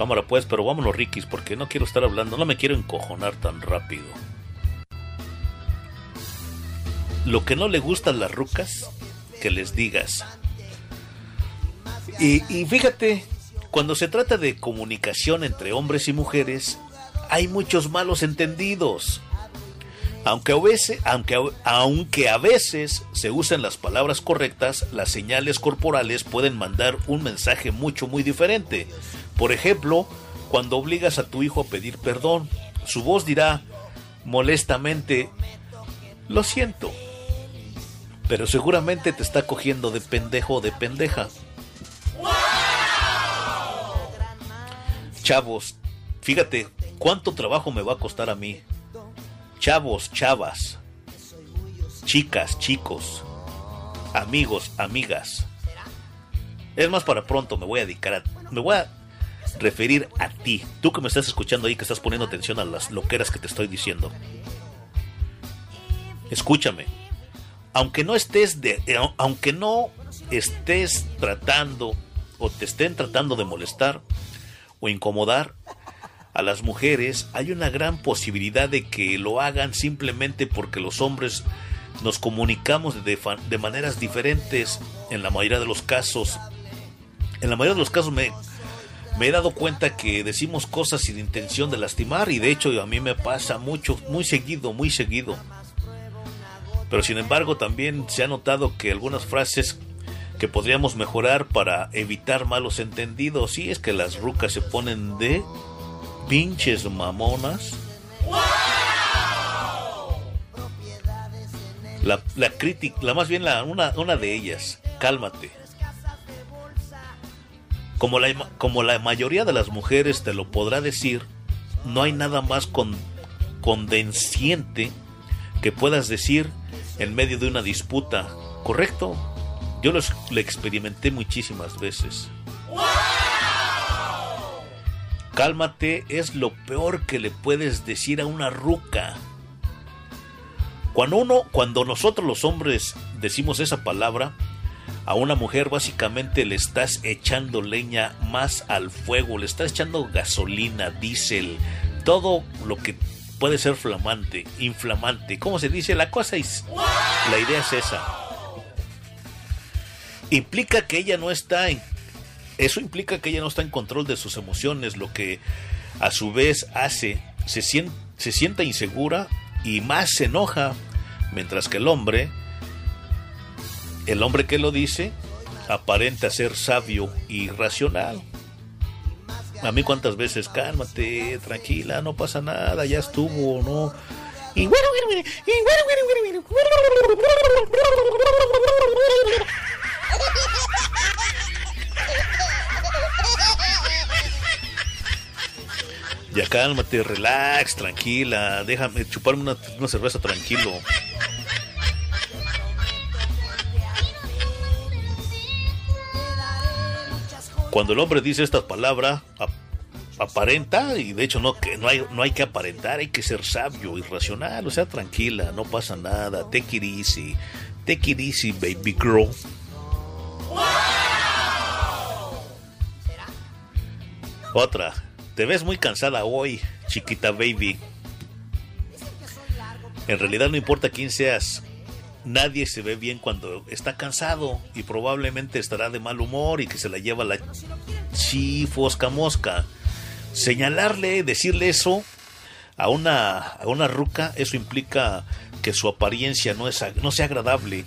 Cámara pues, pero vámonos Rikis, porque no quiero estar hablando, no me quiero encojonar tan rápido. Lo que no le gustan las rucas, que les digas. Y, y fíjate, cuando se trata de comunicación entre hombres y mujeres, hay muchos malos entendidos. Aunque a, veces, aunque, aunque a veces se usen las palabras correctas, las señales corporales pueden mandar un mensaje mucho, muy diferente. Por ejemplo, cuando obligas a tu hijo a pedir perdón, su voz dirá molestamente, lo siento, pero seguramente te está cogiendo de pendejo o de pendeja. Chavos, fíjate cuánto trabajo me va a costar a mí. Chavos, chavas, chicas, chicos, amigos, amigas. Es más para pronto, me voy a dedicar a... Me voy a referir a ti, tú que me estás escuchando ahí, que estás poniendo atención a las loqueras que te estoy diciendo. escúchame, aunque no estés de, eh, aunque no estés tratando o te estén tratando de molestar o incomodar a las mujeres, hay una gran posibilidad de que lo hagan simplemente porque los hombres nos comunicamos de, de maneras diferentes en la mayoría de los casos. En la mayoría de los casos me, me he dado cuenta que decimos cosas sin intención de lastimar y de hecho a mí me pasa mucho, muy seguido, muy seguido. Pero sin embargo también se ha notado que algunas frases que podríamos mejorar para evitar malos entendidos, sí es que las rucas se ponen de pinches mamonas. La, la crítica, la más bien la, una, de ellas, cálmate. Como la, mayoría de las mujeres te lo podrá decir, no hay nada más con, condenciente que puedas decir en medio de una disputa, ¿correcto? Yo lo, lo experimenté muchísimas veces. Cálmate es lo peor que le puedes decir a una ruca. Cuando uno, cuando nosotros los hombres decimos esa palabra, a una mujer básicamente le estás echando leña más al fuego, le estás echando gasolina, diésel, todo lo que puede ser flamante, inflamante. ¿Cómo se dice? La cosa es. La idea es esa. Implica que ella no está en. Eso implica que ella no está en control de sus emociones, lo que a su vez hace se, sien- se sienta insegura y más se enoja, mientras que el hombre, el hombre que lo dice, aparenta ser sabio y racional. A mí cuántas veces, cálmate, tranquila, no pasa nada, ya estuvo, ¿no? Y bueno, bueno, bueno, bueno, Ya cálmate, relax, tranquila, déjame chuparme una, una cerveza tranquilo. Cuando el hombre dice esta palabra, ap- aparenta, y de hecho no, que no, hay, no hay que aparentar, hay que ser sabio y racional, o sea, tranquila, no pasa nada, take it easy, take it easy, baby girl. Otra, te ves muy cansada hoy, chiquita baby. En realidad no importa quién seas, nadie se ve bien cuando está cansado y probablemente estará de mal humor y que se la lleva la chifosca mosca. Señalarle, decirle eso a una, a una ruca, eso implica que su apariencia no, es, no sea agradable.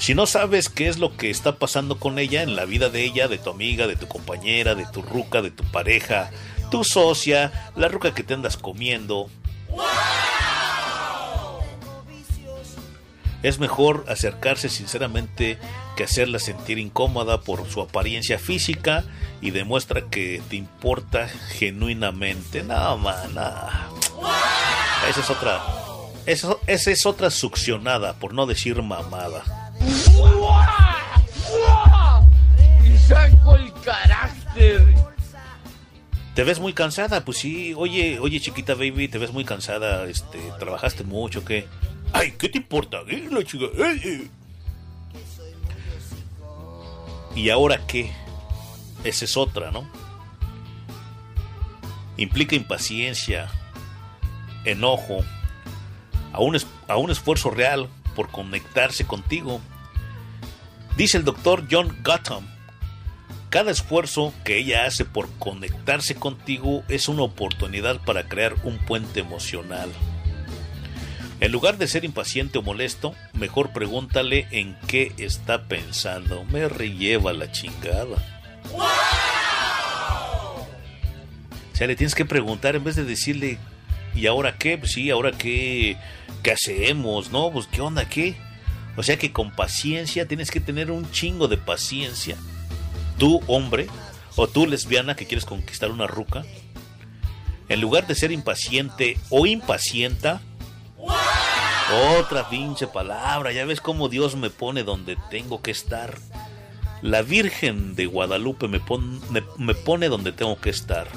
Si no sabes qué es lo que está pasando con ella en la vida de ella, de tu amiga, de tu compañera, de tu ruca, de tu pareja, tu socia, la ruca que te andas comiendo, es mejor acercarse sinceramente que hacerla sentir incómoda por su apariencia física y demuestra que te importa genuinamente. No, man, no. Esa es otra. Esa, esa es otra succionada, por no decir mamada. Y saco el carácter. Te ves muy cansada, pues sí. Oye, oye, chiquita baby, te ves muy cansada. Este, trabajaste mucho, ¿qué? Ay, ¿qué te importa? Eh, la chica, eh, eh. ¿Y ahora qué? Esa es otra, ¿no? Implica impaciencia, enojo, a un, a un esfuerzo real por conectarse contigo. Dice el doctor John Gotham, cada esfuerzo que ella hace por conectarse contigo es una oportunidad para crear un puente emocional. En lugar de ser impaciente o molesto, mejor pregúntale en qué está pensando. Me relleva la chingada. O sea, le tienes que preguntar en vez de decirle, ¿y ahora qué? Pues sí, ¿ahora qué? ¿Qué hacemos? ¿No? Pues ¿qué onda? ¿Qué? O sea que con paciencia tienes que tener un chingo de paciencia. Tú, hombre, o tú, lesbiana, que quieres conquistar una ruca, en lugar de ser impaciente o impacienta, otra pinche palabra, ya ves cómo Dios me pone donde tengo que estar. La Virgen de Guadalupe me, pon- me, me pone donde tengo que estar.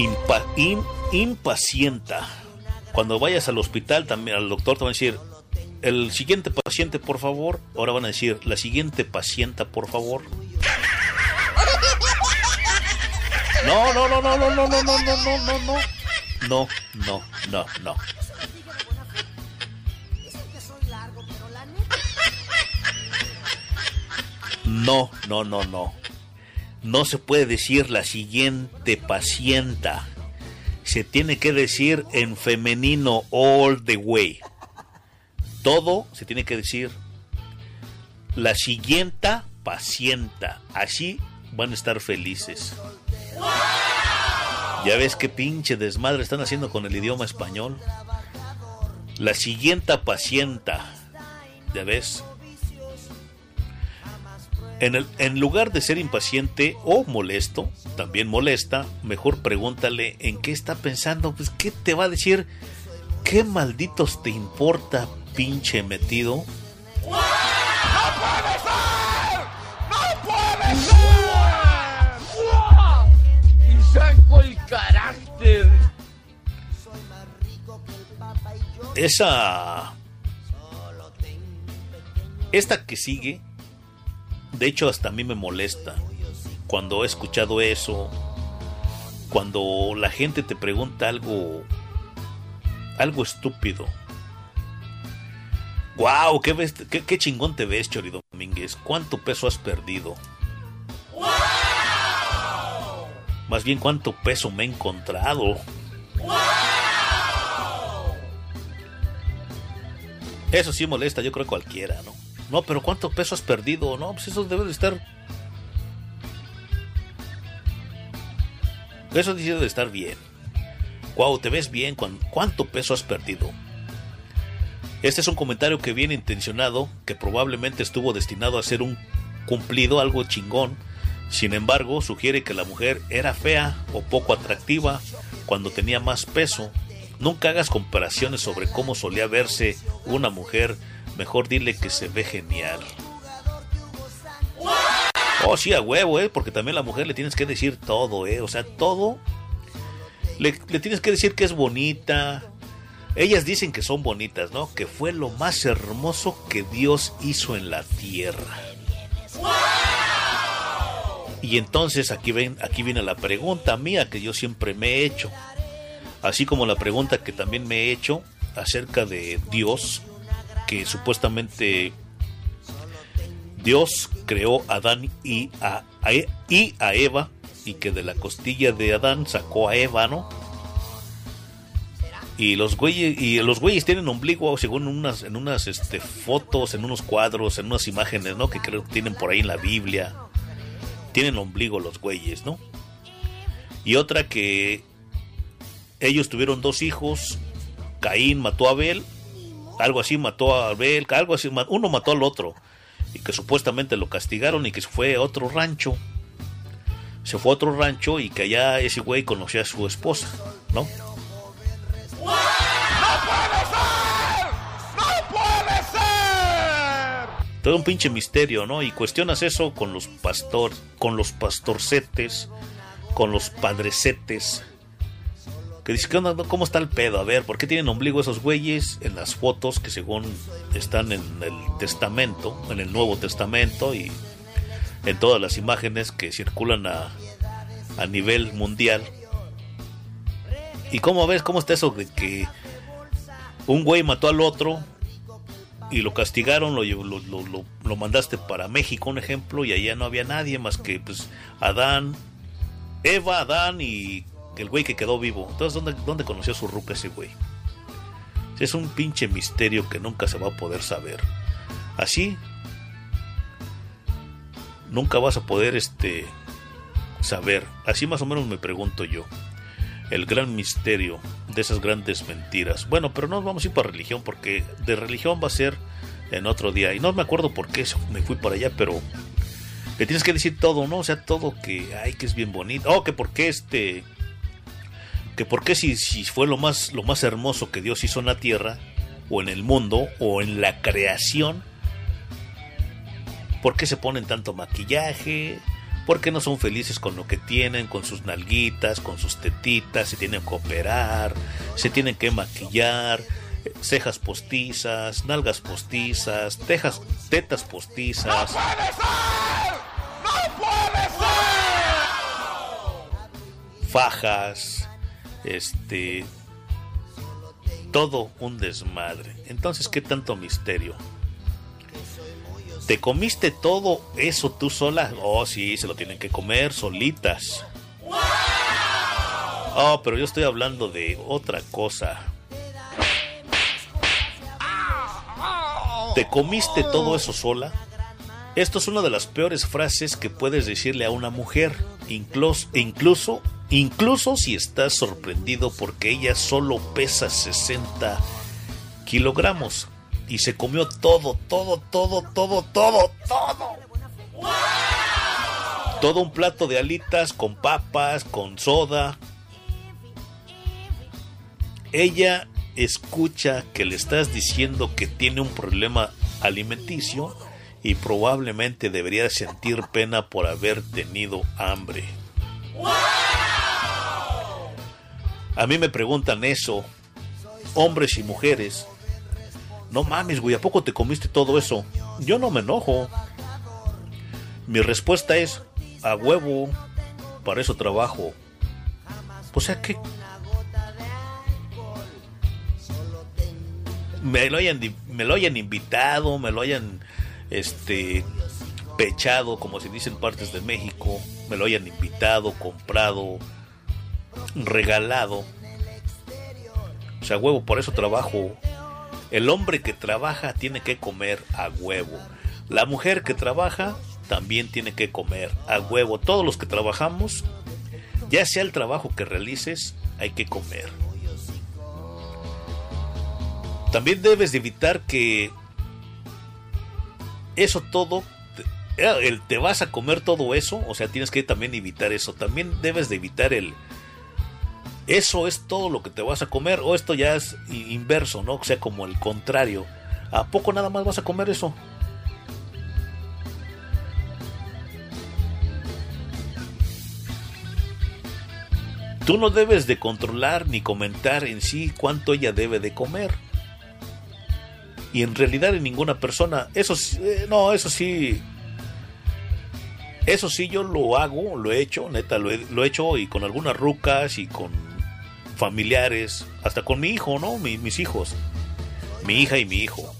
Impa- impacienta. Cuando vayas al hospital, también al doctor te van a decir, el siguiente paciente, por favor. Ahora van a decir, la siguiente pacienta, por favor. No, no, no, no, no, no, no, no, no, no, no, no. No, no, no, no. No, no, no, no. No se puede decir la siguiente pacienta. Se tiene que decir en femenino all the way. Todo se tiene que decir la siguiente pacienta. Así van a estar felices. Ya ves qué pinche desmadre están haciendo con el idioma español. La siguiente pacienta. Ya ves. En, lugar de ser impaciente o molesto, también molesta, mejor pregúntale en qué está pensando. Pues, ¿qué te va a decir? ¿Qué malditos te importa, pinche metido? ¡No puede ser! ¡No puede ser! Y saco el carácter. Esa. Esta que sigue, de hecho, hasta a mí me molesta. Cuando he escuchado eso, cuando la gente te pregunta algo. algo estúpido. ¡Wow! ¿qué, ves- qué, qué chingón te ves, Chori Domínguez! ¿Cuánto peso has perdido? Más bien, ¿cuánto peso me he encontrado? Eso sí molesta, yo creo cualquiera, ¿no? No, pero ¿cuánto peso has perdido? No, pues eso debe de estar. Eso debe de estar bien. Guau, te ves bien. ¿cuán- ¿Cuánto peso has perdido? Este es un comentario que viene intencionado, que probablemente estuvo destinado a ser un cumplido, algo chingón. Sin embargo, sugiere que la mujer era fea o poco atractiva cuando tenía más peso. Nunca hagas comparaciones sobre cómo solía verse una mujer. Mejor dile que se ve genial. Oh, sí, a huevo, ¿eh? Porque también a la mujer le tienes que decir todo, ¿eh? O sea, todo. Le, le tienes que decir que es bonita. Ellas dicen que son bonitas, ¿no? Que fue lo más hermoso que Dios hizo en la tierra. Y entonces aquí, ven, aquí viene la pregunta mía que yo siempre me he hecho. Así como la pregunta que también me he hecho acerca de Dios, que supuestamente Dios creó a Adán y a, E- y a Eva, y que de la costilla de Adán sacó a Eva, ¿no? Y los güeyes, y los güeyes tienen ombligo según unas, en unas este, fotos, en unos cuadros, en unas imágenes, ¿no? Que creo que tienen por ahí en la Biblia. Tienen ombligo los güeyes, ¿no? Y otra que ellos tuvieron dos hijos. Caín mató a Abel. Algo así mató a Abel. Algo así. Uno mató al otro. Y que supuestamente lo castigaron y que se fue a otro rancho. Se fue a otro rancho y que allá ese güey conocía a su esposa, ¿no? Todo un pinche misterio, ¿no? Y cuestionas eso con los pastor, con los pastorcetes, con los padrecetes. Que dice. ¿Cómo está el pedo? A ver, ¿por qué tienen ombligo esos güeyes en las fotos que según están en el testamento, en el Nuevo Testamento y en todas las imágenes que circulan a, a nivel mundial? ¿Y cómo ves? ¿Cómo está eso de que un güey mató al otro y lo castigaron, lo, lo- lo- lo mandaste para México, un ejemplo, y allá no había nadie más que pues Adán, Eva, Adán y el güey que quedó vivo. Entonces, ¿dónde, dónde conoció a su ruca ese güey? Es un pinche misterio que nunca se va a poder saber. Así, nunca vas a poder este saber. Así más o menos me pregunto yo. El gran misterio de esas grandes mentiras. Bueno, pero no vamos a ir para religión porque de religión va a ser en otro día. Y no me acuerdo por qué me fui para allá, pero le tienes que decir todo, ¿no? O sea, todo que, ay, que es bien bonito. Oh, que por qué este, que por qué si, si fue lo más, lo más hermoso que Dios hizo en la tierra, o en el mundo, o en la creación, ¿por qué se ponen tanto maquillaje? porque no son felices con lo que tienen, con sus nalguitas, con sus tetitas, se tienen que operar, se tienen que maquillar, cejas postizas, nalgas postizas, tejas, tetas postizas. ¡No puede ser! fajas, este, todo un desmadre. Entonces, ¿qué tanto misterio? ¿Te comiste todo eso tú sola? Oh, sí, se lo tienen que comer solitas. Oh, pero yo estoy hablando de otra cosa. ¿Te comiste todo eso sola? Esto es una de las peores frases que puedes decirle a una mujer, incluso, incluso, incluso si estás sorprendido porque ella solo pesa 60 kilogramos y se comió todo, todo, todo, todo, todo, todo. Todo un plato de alitas con papas, con soda. Ella escucha que le estás diciendo que tiene un problema alimenticio y probablemente debería sentir pena por haber tenido hambre. A mí me preguntan eso, hombres y mujeres. No mames, güey, ¿a poco te comiste todo eso? Yo no me enojo. Mi respuesta es, a huevo, para eso trabajo. O sea que... Me lo hayan, me lo hayan invitado, me lo hayan este pechado, como se dice en partes de México, me lo hayan invitado, comprado, regalado. O sea, huevo, por eso trabajo. El hombre que trabaja tiene que comer a huevo. La mujer que trabaja también tiene que comer a huevo. Todos los que trabajamos, ya sea el trabajo que realices, hay que comer. También debes de evitar que eso todo, te- eh, el te vas a comer todo eso, o sea, tienes que también evitar eso. También debes de evitar el eso es todo lo que te vas a comer o esto ya es inverso, ¿no? O sea, como el contrario. ¿A poco nada más vas a comer eso? Tú no debes de controlar ni comentar en sí cuánto ella debe de comer. Y en realidad en ninguna persona, eso eh, no, eso sí, eso sí yo lo hago, lo he hecho, neta, lo he, lo he hecho y con algunas rucas y con familiares, hasta con mi hijo, ¿no? Mi- mis hijos, mi hija y mi hijo.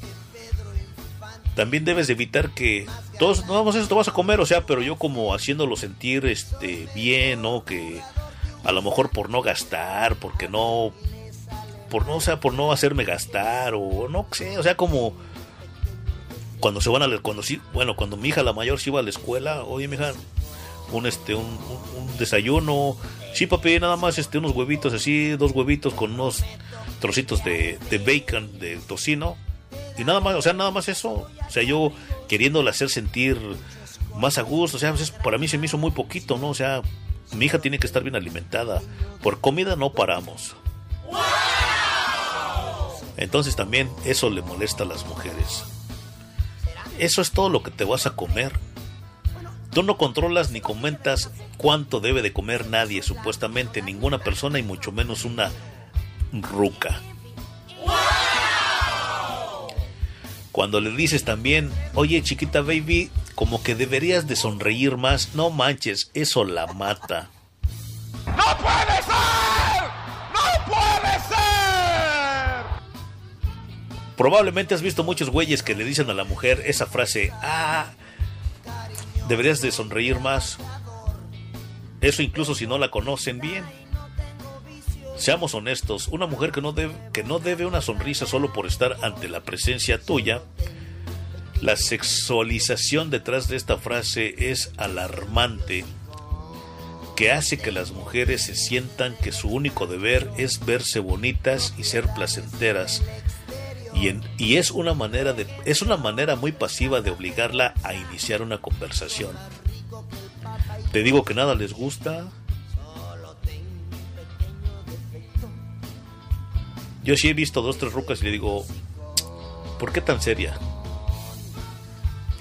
También debes de evitar que todos, no vamos eso te vas a comer, o sea, pero yo como haciéndolo sentir este bien, ¿no? Que a lo mejor por no gastar, porque no por no, o sea, por no hacerme gastar o no sé, o sea, como cuando se van a la, cuando sí, bueno, cuando mi hija la mayor se iba a la escuela, oye, mi hija, un este un, un- un desayuno, sí, papi, nada más este unos huevitos así, dos huevitos con unos trocitos de, de bacon, de tocino y nada más, o sea, nada más eso, o sea, yo queriéndola hacer sentir más a gusto, o sea, para mí se me hizo muy poquito, ¿no? O sea, mi hija tiene que estar bien alimentada, por comida no paramos. Entonces también eso le molesta a las mujeres. Eso es todo lo que te vas a comer. Tú no controlas ni comentas cuánto debe de comer nadie, supuestamente ninguna persona y mucho menos una ruca. Cuando le dices también, oye chiquita baby, como que deberías de sonreír más, no manches, eso la mata. ¡No puede ser! ¡No puede ser! Probablemente has visto muchos güeyes que le dicen a la mujer esa frase, ah, deberías de sonreír más. Eso incluso si no la conocen bien. Seamos honestos, una mujer que no, debe, que no debe una sonrisa solo por estar ante la presencia tuya, la sexualización detrás de esta frase es alarmante, que hace que las mujeres se sientan que su único deber es verse bonitas y ser placenteras, y, es una manera de es una manera muy pasiva de obligarla a iniciar una conversación. Te digo que nada les gusta. Yo sí he visto dos tres rucas y le digo, ¿por qué tan seria?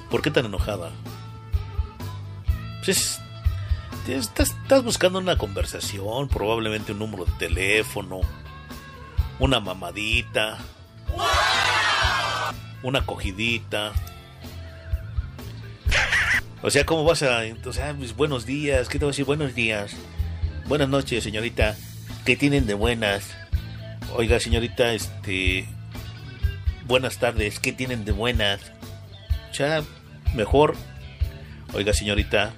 ¿Por qué tan enojada? Pues es- estás, estás buscando una conversación, probablemente un número de teléfono, una mamadita, una cogidita. O sea, ¿cómo vas a...? O pues, buenos días, ¿qué te voy a decir? Buenos días. Buenas noches, señorita. ¿Qué tienen de buenas? Oiga, señorita, este... Buenas tardes, ¿qué tienen de buenas? O sea, mejor... Oiga, señorita,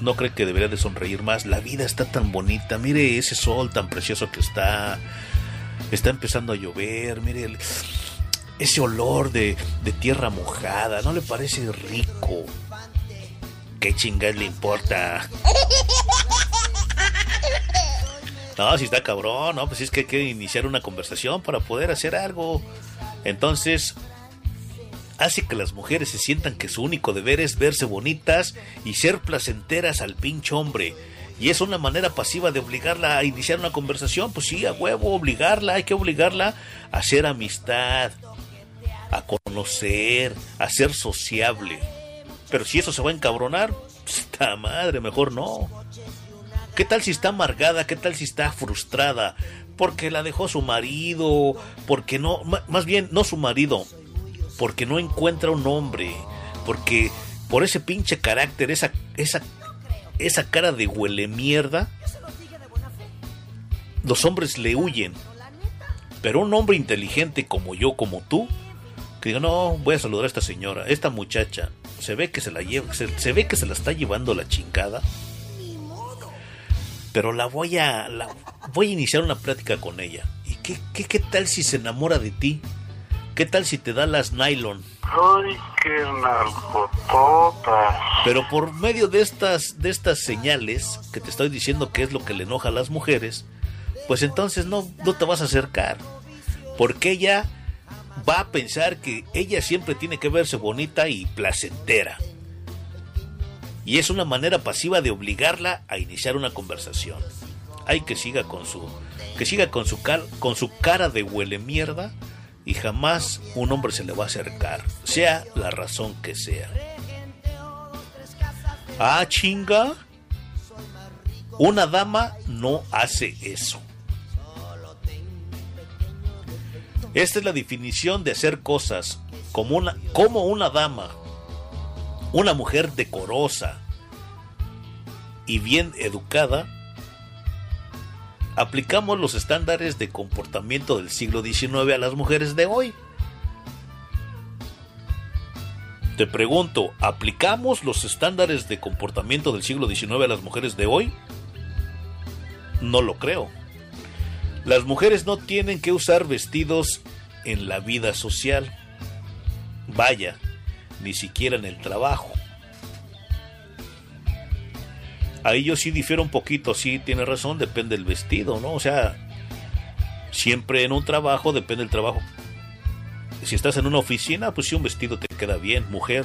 ¿no cree que debería de sonreír más? La vida está tan bonita, mire ese sol tan precioso que está. Está empezando a llover, mire ese olor de, de tierra mojada, ¿no le parece rico? ¿Qué chingas le importa? No, si está cabrón, no, pues es que hay que iniciar una conversación para poder hacer algo. Entonces, hace que las mujeres se sientan que su único deber es verse bonitas y ser placenteras al pinche hombre. Y es una manera pasiva de obligarla a iniciar una conversación. Pues sí, a huevo, obligarla, hay que obligarla a hacer amistad, a conocer, a ser sociable. Pero si eso se va a encabronar, está madre, mejor no. ¿Qué tal si está amargada? ¿Qué tal si está frustrada? Porque la dejó su marido, porque no, más bien no su marido, porque no encuentra un hombre, porque por ese pinche carácter, esa, esa, esa cara de huele mierda, los hombres le huyen. Pero un hombre inteligente como yo, como tú, que diga, no, voy a saludar a esta señora, esta muchacha, se ve que se la lleva, se, ve que se la está llevando la chingada. Pero la voy a, voy a iniciar una plática con ella. ¿Y qué, qué, qué tal si se enamora de ti? ¿Qué tal si te da las nylon? Ay, qué narcotota. Pero por medio de estas, de estas señales que te estoy diciendo que es lo que le enoja a las mujeres, pues entonces no, no te vas a acercar. Porque ella va a pensar que ella siempre tiene que verse bonita y placentera. Y es una manera pasiva de obligarla a iniciar una conversación. Hay que siga con su que siga con su car- con su cara de huele mierda y jamás un hombre se le va a acercar, sea la razón que sea. Ah, chinga. Una dama no hace eso. Esta es la definición de hacer cosas como una, como una dama, una mujer decorosa y bien educada. Aplicamos los estándares de comportamiento del siglo XIX a las mujeres de hoy. Te pregunto, ¿aplicamos los estándares de comportamiento del siglo XIX a las mujeres de hoy? No lo creo. Las mujeres no tienen que usar vestidos en la vida social. Vaya, ni siquiera en el trabajo. Ahí yo sí difiero un poquito, sí tiene razón, depende del vestido, ¿no? O sea, siempre en un trabajo depende del trabajo. Si estás en una oficina, pues sí un vestido te queda bien, mujer.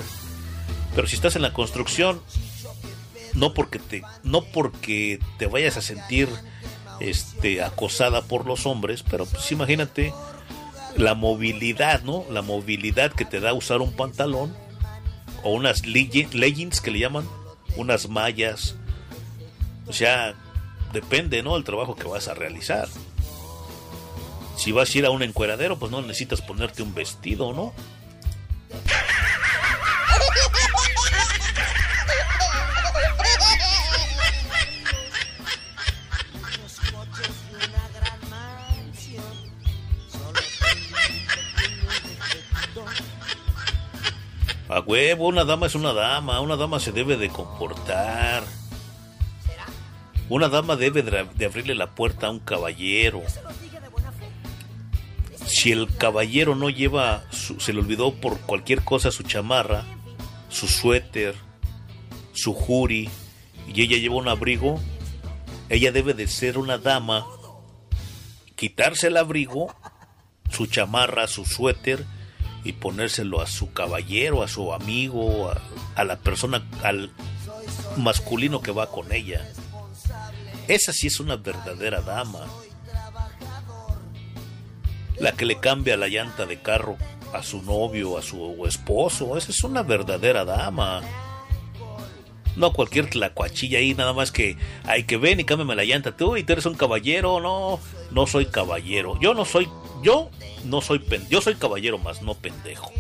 Pero si estás en la construcción, no porque te, no porque te vayas a sentir este, acosada por los hombres, pero pues imagínate la movilidad, ¿no? La movilidad que te da usar un pantalón o unas leggi- leggings que le llaman, unas mallas. O sea, depende, ¿no? El trabajo que vas a realizar. Si vas a ir a un encueradero, pues no necesitas ponerte un vestido, ¿no? A huevo, una dama es una dama, una dama se debe de comportar. Una dama debe de abrirle la puerta a un caballero. Si el caballero no lleva, su- se le olvidó por cualquier cosa su chamarra, su suéter, su juri, y ella lleva un abrigo, ella debe de ser una dama, quitarse el abrigo, su chamarra, su suéter, y ponérselo a su caballero, a su amigo, a la persona, al masculino que va con ella. Esa sí es una verdadera dama. La que le cambia la llanta de carro a su novio, a su esposo. Esa es una verdadera dama. No cualquier tlacuachilla ahí, nada más que hay que ven y cámbiame la llanta. Tú y tú eres un caballero, no, no soy caballero. Yo no soy, yo no soy pen, yo soy caballero más, no pendejo.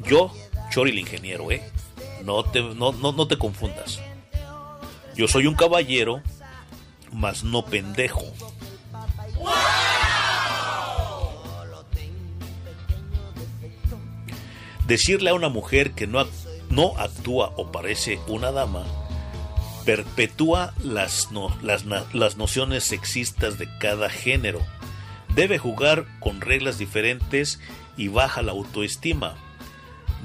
Yo, Chori el ingeniero, eh. No te, no, no, no te confundas. Yo soy un caballero, más no pendejo. Decirle a una mujer que no, no actúa o parece una dama perpetúa las, las, las nociones sexistas de cada género. Debe jugar con reglas diferentes y baja la autoestima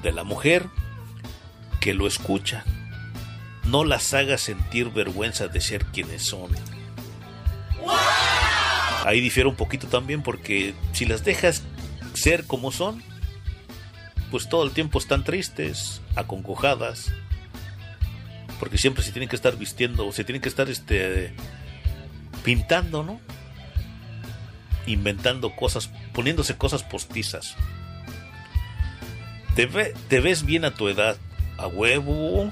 de la mujer que lo escucha. No las haga sentir vergüenza de ser quienes son. Ahí difiere un poquito también porque si las dejas ser como son, pues todo el tiempo están tristes, acongojadas, porque siempre se tienen que estar vistiendo, se tienen que estar este pintando, ¿no? Inventando cosas, poniéndose cosas postizas. Te, ve- te ves bien a tu edad, a huevo.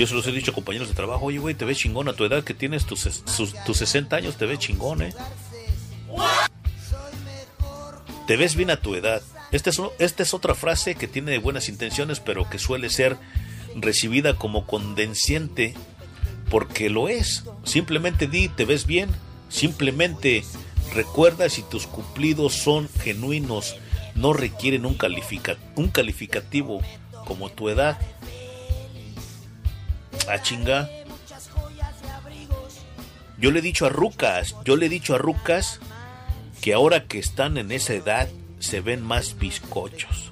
Yo se los he dicho compañeros de trabajo, oye, güey, te ves chingón a tu edad que tienes tus, tus 60 años, te ves chingón, ¿eh? Te ves bien a tu edad. Esta es, esta es otra frase que tiene buenas intenciones, pero que suele ser recibida como condenciente, porque lo es. Simplemente di, te ves bien. Simplemente recuerda si tus cumplidos son genuinos, no requieren un, califica- un calificativo como tu edad. A chinga. Yo le he dicho a Rucas, yo le he dicho a Rucas que ahora que están en esa edad se ven más bizcochos.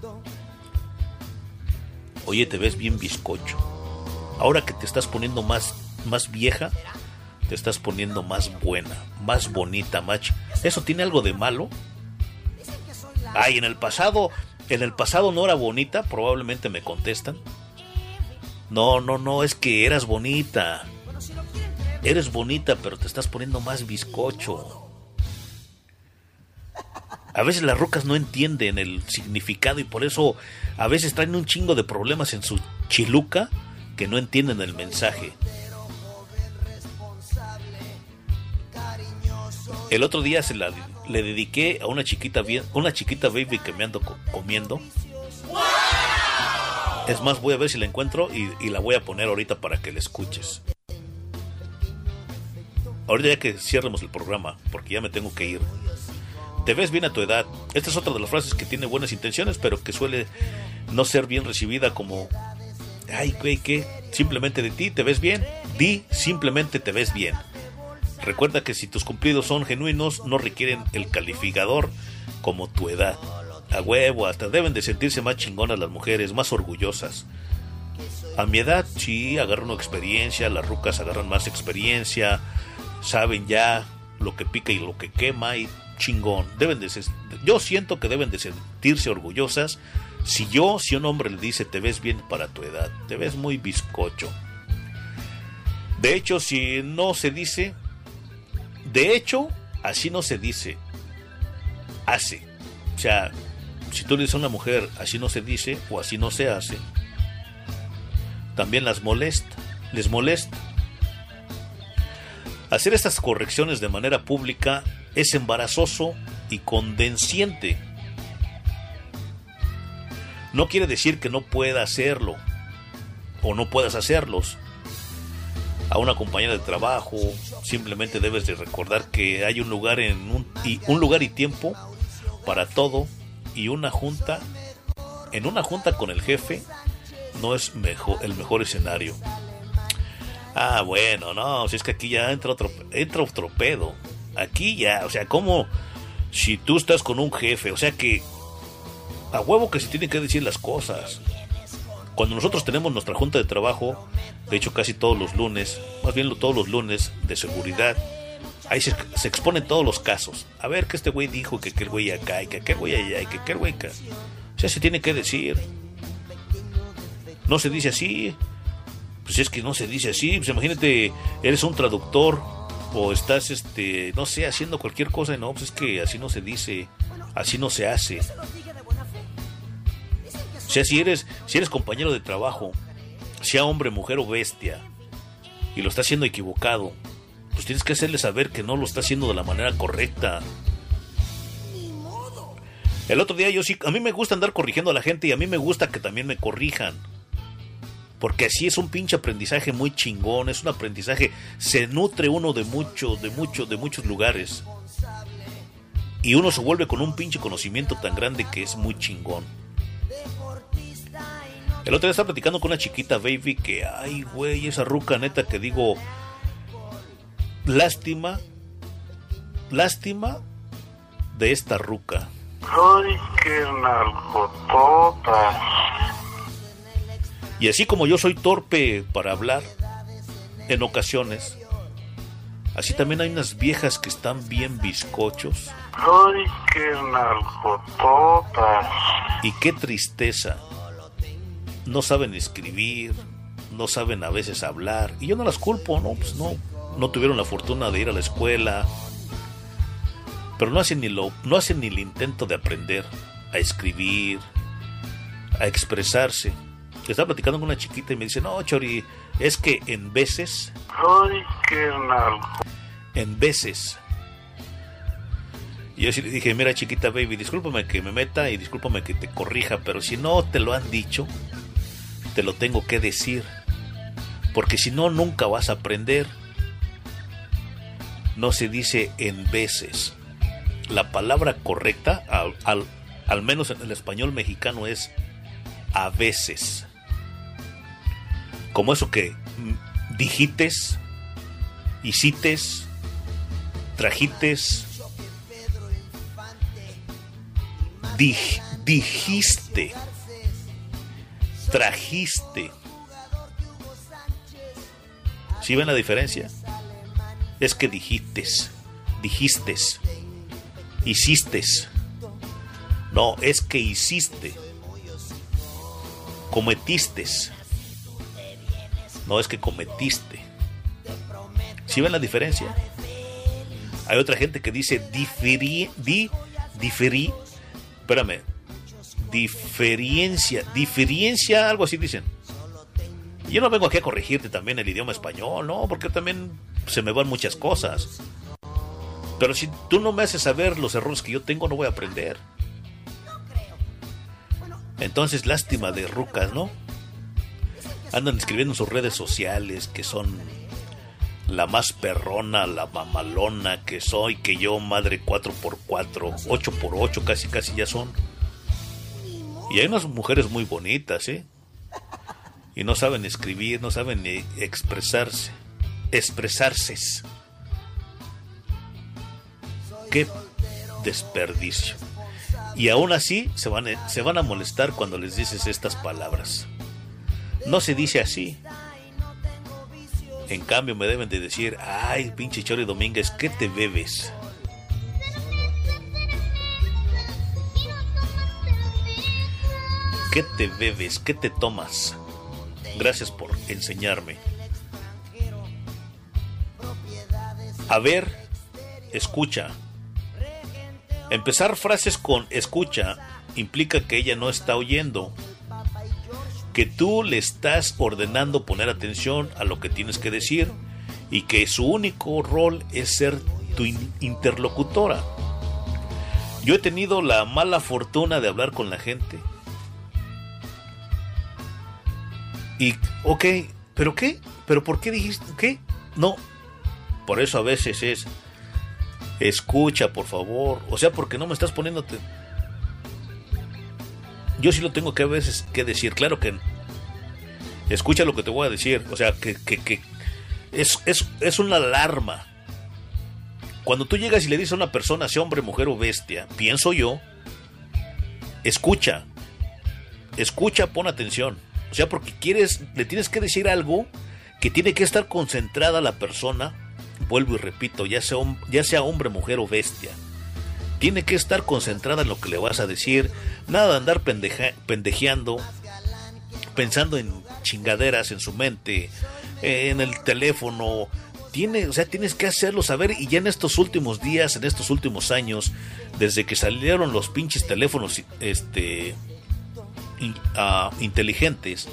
Oye, te ves bien bizcocho. Ahora que te estás poniendo más, más vieja, te estás poniendo más buena, más bonita, más... ch- ¿Eso tiene algo de malo? Ay, en el pasado, en el pasado no era bonita, probablemente me contestan. No, no, no, es que eras bonita. Eres bonita, pero te estás poniendo más bizcocho. A veces las rocas no entienden el significado y por eso a veces traen un chingo de problemas en su chiluca que no entienden el mensaje. El otro día se la le dediqué a una chiquita una chiquita baby que me ando co- comiendo. Es más, voy a ver si la encuentro y, la voy a poner ahorita para que la escuches. Ahorita ya que cierremos el programa, porque ya me tengo que ir. Te ves bien a tu edad. Esta es otra de las frases que tiene buenas intenciones, pero que suele no ser bien recibida como, ay, güey, ¿qué? Simplemente de ti te ves bien. Di, simplemente te ves bien. Recuerda que si tus cumplidos son genuinos, no requieren el calificador como tu edad. A huevo, hasta deben de sentirse más chingonas las mujeres, más orgullosas. A mi edad, sí, agarran experiencia, las rucas agarran más experiencia, saben ya lo que pica y lo que quema y chingón. Deben de yo siento que deben de sentirse orgullosas si yo, si un hombre le dice te ves bien para tu edad, te ves muy bizcocho. De hecho, si no se dice, de hecho, así no se dice, hace. O sea, si tú le dices a una mujer así no se dice o así no se hace, también las molesta, les molesta. Hacer estas correcciones de manera pública es embarazoso y condenciente. No quiere decir que no pueda hacerlo o no puedas hacerlos. A una compañera de trabajo simplemente debes de recordar que hay un lugar en un, y un lugar y tiempo para todo y una junta en una junta con el jefe no es mejor el mejor escenario. Ah, bueno, no, si es que aquí ya entra otro, entra otro pedo. Aquí ya, o sea, como si tú estás con un jefe, o sea que a huevo que se tienen que decir las cosas. Cuando nosotros tenemos nuestra junta de trabajo, de hecho casi todos los lunes, más bien todos los lunes de seguridad, ahí se, se exponen todos los casos. A ver que este güey dijo que aquel güey acá y que aquel güey allá y que aquel güey acá. O sea, se tiene que decir. No se dice así, pues es que no se dice así, pues imagínate, eres un traductor o estás, este, no sé, haciendo cualquier cosa, no, pues es que así no se dice, así no se hace. O sea, si eres, si eres compañero de trabajo, sea hombre, mujer o bestia, y lo está haciendo equivocado, pues tienes que hacerle saber que no lo está haciendo de la manera correcta. El otro día yo sí, a mí me gusta andar corrigiendo a la gente y a mí me gusta que también me corrijan. Porque así es un pinche aprendizaje muy chingón, es un aprendizaje, se nutre uno de mucho, de mucho, de muchos lugares. Y uno se vuelve con un pinche conocimiento tan grande que es muy chingón. El otro día estaba platicando con una chiquita baby que, ay, güey, esa ruca neta que digo, lástima, lástima de esta ruca. Y así como yo soy torpe para hablar, en ocasiones, así también hay unas viejas que están bien bizcochos. Y qué tristeza. No saben escribir, no saben a veces hablar. Y yo no las culpo, no, pues no, no tuvieron la fortuna de ir a la escuela. Pero no hacen ni lo, no hacen ni el intento de aprender a escribir, a expresarse. Estaba platicando con una chiquita y me dice, no, Chori, es que en veces, Ay, qué en veces. Y yo sí le dije, mira chiquita baby, discúlpame que me meta y discúlpame que te corrija, pero si no te lo han dicho, te lo tengo que decir. Porque si no, nunca vas a aprender. No se dice en veces. La palabra correcta, al, al, menos en el español mexicano, es a veces. Como eso que dijites, hicites, trajites, dij- dijiste, trajiste. ¿Sí ven la diferencia? Es que dijites, dijistes, hicistes. No, es que hiciste. Cometistes. No es que cometiste. ¿Sí ven la diferencia? Hay otra gente que dice diferi, di, diferi, espérame, diferencia, diferencia, algo así dicen. Yo no vengo aquí a corregirte también el idioma español, no, porque también se me van muchas cosas. Pero si tú no me haces saber los errores que yo tengo, no voy a aprender. Entonces, lástima de rucas, ¿no? Andan escribiendo en sus redes sociales que son la más perrona, la mamalona que soy, que yo, madre 4x4, 8x8, casi casi ya son. Y hay unas mujeres muy bonitas, ¿eh? Y no saben escribir, no saben expresarse. Expresarse. Qué desperdicio. Y aún así se van, a, se van a molestar cuando les dices estas palabras. No se dice así. En cambio me deben de decir, ay, pinche Chori Domínguez, ¿qué te bebes? ¿Qué te bebes? ¿Qué te tomas? Gracias por enseñarme. A ver, escucha. Empezar frases con escucha implica que ella no está oyendo, que tú le estás ordenando poner atención a lo que tienes que decir y que su único rol es ser tu in- interlocutora. Yo he tenido la mala fortuna de hablar con la gente. Y, ok, ¿pero qué? ¿Pero por qué dijiste qué? No. Por eso a veces es, escucha, por favor. O sea, porque no me estás poniéndote. Yo sí lo tengo que a veces que decir. Claro que escucha lo que te voy a decir. O sea, que, que, es, es, es una alarma. Cuando tú llegas y le dices a una persona, sea hombre, mujer o bestia, pienso yo, escucha. Escucha, pon atención. O sea, porque quieres, le tienes que decir algo que tiene que estar concentrada la persona. Vuelvo y repito, ya sea, ya sea hombre, mujer o bestia. Tiene que estar concentrada en lo que le vas a decir. Nada de andar pendeja- pendejeando, pensando en chingaderas en su mente, en el teléfono. Tiene, o sea, tienes que hacerlo saber. Y ya en estos últimos días, en estos últimos años, desde que salieron los pinches teléfonos este, ah, inteligentes,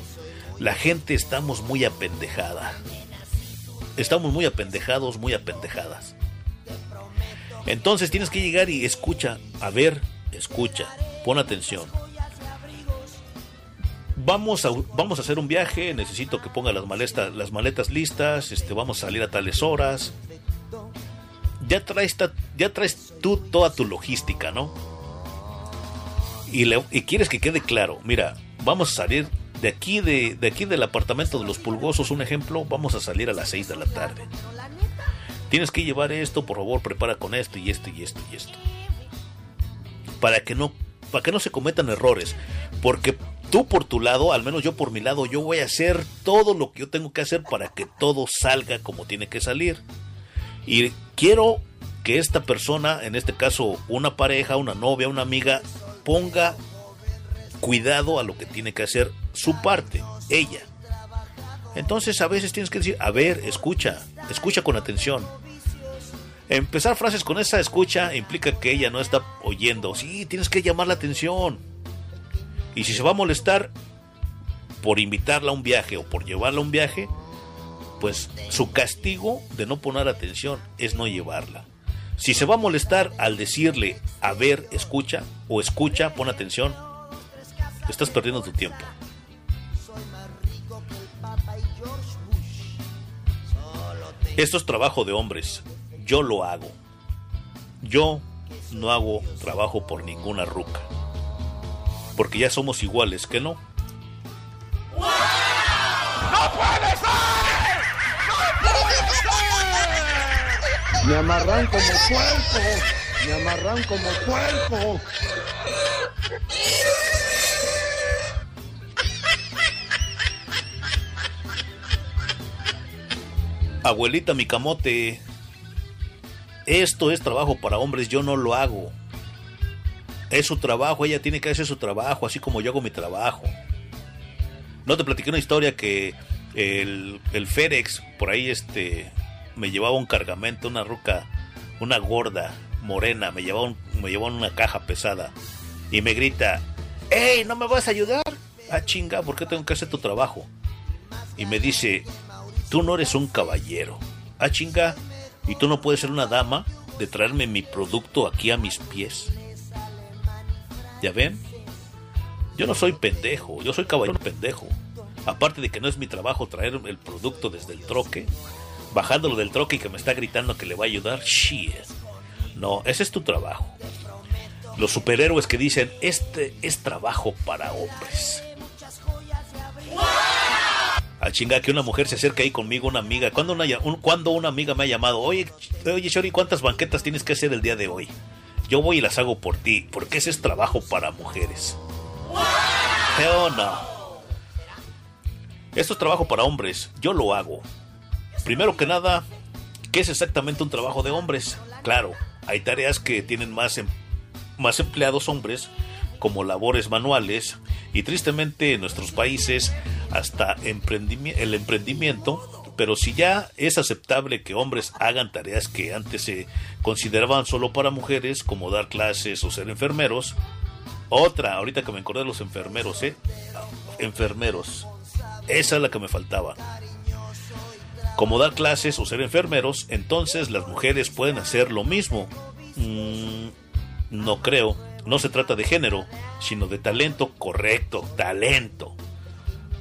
la gente estamos muy apendejada. Estamos muy apendejados, muy apendejadas. Entonces tienes que llegar y escucha, a ver, escucha, pon atención. Vamos a, vamos a hacer un viaje, necesito que ponga las maletas, las maletas listas, este, vamos a salir a tales horas. Ya traes, ya traes tú toda tu logística, ¿no? Y, le- y quieres que quede claro, mira, vamos a salir de aquí, de, de aquí del apartamento de los pulgosos, un ejemplo, vamos a salir a las 6 de la tarde. Tienes que llevar esto, por favor, prepara con esto y esto y esto y esto. Para que no, para que no se cometan errores. Porque tú por tu lado, al menos yo por mi lado, yo voy a hacer todo lo que yo tengo que hacer para que todo salga como tiene que salir. Y quiero que esta persona, en este caso una pareja, una novia, una amiga, ponga cuidado a lo que tiene que hacer su parte, ella. Entonces a veces tienes que decir, a ver, escucha, escucha con atención. Empezar frases con esa escucha implica que ella no está oyendo. Sí, tienes que llamar la atención. Y si se va a molestar por invitarla a un viaje o por llevarla a un viaje, pues su castigo de no poner atención es no llevarla. Si se va a molestar al decirle, a ver, escucha, o escucha, pon atención, estás perdiendo tu tiempo. Esto es trabajo de hombres. Yo lo hago. Yo no hago trabajo por ninguna ruca. Porque ya somos iguales, ¿que no? ¡No puede ser! ¡No puede ser! Me amarran como cuerpo, me amarran como cuerpo. Abuelita mi camote, esto es trabajo para hombres, yo no lo hago. Es su trabajo, ella tiene que hacer su trabajo, así como yo hago mi trabajo. No te platiqué una historia que el, el FedEx, por ahí este, me llevaba un cargamento, una ruca, una gorda, morena, me llevaba, un- me llevaba una caja pesada y me grita, ¡Ey, no me vas a ayudar! Ah, chinga, ¿por qué tengo que hacer tu trabajo? Y me dice, tú no eres un caballero. Ah, chinga, y tú no puedes ser una dama de traerme mi producto aquí a mis pies. ¿Ya ven? Yo no soy pendejo, yo soy caballero pendejo. Aparte de que no es mi trabajo traer el producto desde el troque, bajándolo del troque y que me está gritando que le va a ayudar, shit. No, ese es tu trabajo. Los superhéroes que dicen, este es trabajo para hombres. A chinga que una mujer se acerca ahí conmigo, una amiga. Cuando una, cuando una amiga me ha llamado, oye, oye, Shori, ¿cuántas banquetas tienes que hacer el día de hoy? Yo voy y las hago por ti, porque ese es trabajo para mujeres. Hell no. Esto es trabajo para hombres, yo lo hago. Primero que nada, ¿qué es exactamente un trabajo de hombres? Claro, hay tareas que tienen más, em- más empleados hombres, como labores manuales, y tristemente en nuestros países hasta el emprendimiento, pero si ya es aceptable que hombres hagan tareas que antes se consideraban solo para mujeres, como dar clases o ser enfermeros, otra, ahorita que me acordé de los enfermeros, ¿eh? Enfermeros. Esa es la que me faltaba. Como dar clases o ser enfermeros, entonces las mujeres pueden hacer lo mismo. Mm, no creo. No se trata de género, sino de talento correcto. Talento.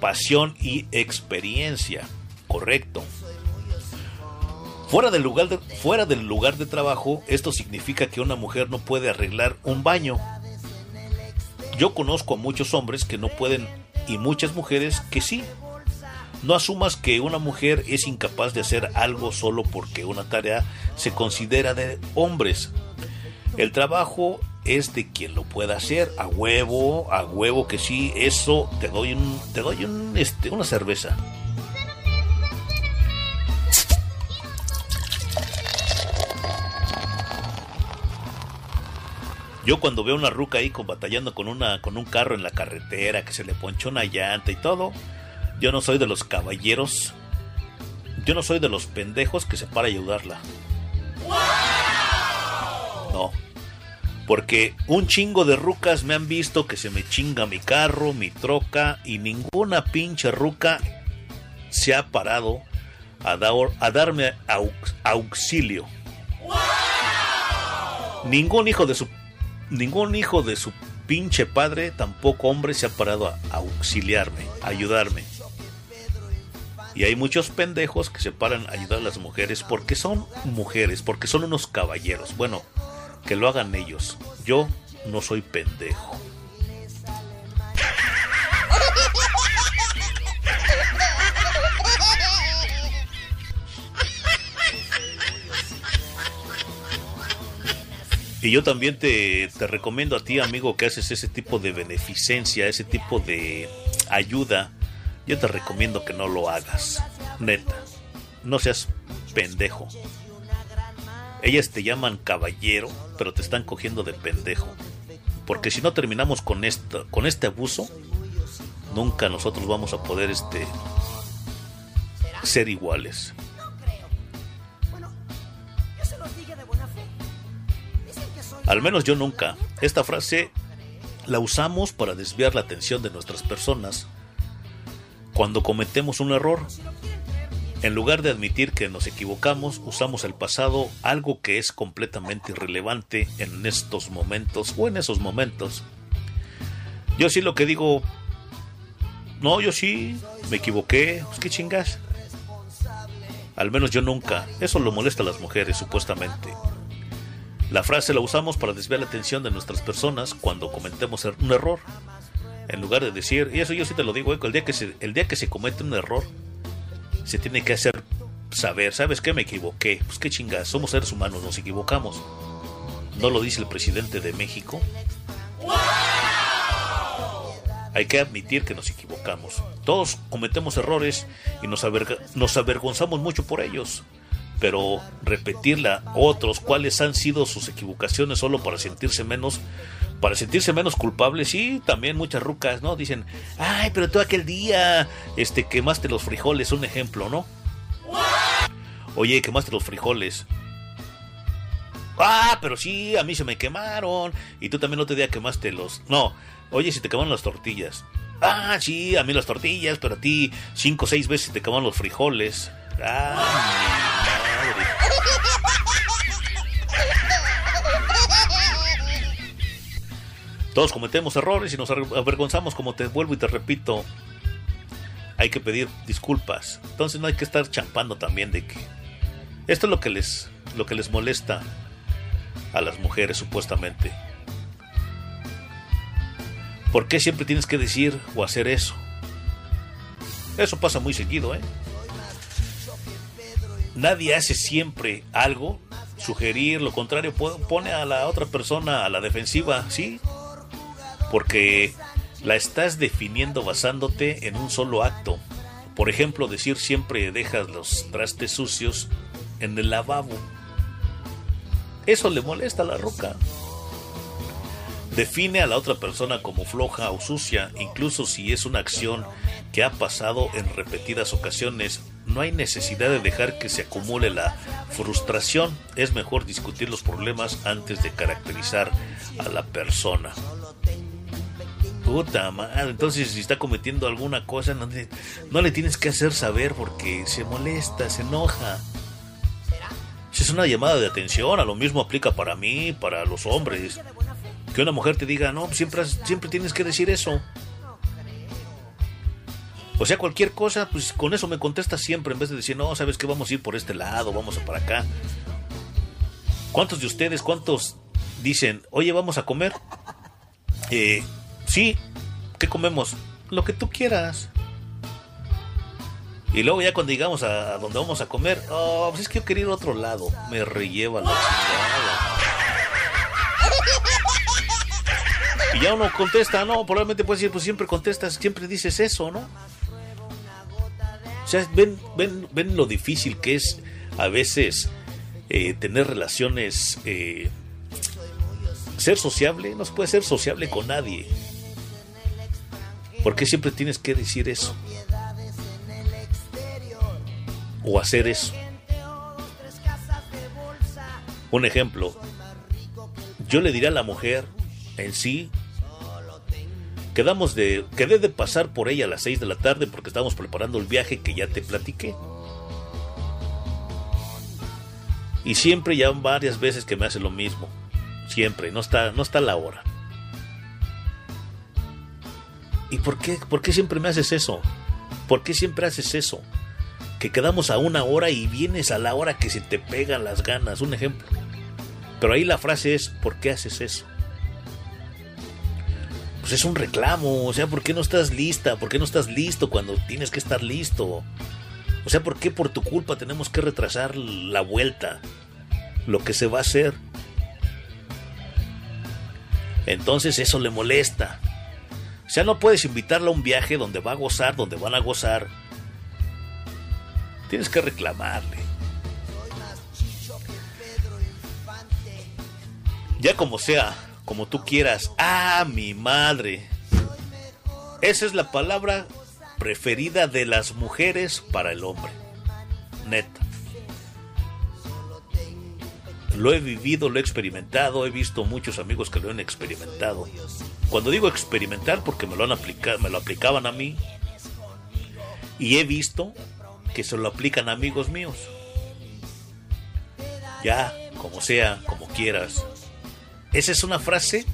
Pasión y experiencia. Correcto. Fuera del, lugar de, fuera del lugar de trabajo, esto significa que una mujer no puede arreglar un baño. Yo conozco a muchos hombres que no pueden y muchas mujeres que sí. No asumas que una mujer es incapaz de hacer algo solo porque una tarea se considera de hombres. El trabajo es de quien lo pueda hacer, a huevo, a huevo que sí, eso te doy un, te doy un, este, una cerveza. Yo cuando veo una ruca ahí con, batallando con una con un carro en la carretera que se le ponchó una llanta y todo, yo no soy de los caballeros. Yo no soy de los pendejos que se para a ayudarla. No. Porque un chingo de rucas me han visto que se me chinga mi carro, mi troca y ninguna pinche ruca se ha parado a, dar, a darme aux, auxilio. Ningún hijo de su ningún hijo de su pinche padre, tampoco hombre se ha parado a, a auxiliarme, a ayudarme. Y hay muchos pendejos que se paran a ayudar a las mujeres porque son mujeres, porque son unos caballeros. Bueno, que lo hagan ellos. Yo no soy pendejo. Y yo también te, te, recomiendo a ti, amigo, que haces ese tipo de beneficencia, ese tipo de ayuda. Yo te recomiendo que no lo hagas. Neta. No seas pendejo. Ellas te llaman caballero, pero te están cogiendo de pendejo. Porque si no terminamos con esto, con este abuso, nunca nosotros vamos a poder este ser iguales. Al menos yo nunca. Esta frase la usamos para desviar la atención de nuestras personas cuando cometemos un error. En lugar de admitir que nos equivocamos, usamos el pasado, algo que es completamente irrelevante en estos momentos o en esos momentos. Yo sí lo que digo, no, yo sí, me equivoqué, pues qué chingas. Al menos yo nunca. Eso lo molesta a las mujeres, supuestamente. La frase la usamos para desviar la atención de nuestras personas cuando cometemos er-, un error. En lugar de decir, y eso yo sí te lo digo, el día que se, el día que se comete un error, se tiene que hacer saber, ¿sabes qué? Me equivoqué. Pues qué chingas, somos seres humanos, nos equivocamos. ¿No lo dice el presidente de México? Hay que admitir que nos equivocamos. Todos cometemos errores y nos, nos avergonzamos mucho por ellos. Pero repetirle a otros cuáles han sido sus equivocaciones solo para sentirse menos, para sentirse menos culpables, y también muchas rucas, ¿no? Dicen, ay, pero tú aquel día, este, quemaste los frijoles, un ejemplo, ¿no? Oye, quemaste los frijoles. Ah, pero sí, a mí se me quemaron. Y tú también te día quemaste los. No, oye, si te quemaron las tortillas. Ah, sí, a mí las tortillas, pero a ti cinco o seis veces te quemaron los frijoles. Ah, Todos cometemos errores y nos avergonzamos, como te vuelvo y te repito. Hay que pedir disculpas. Entonces no hay que estar champando también de que esto es lo que les lo que les molesta a las mujeres supuestamente. ¿Por qué siempre tienes que decir o hacer eso? Eso pasa muy seguido, ¿eh? Nadie hace siempre algo, sugerir lo contrario, pone a la otra persona a la defensiva, ¿sí? Porque la estás definiendo basándote en un solo acto. Por ejemplo, decir siempre dejas los trastes sucios en el lavabo. Eso le molesta a la roca. Define a la otra persona como floja o sucia, incluso si es una acción que ha pasado en repetidas ocasiones. No hay necesidad de dejar que se acumule la frustración. Es mejor discutir los problemas antes de caracterizar a la persona. Puta madre, entonces si está cometiendo alguna cosa, no, no le tienes que hacer saber porque se molesta, se enoja. Si es una llamada de atención, a lo mismo aplica para mí, para los hombres. Que una mujer te diga, no, siempre, siempre tienes que decir eso. O sea, cualquier cosa, pues con eso me contestas siempre, en vez de decir, no, sabes que vamos a ir por este lado, vamos a para acá. ¿Cuántos de ustedes, cuántos dicen, oye, vamos a comer? Eh, sí, ¿qué comemos? Lo que tú quieras. Y luego ya cuando llegamos a donde vamos a comer, oh, pues es que yo quería ir a otro lado. Me relleva la chingada. Y ya uno contesta, no, probablemente puedes decir, pues siempre contestas, siempre dices eso, ¿no? O sea, ven, ven, ven lo difícil que es a veces eh, tener relaciones, eh, ser sociable, no se puede ser sociable con nadie. ¿Por qué siempre tienes que decir eso? O hacer eso. Un ejemplo, yo le diré a la mujer en sí quedamos de quedé de pasar por ella a las 6 de la tarde porque estábamos preparando el viaje que ya te platiqué. Y siempre ya varias veces que me hace lo mismo. Siempre, no está no está la hora. ¿Y por qué por qué siempre me haces eso? ¿Por qué siempre haces eso? Que quedamos a una hora y vienes a la hora que se te pegan las ganas, un ejemplo. Pero ahí la frase es, ¿por qué haces eso? Pues es un reclamo, o sea, ¿por qué no estás lista? ¿Por qué no estás listo cuando tienes que estar listo? O sea, ¿por qué por tu culpa tenemos que retrasar la vuelta? Lo que se va a hacer. Entonces eso le molesta. O sea, no puedes invitarla a un viaje donde va a gozar, donde van a gozar. Tienes que reclamarle. Ya como sea, como tú quieras. Ah, mi madre. Esa es la palabra preferida de las mujeres para el hombre. Neta. Lo he vivido, lo he experimentado, he visto muchos amigos que lo han experimentado. Cuando digo experimentar, porque me lo han aplicado, me lo aplicaban a mí. Y he visto que se lo aplican a amigos míos. Ya, como sea, como quieras. Esa es una frase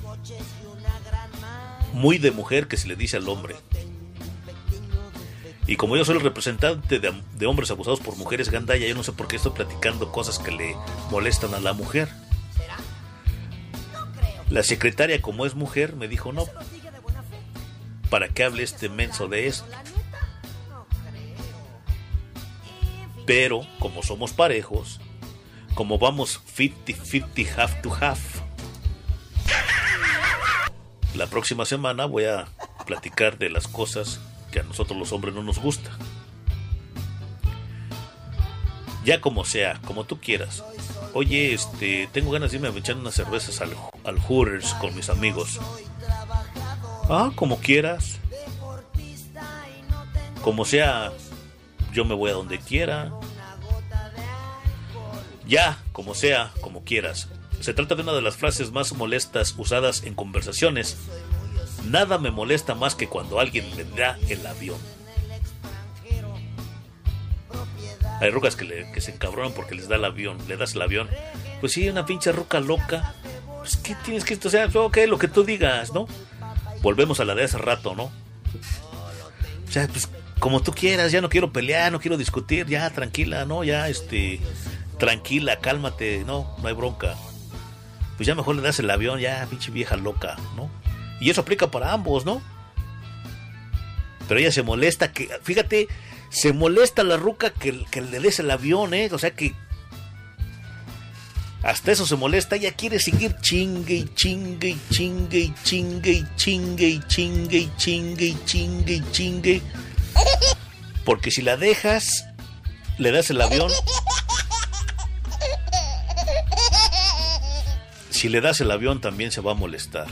muy de mujer que se le dice al hombre. Y como yo soy el representante de, de, hombres abusados por mujeres gandaya, yo no sé por qué estoy platicando cosas que le molestan a la mujer. La secretaria, como es mujer, me dijo, no, ¿para qué hable este menso de esto? Pero, como somos parejos, como vamos 50-50, half to half, la próxima semana voy a platicar de las cosas que a nosotros los hombres no nos gusta. Ya como sea, como tú quieras. Oye, este, tengo ganas de irme a echar unas cervezas al, al Hooters con mis amigos. Ah, como quieras. Como sea, yo me voy a donde quiera. Ya, como sea, como quieras. Se trata de una de las frases más molestas usadas en conversaciones. Nada me molesta más que cuando alguien da el avión. Hay rucas que, le, que se encabronan porque les da el avión, le das el avión. Pues sí, una pinche ruca loca. Pues ¿qué tienes que... O sea, ok, lo que tú digas, ¿no? Volvemos a la de hace rato, ¿no? O sea, pues como tú quieras, ya no quiero pelear, no quiero discutir, ya tranquila, ¿no? Ya, este, tranquila, cálmate, no, no hay bronca. Pues ya mejor le das el avión, ya, pinche vieja loca, ¿no? Y eso aplica para ambos, ¿no? Pero ella se molesta que, fíjate, se molesta la ruca que, que le des el avión, ¿eh? O sea que hasta eso se molesta, ella quiere seguir chingue y chingue y chingue y chingue y chingue y chingue y chingue y chingue y chingue. Porque si la dejas, le das el avión. Si le das el avión también se va a molestar.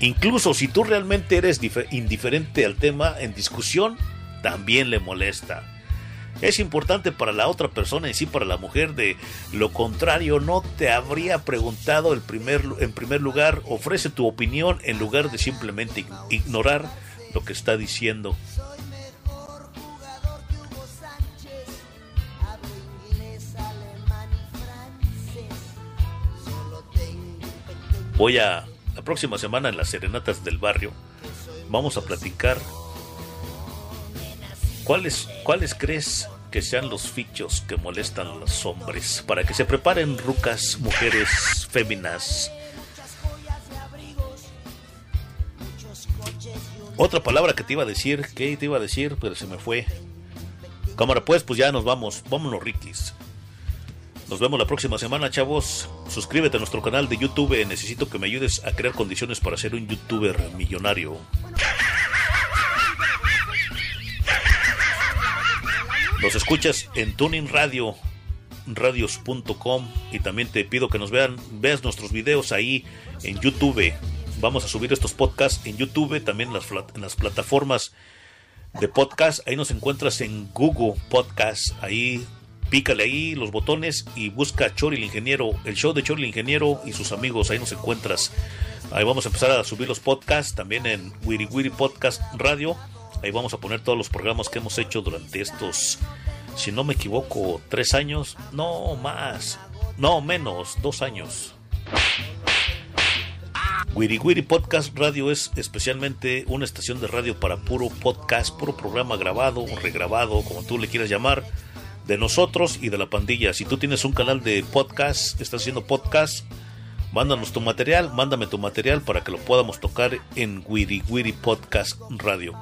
Incluso si tú realmente eres indiferente al tema en discusión, también le molesta. Es importante para la otra persona y sí para la mujer de lo contrario no te habría preguntado el primer, en primer lugar, ofrece tu opinión en lugar de simplemente ignorar lo que está diciendo. Voy a próxima semana en las serenatas del barrio vamos a platicar cuáles cuáles crees que sean los fichos que molestan a los hombres para que se preparen rucas, mujeres, féminas. Otra palabra que te iba a decir, que te iba a decir, pero se me fue. Cámara, pues, pues ya nos vamos. Vámonos, Rikis. Nos vemos la próxima semana, chavos. Suscríbete a nuestro canal de YouTube. Necesito que me ayudes a crear condiciones para ser un youtuber millonario. Nos escuchas en Tuning Radio, radios.com y también te pido que nos vean, veas nuestros videos ahí en YouTube. Vamos a subir estos podcasts en YouTube, también en las, en las plataformas de podcast. Ahí nos encuentras en Google Podcast. Ahí Pícale ahí los botones y busca Chori el Ingeniero, el show de Chori el Ingeniero y sus amigos. Ahí nos encuentras. Ahí vamos a empezar a subir los podcasts también en Wiri Wiri Podcast Radio. Ahí vamos a poner todos los programas que hemos hecho durante estos, si no me equivoco, tres años. No más. No menos, dos años. Wiri Wiri Podcast Radio es especialmente una estación de radio para puro podcast, puro programa grabado o regrabado, como tú le quieras llamar, de nosotros y de la pandilla. Si tú tienes un canal de podcast, estás haciendo podcast, mándanos tu material, mándame tu material para que lo podamos tocar en Wiri Wiri Podcast Radio.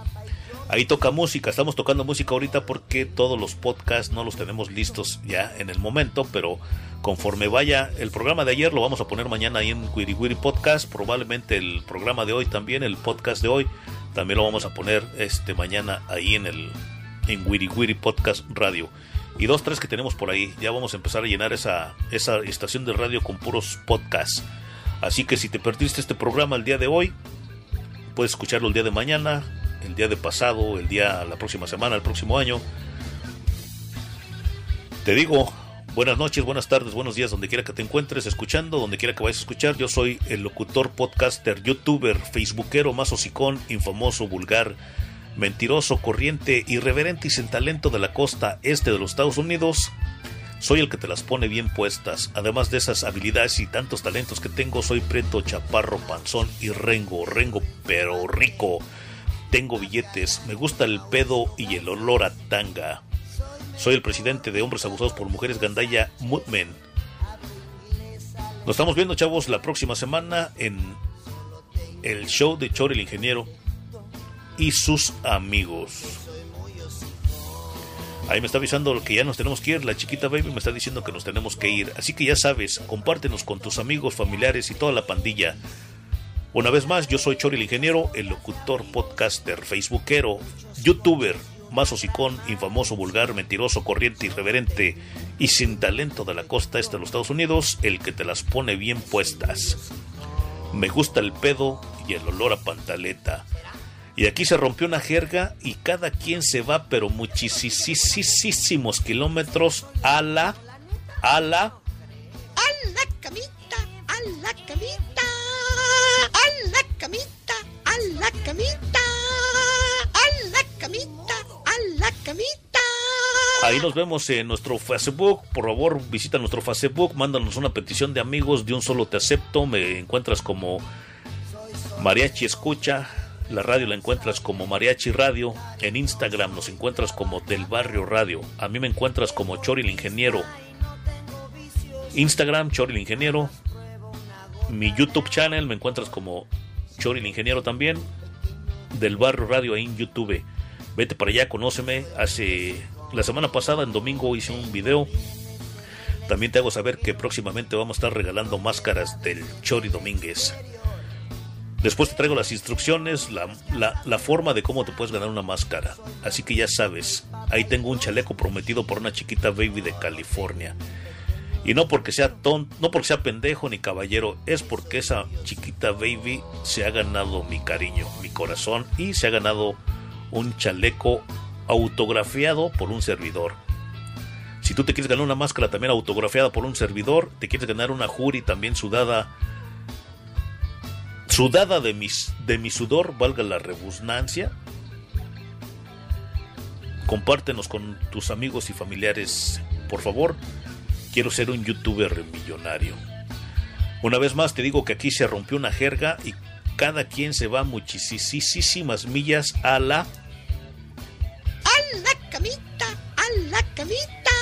Ahí toca música, estamos tocando música ahorita porque todos los podcasts no los tenemos listos ya en el momento, pero conforme vaya el programa de ayer lo vamos a poner mañana ahí en Wiri Wiri Podcast, probablemente el programa de hoy también, el podcast de hoy, también lo vamos a poner este mañana ahí en el en Wiri Wiri Podcast Radio. Y dos, tres que tenemos por ahí, ya vamos a empezar a llenar esa, esa estación de radio con puros podcasts. Así que si te perdiste este programa el día de hoy, puedes escucharlo el día de mañana, el día de pasado, el día la próxima semana, el próximo año. Te digo, buenas noches, buenas tardes, buenos días, donde quiera que te encuentres escuchando, donde quiera que vayas a escuchar. Yo soy el locutor, podcaster, youtuber, facebookero, más hocicón, infamoso, vulgar, mentiroso, corriente, irreverente y sin talento de la costa este de los Estados Unidos. Soy el que te las pone bien puestas. Además de esas habilidades y tantos talentos que tengo, soy preto, chaparro, panzón y rengo, rengo pero rico. Tengo billetes, me gusta el pedo y el olor a tanga. Soy el presidente de Hombres Abusados por Mujeres Gandaya Mutmen. Nos estamos viendo, chavos, la próxima semana en el show de Chor el Ingeniero y sus amigos. Ahí me está avisando que ya nos tenemos que ir. La chiquita baby me está diciendo que nos tenemos que ir. Así que ya sabes, compártenos con tus amigos, familiares y toda la pandilla. Una vez más, yo soy Chori el Ingeniero, el locutor, podcaster, facebookero, youtuber, más hocicón, infamoso, vulgar, mentiroso, corriente, irreverente y sin talento de la costa este de los Estados Unidos, el que te las pone bien puestas. Me gusta el pedo y el olor a pantaleta. Y aquí se rompió una jerga y cada quien se va, pero muchísimos kilómetros a la, a la, a la camita, a la camita, a la camita, a la camita, a la camita, a la camita. Ahí nos vemos en nuestro Facebook. Por favor, visita nuestro Facebook. Mándanos una petición de amigos. De un solo te acepto. Me encuentras como Mariachi Escucha. La radio la encuentras como Mariachi Radio. En Instagram nos encuentras como Del Barrio Radio. A mí me encuentras como Chori el Ingeniero. Instagram, Chori el Ingeniero. Mi YouTube channel me encuentras como Chori el Ingeniero también. Del Barrio Radio en YouTube. Vete para allá, conóceme. Hace la semana pasada, en domingo, hice un video. También te hago saber que próximamente vamos a estar regalando máscaras del Chori Domínguez. Después te traigo las instrucciones, la, la, forma de cómo te puedes ganar una máscara. Así que ya sabes, ahí tengo un chaleco prometido por una chiquita baby de California. Y no porque sea tonto, no porque sea pendejo ni caballero, es porque esa chiquita baby se ha ganado mi cariño, mi corazón y se ha ganado un chaleco autografiado por un servidor. Si tú te quieres ganar una máscara también autografiada por un servidor, te quieres ganar una jury también sudada sudada de, mis, de mi sudor, valga la rebusnancia. Compártenos con tus amigos y familiares, por favor. Quiero ser un youtuber millonario. Una vez más te digo que aquí se rompió una jerga y cada quien se va muchísimas millas a la... A la camita, a la camita,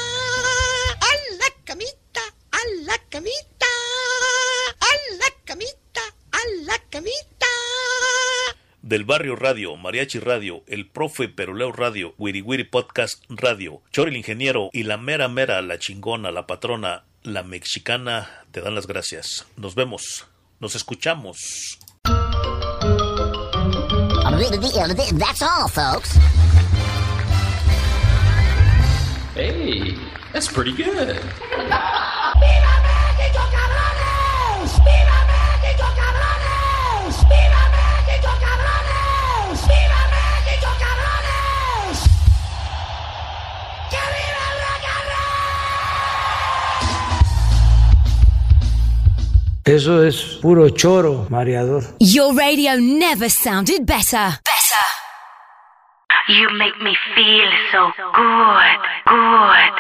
a la camita, a la camita, la camita. Del Barrio Radio, Mariachi Radio, El Profe Peruleo Radio, Wiri Wiri Podcast Radio, Chori el Ingeniero y la mera mera, la chingona, la patrona, la mexicana, te dan las gracias. Nos vemos, nos escuchamos. That's all, folks. Hey, that's pretty good. Eso es puro choro, mareador. Your radio never sounded better. Better. You make me feel so good, good.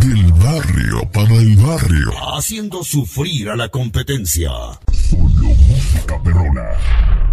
Del barrio para el barrio. Haciendo sufrir a la competencia. Solo música perrona.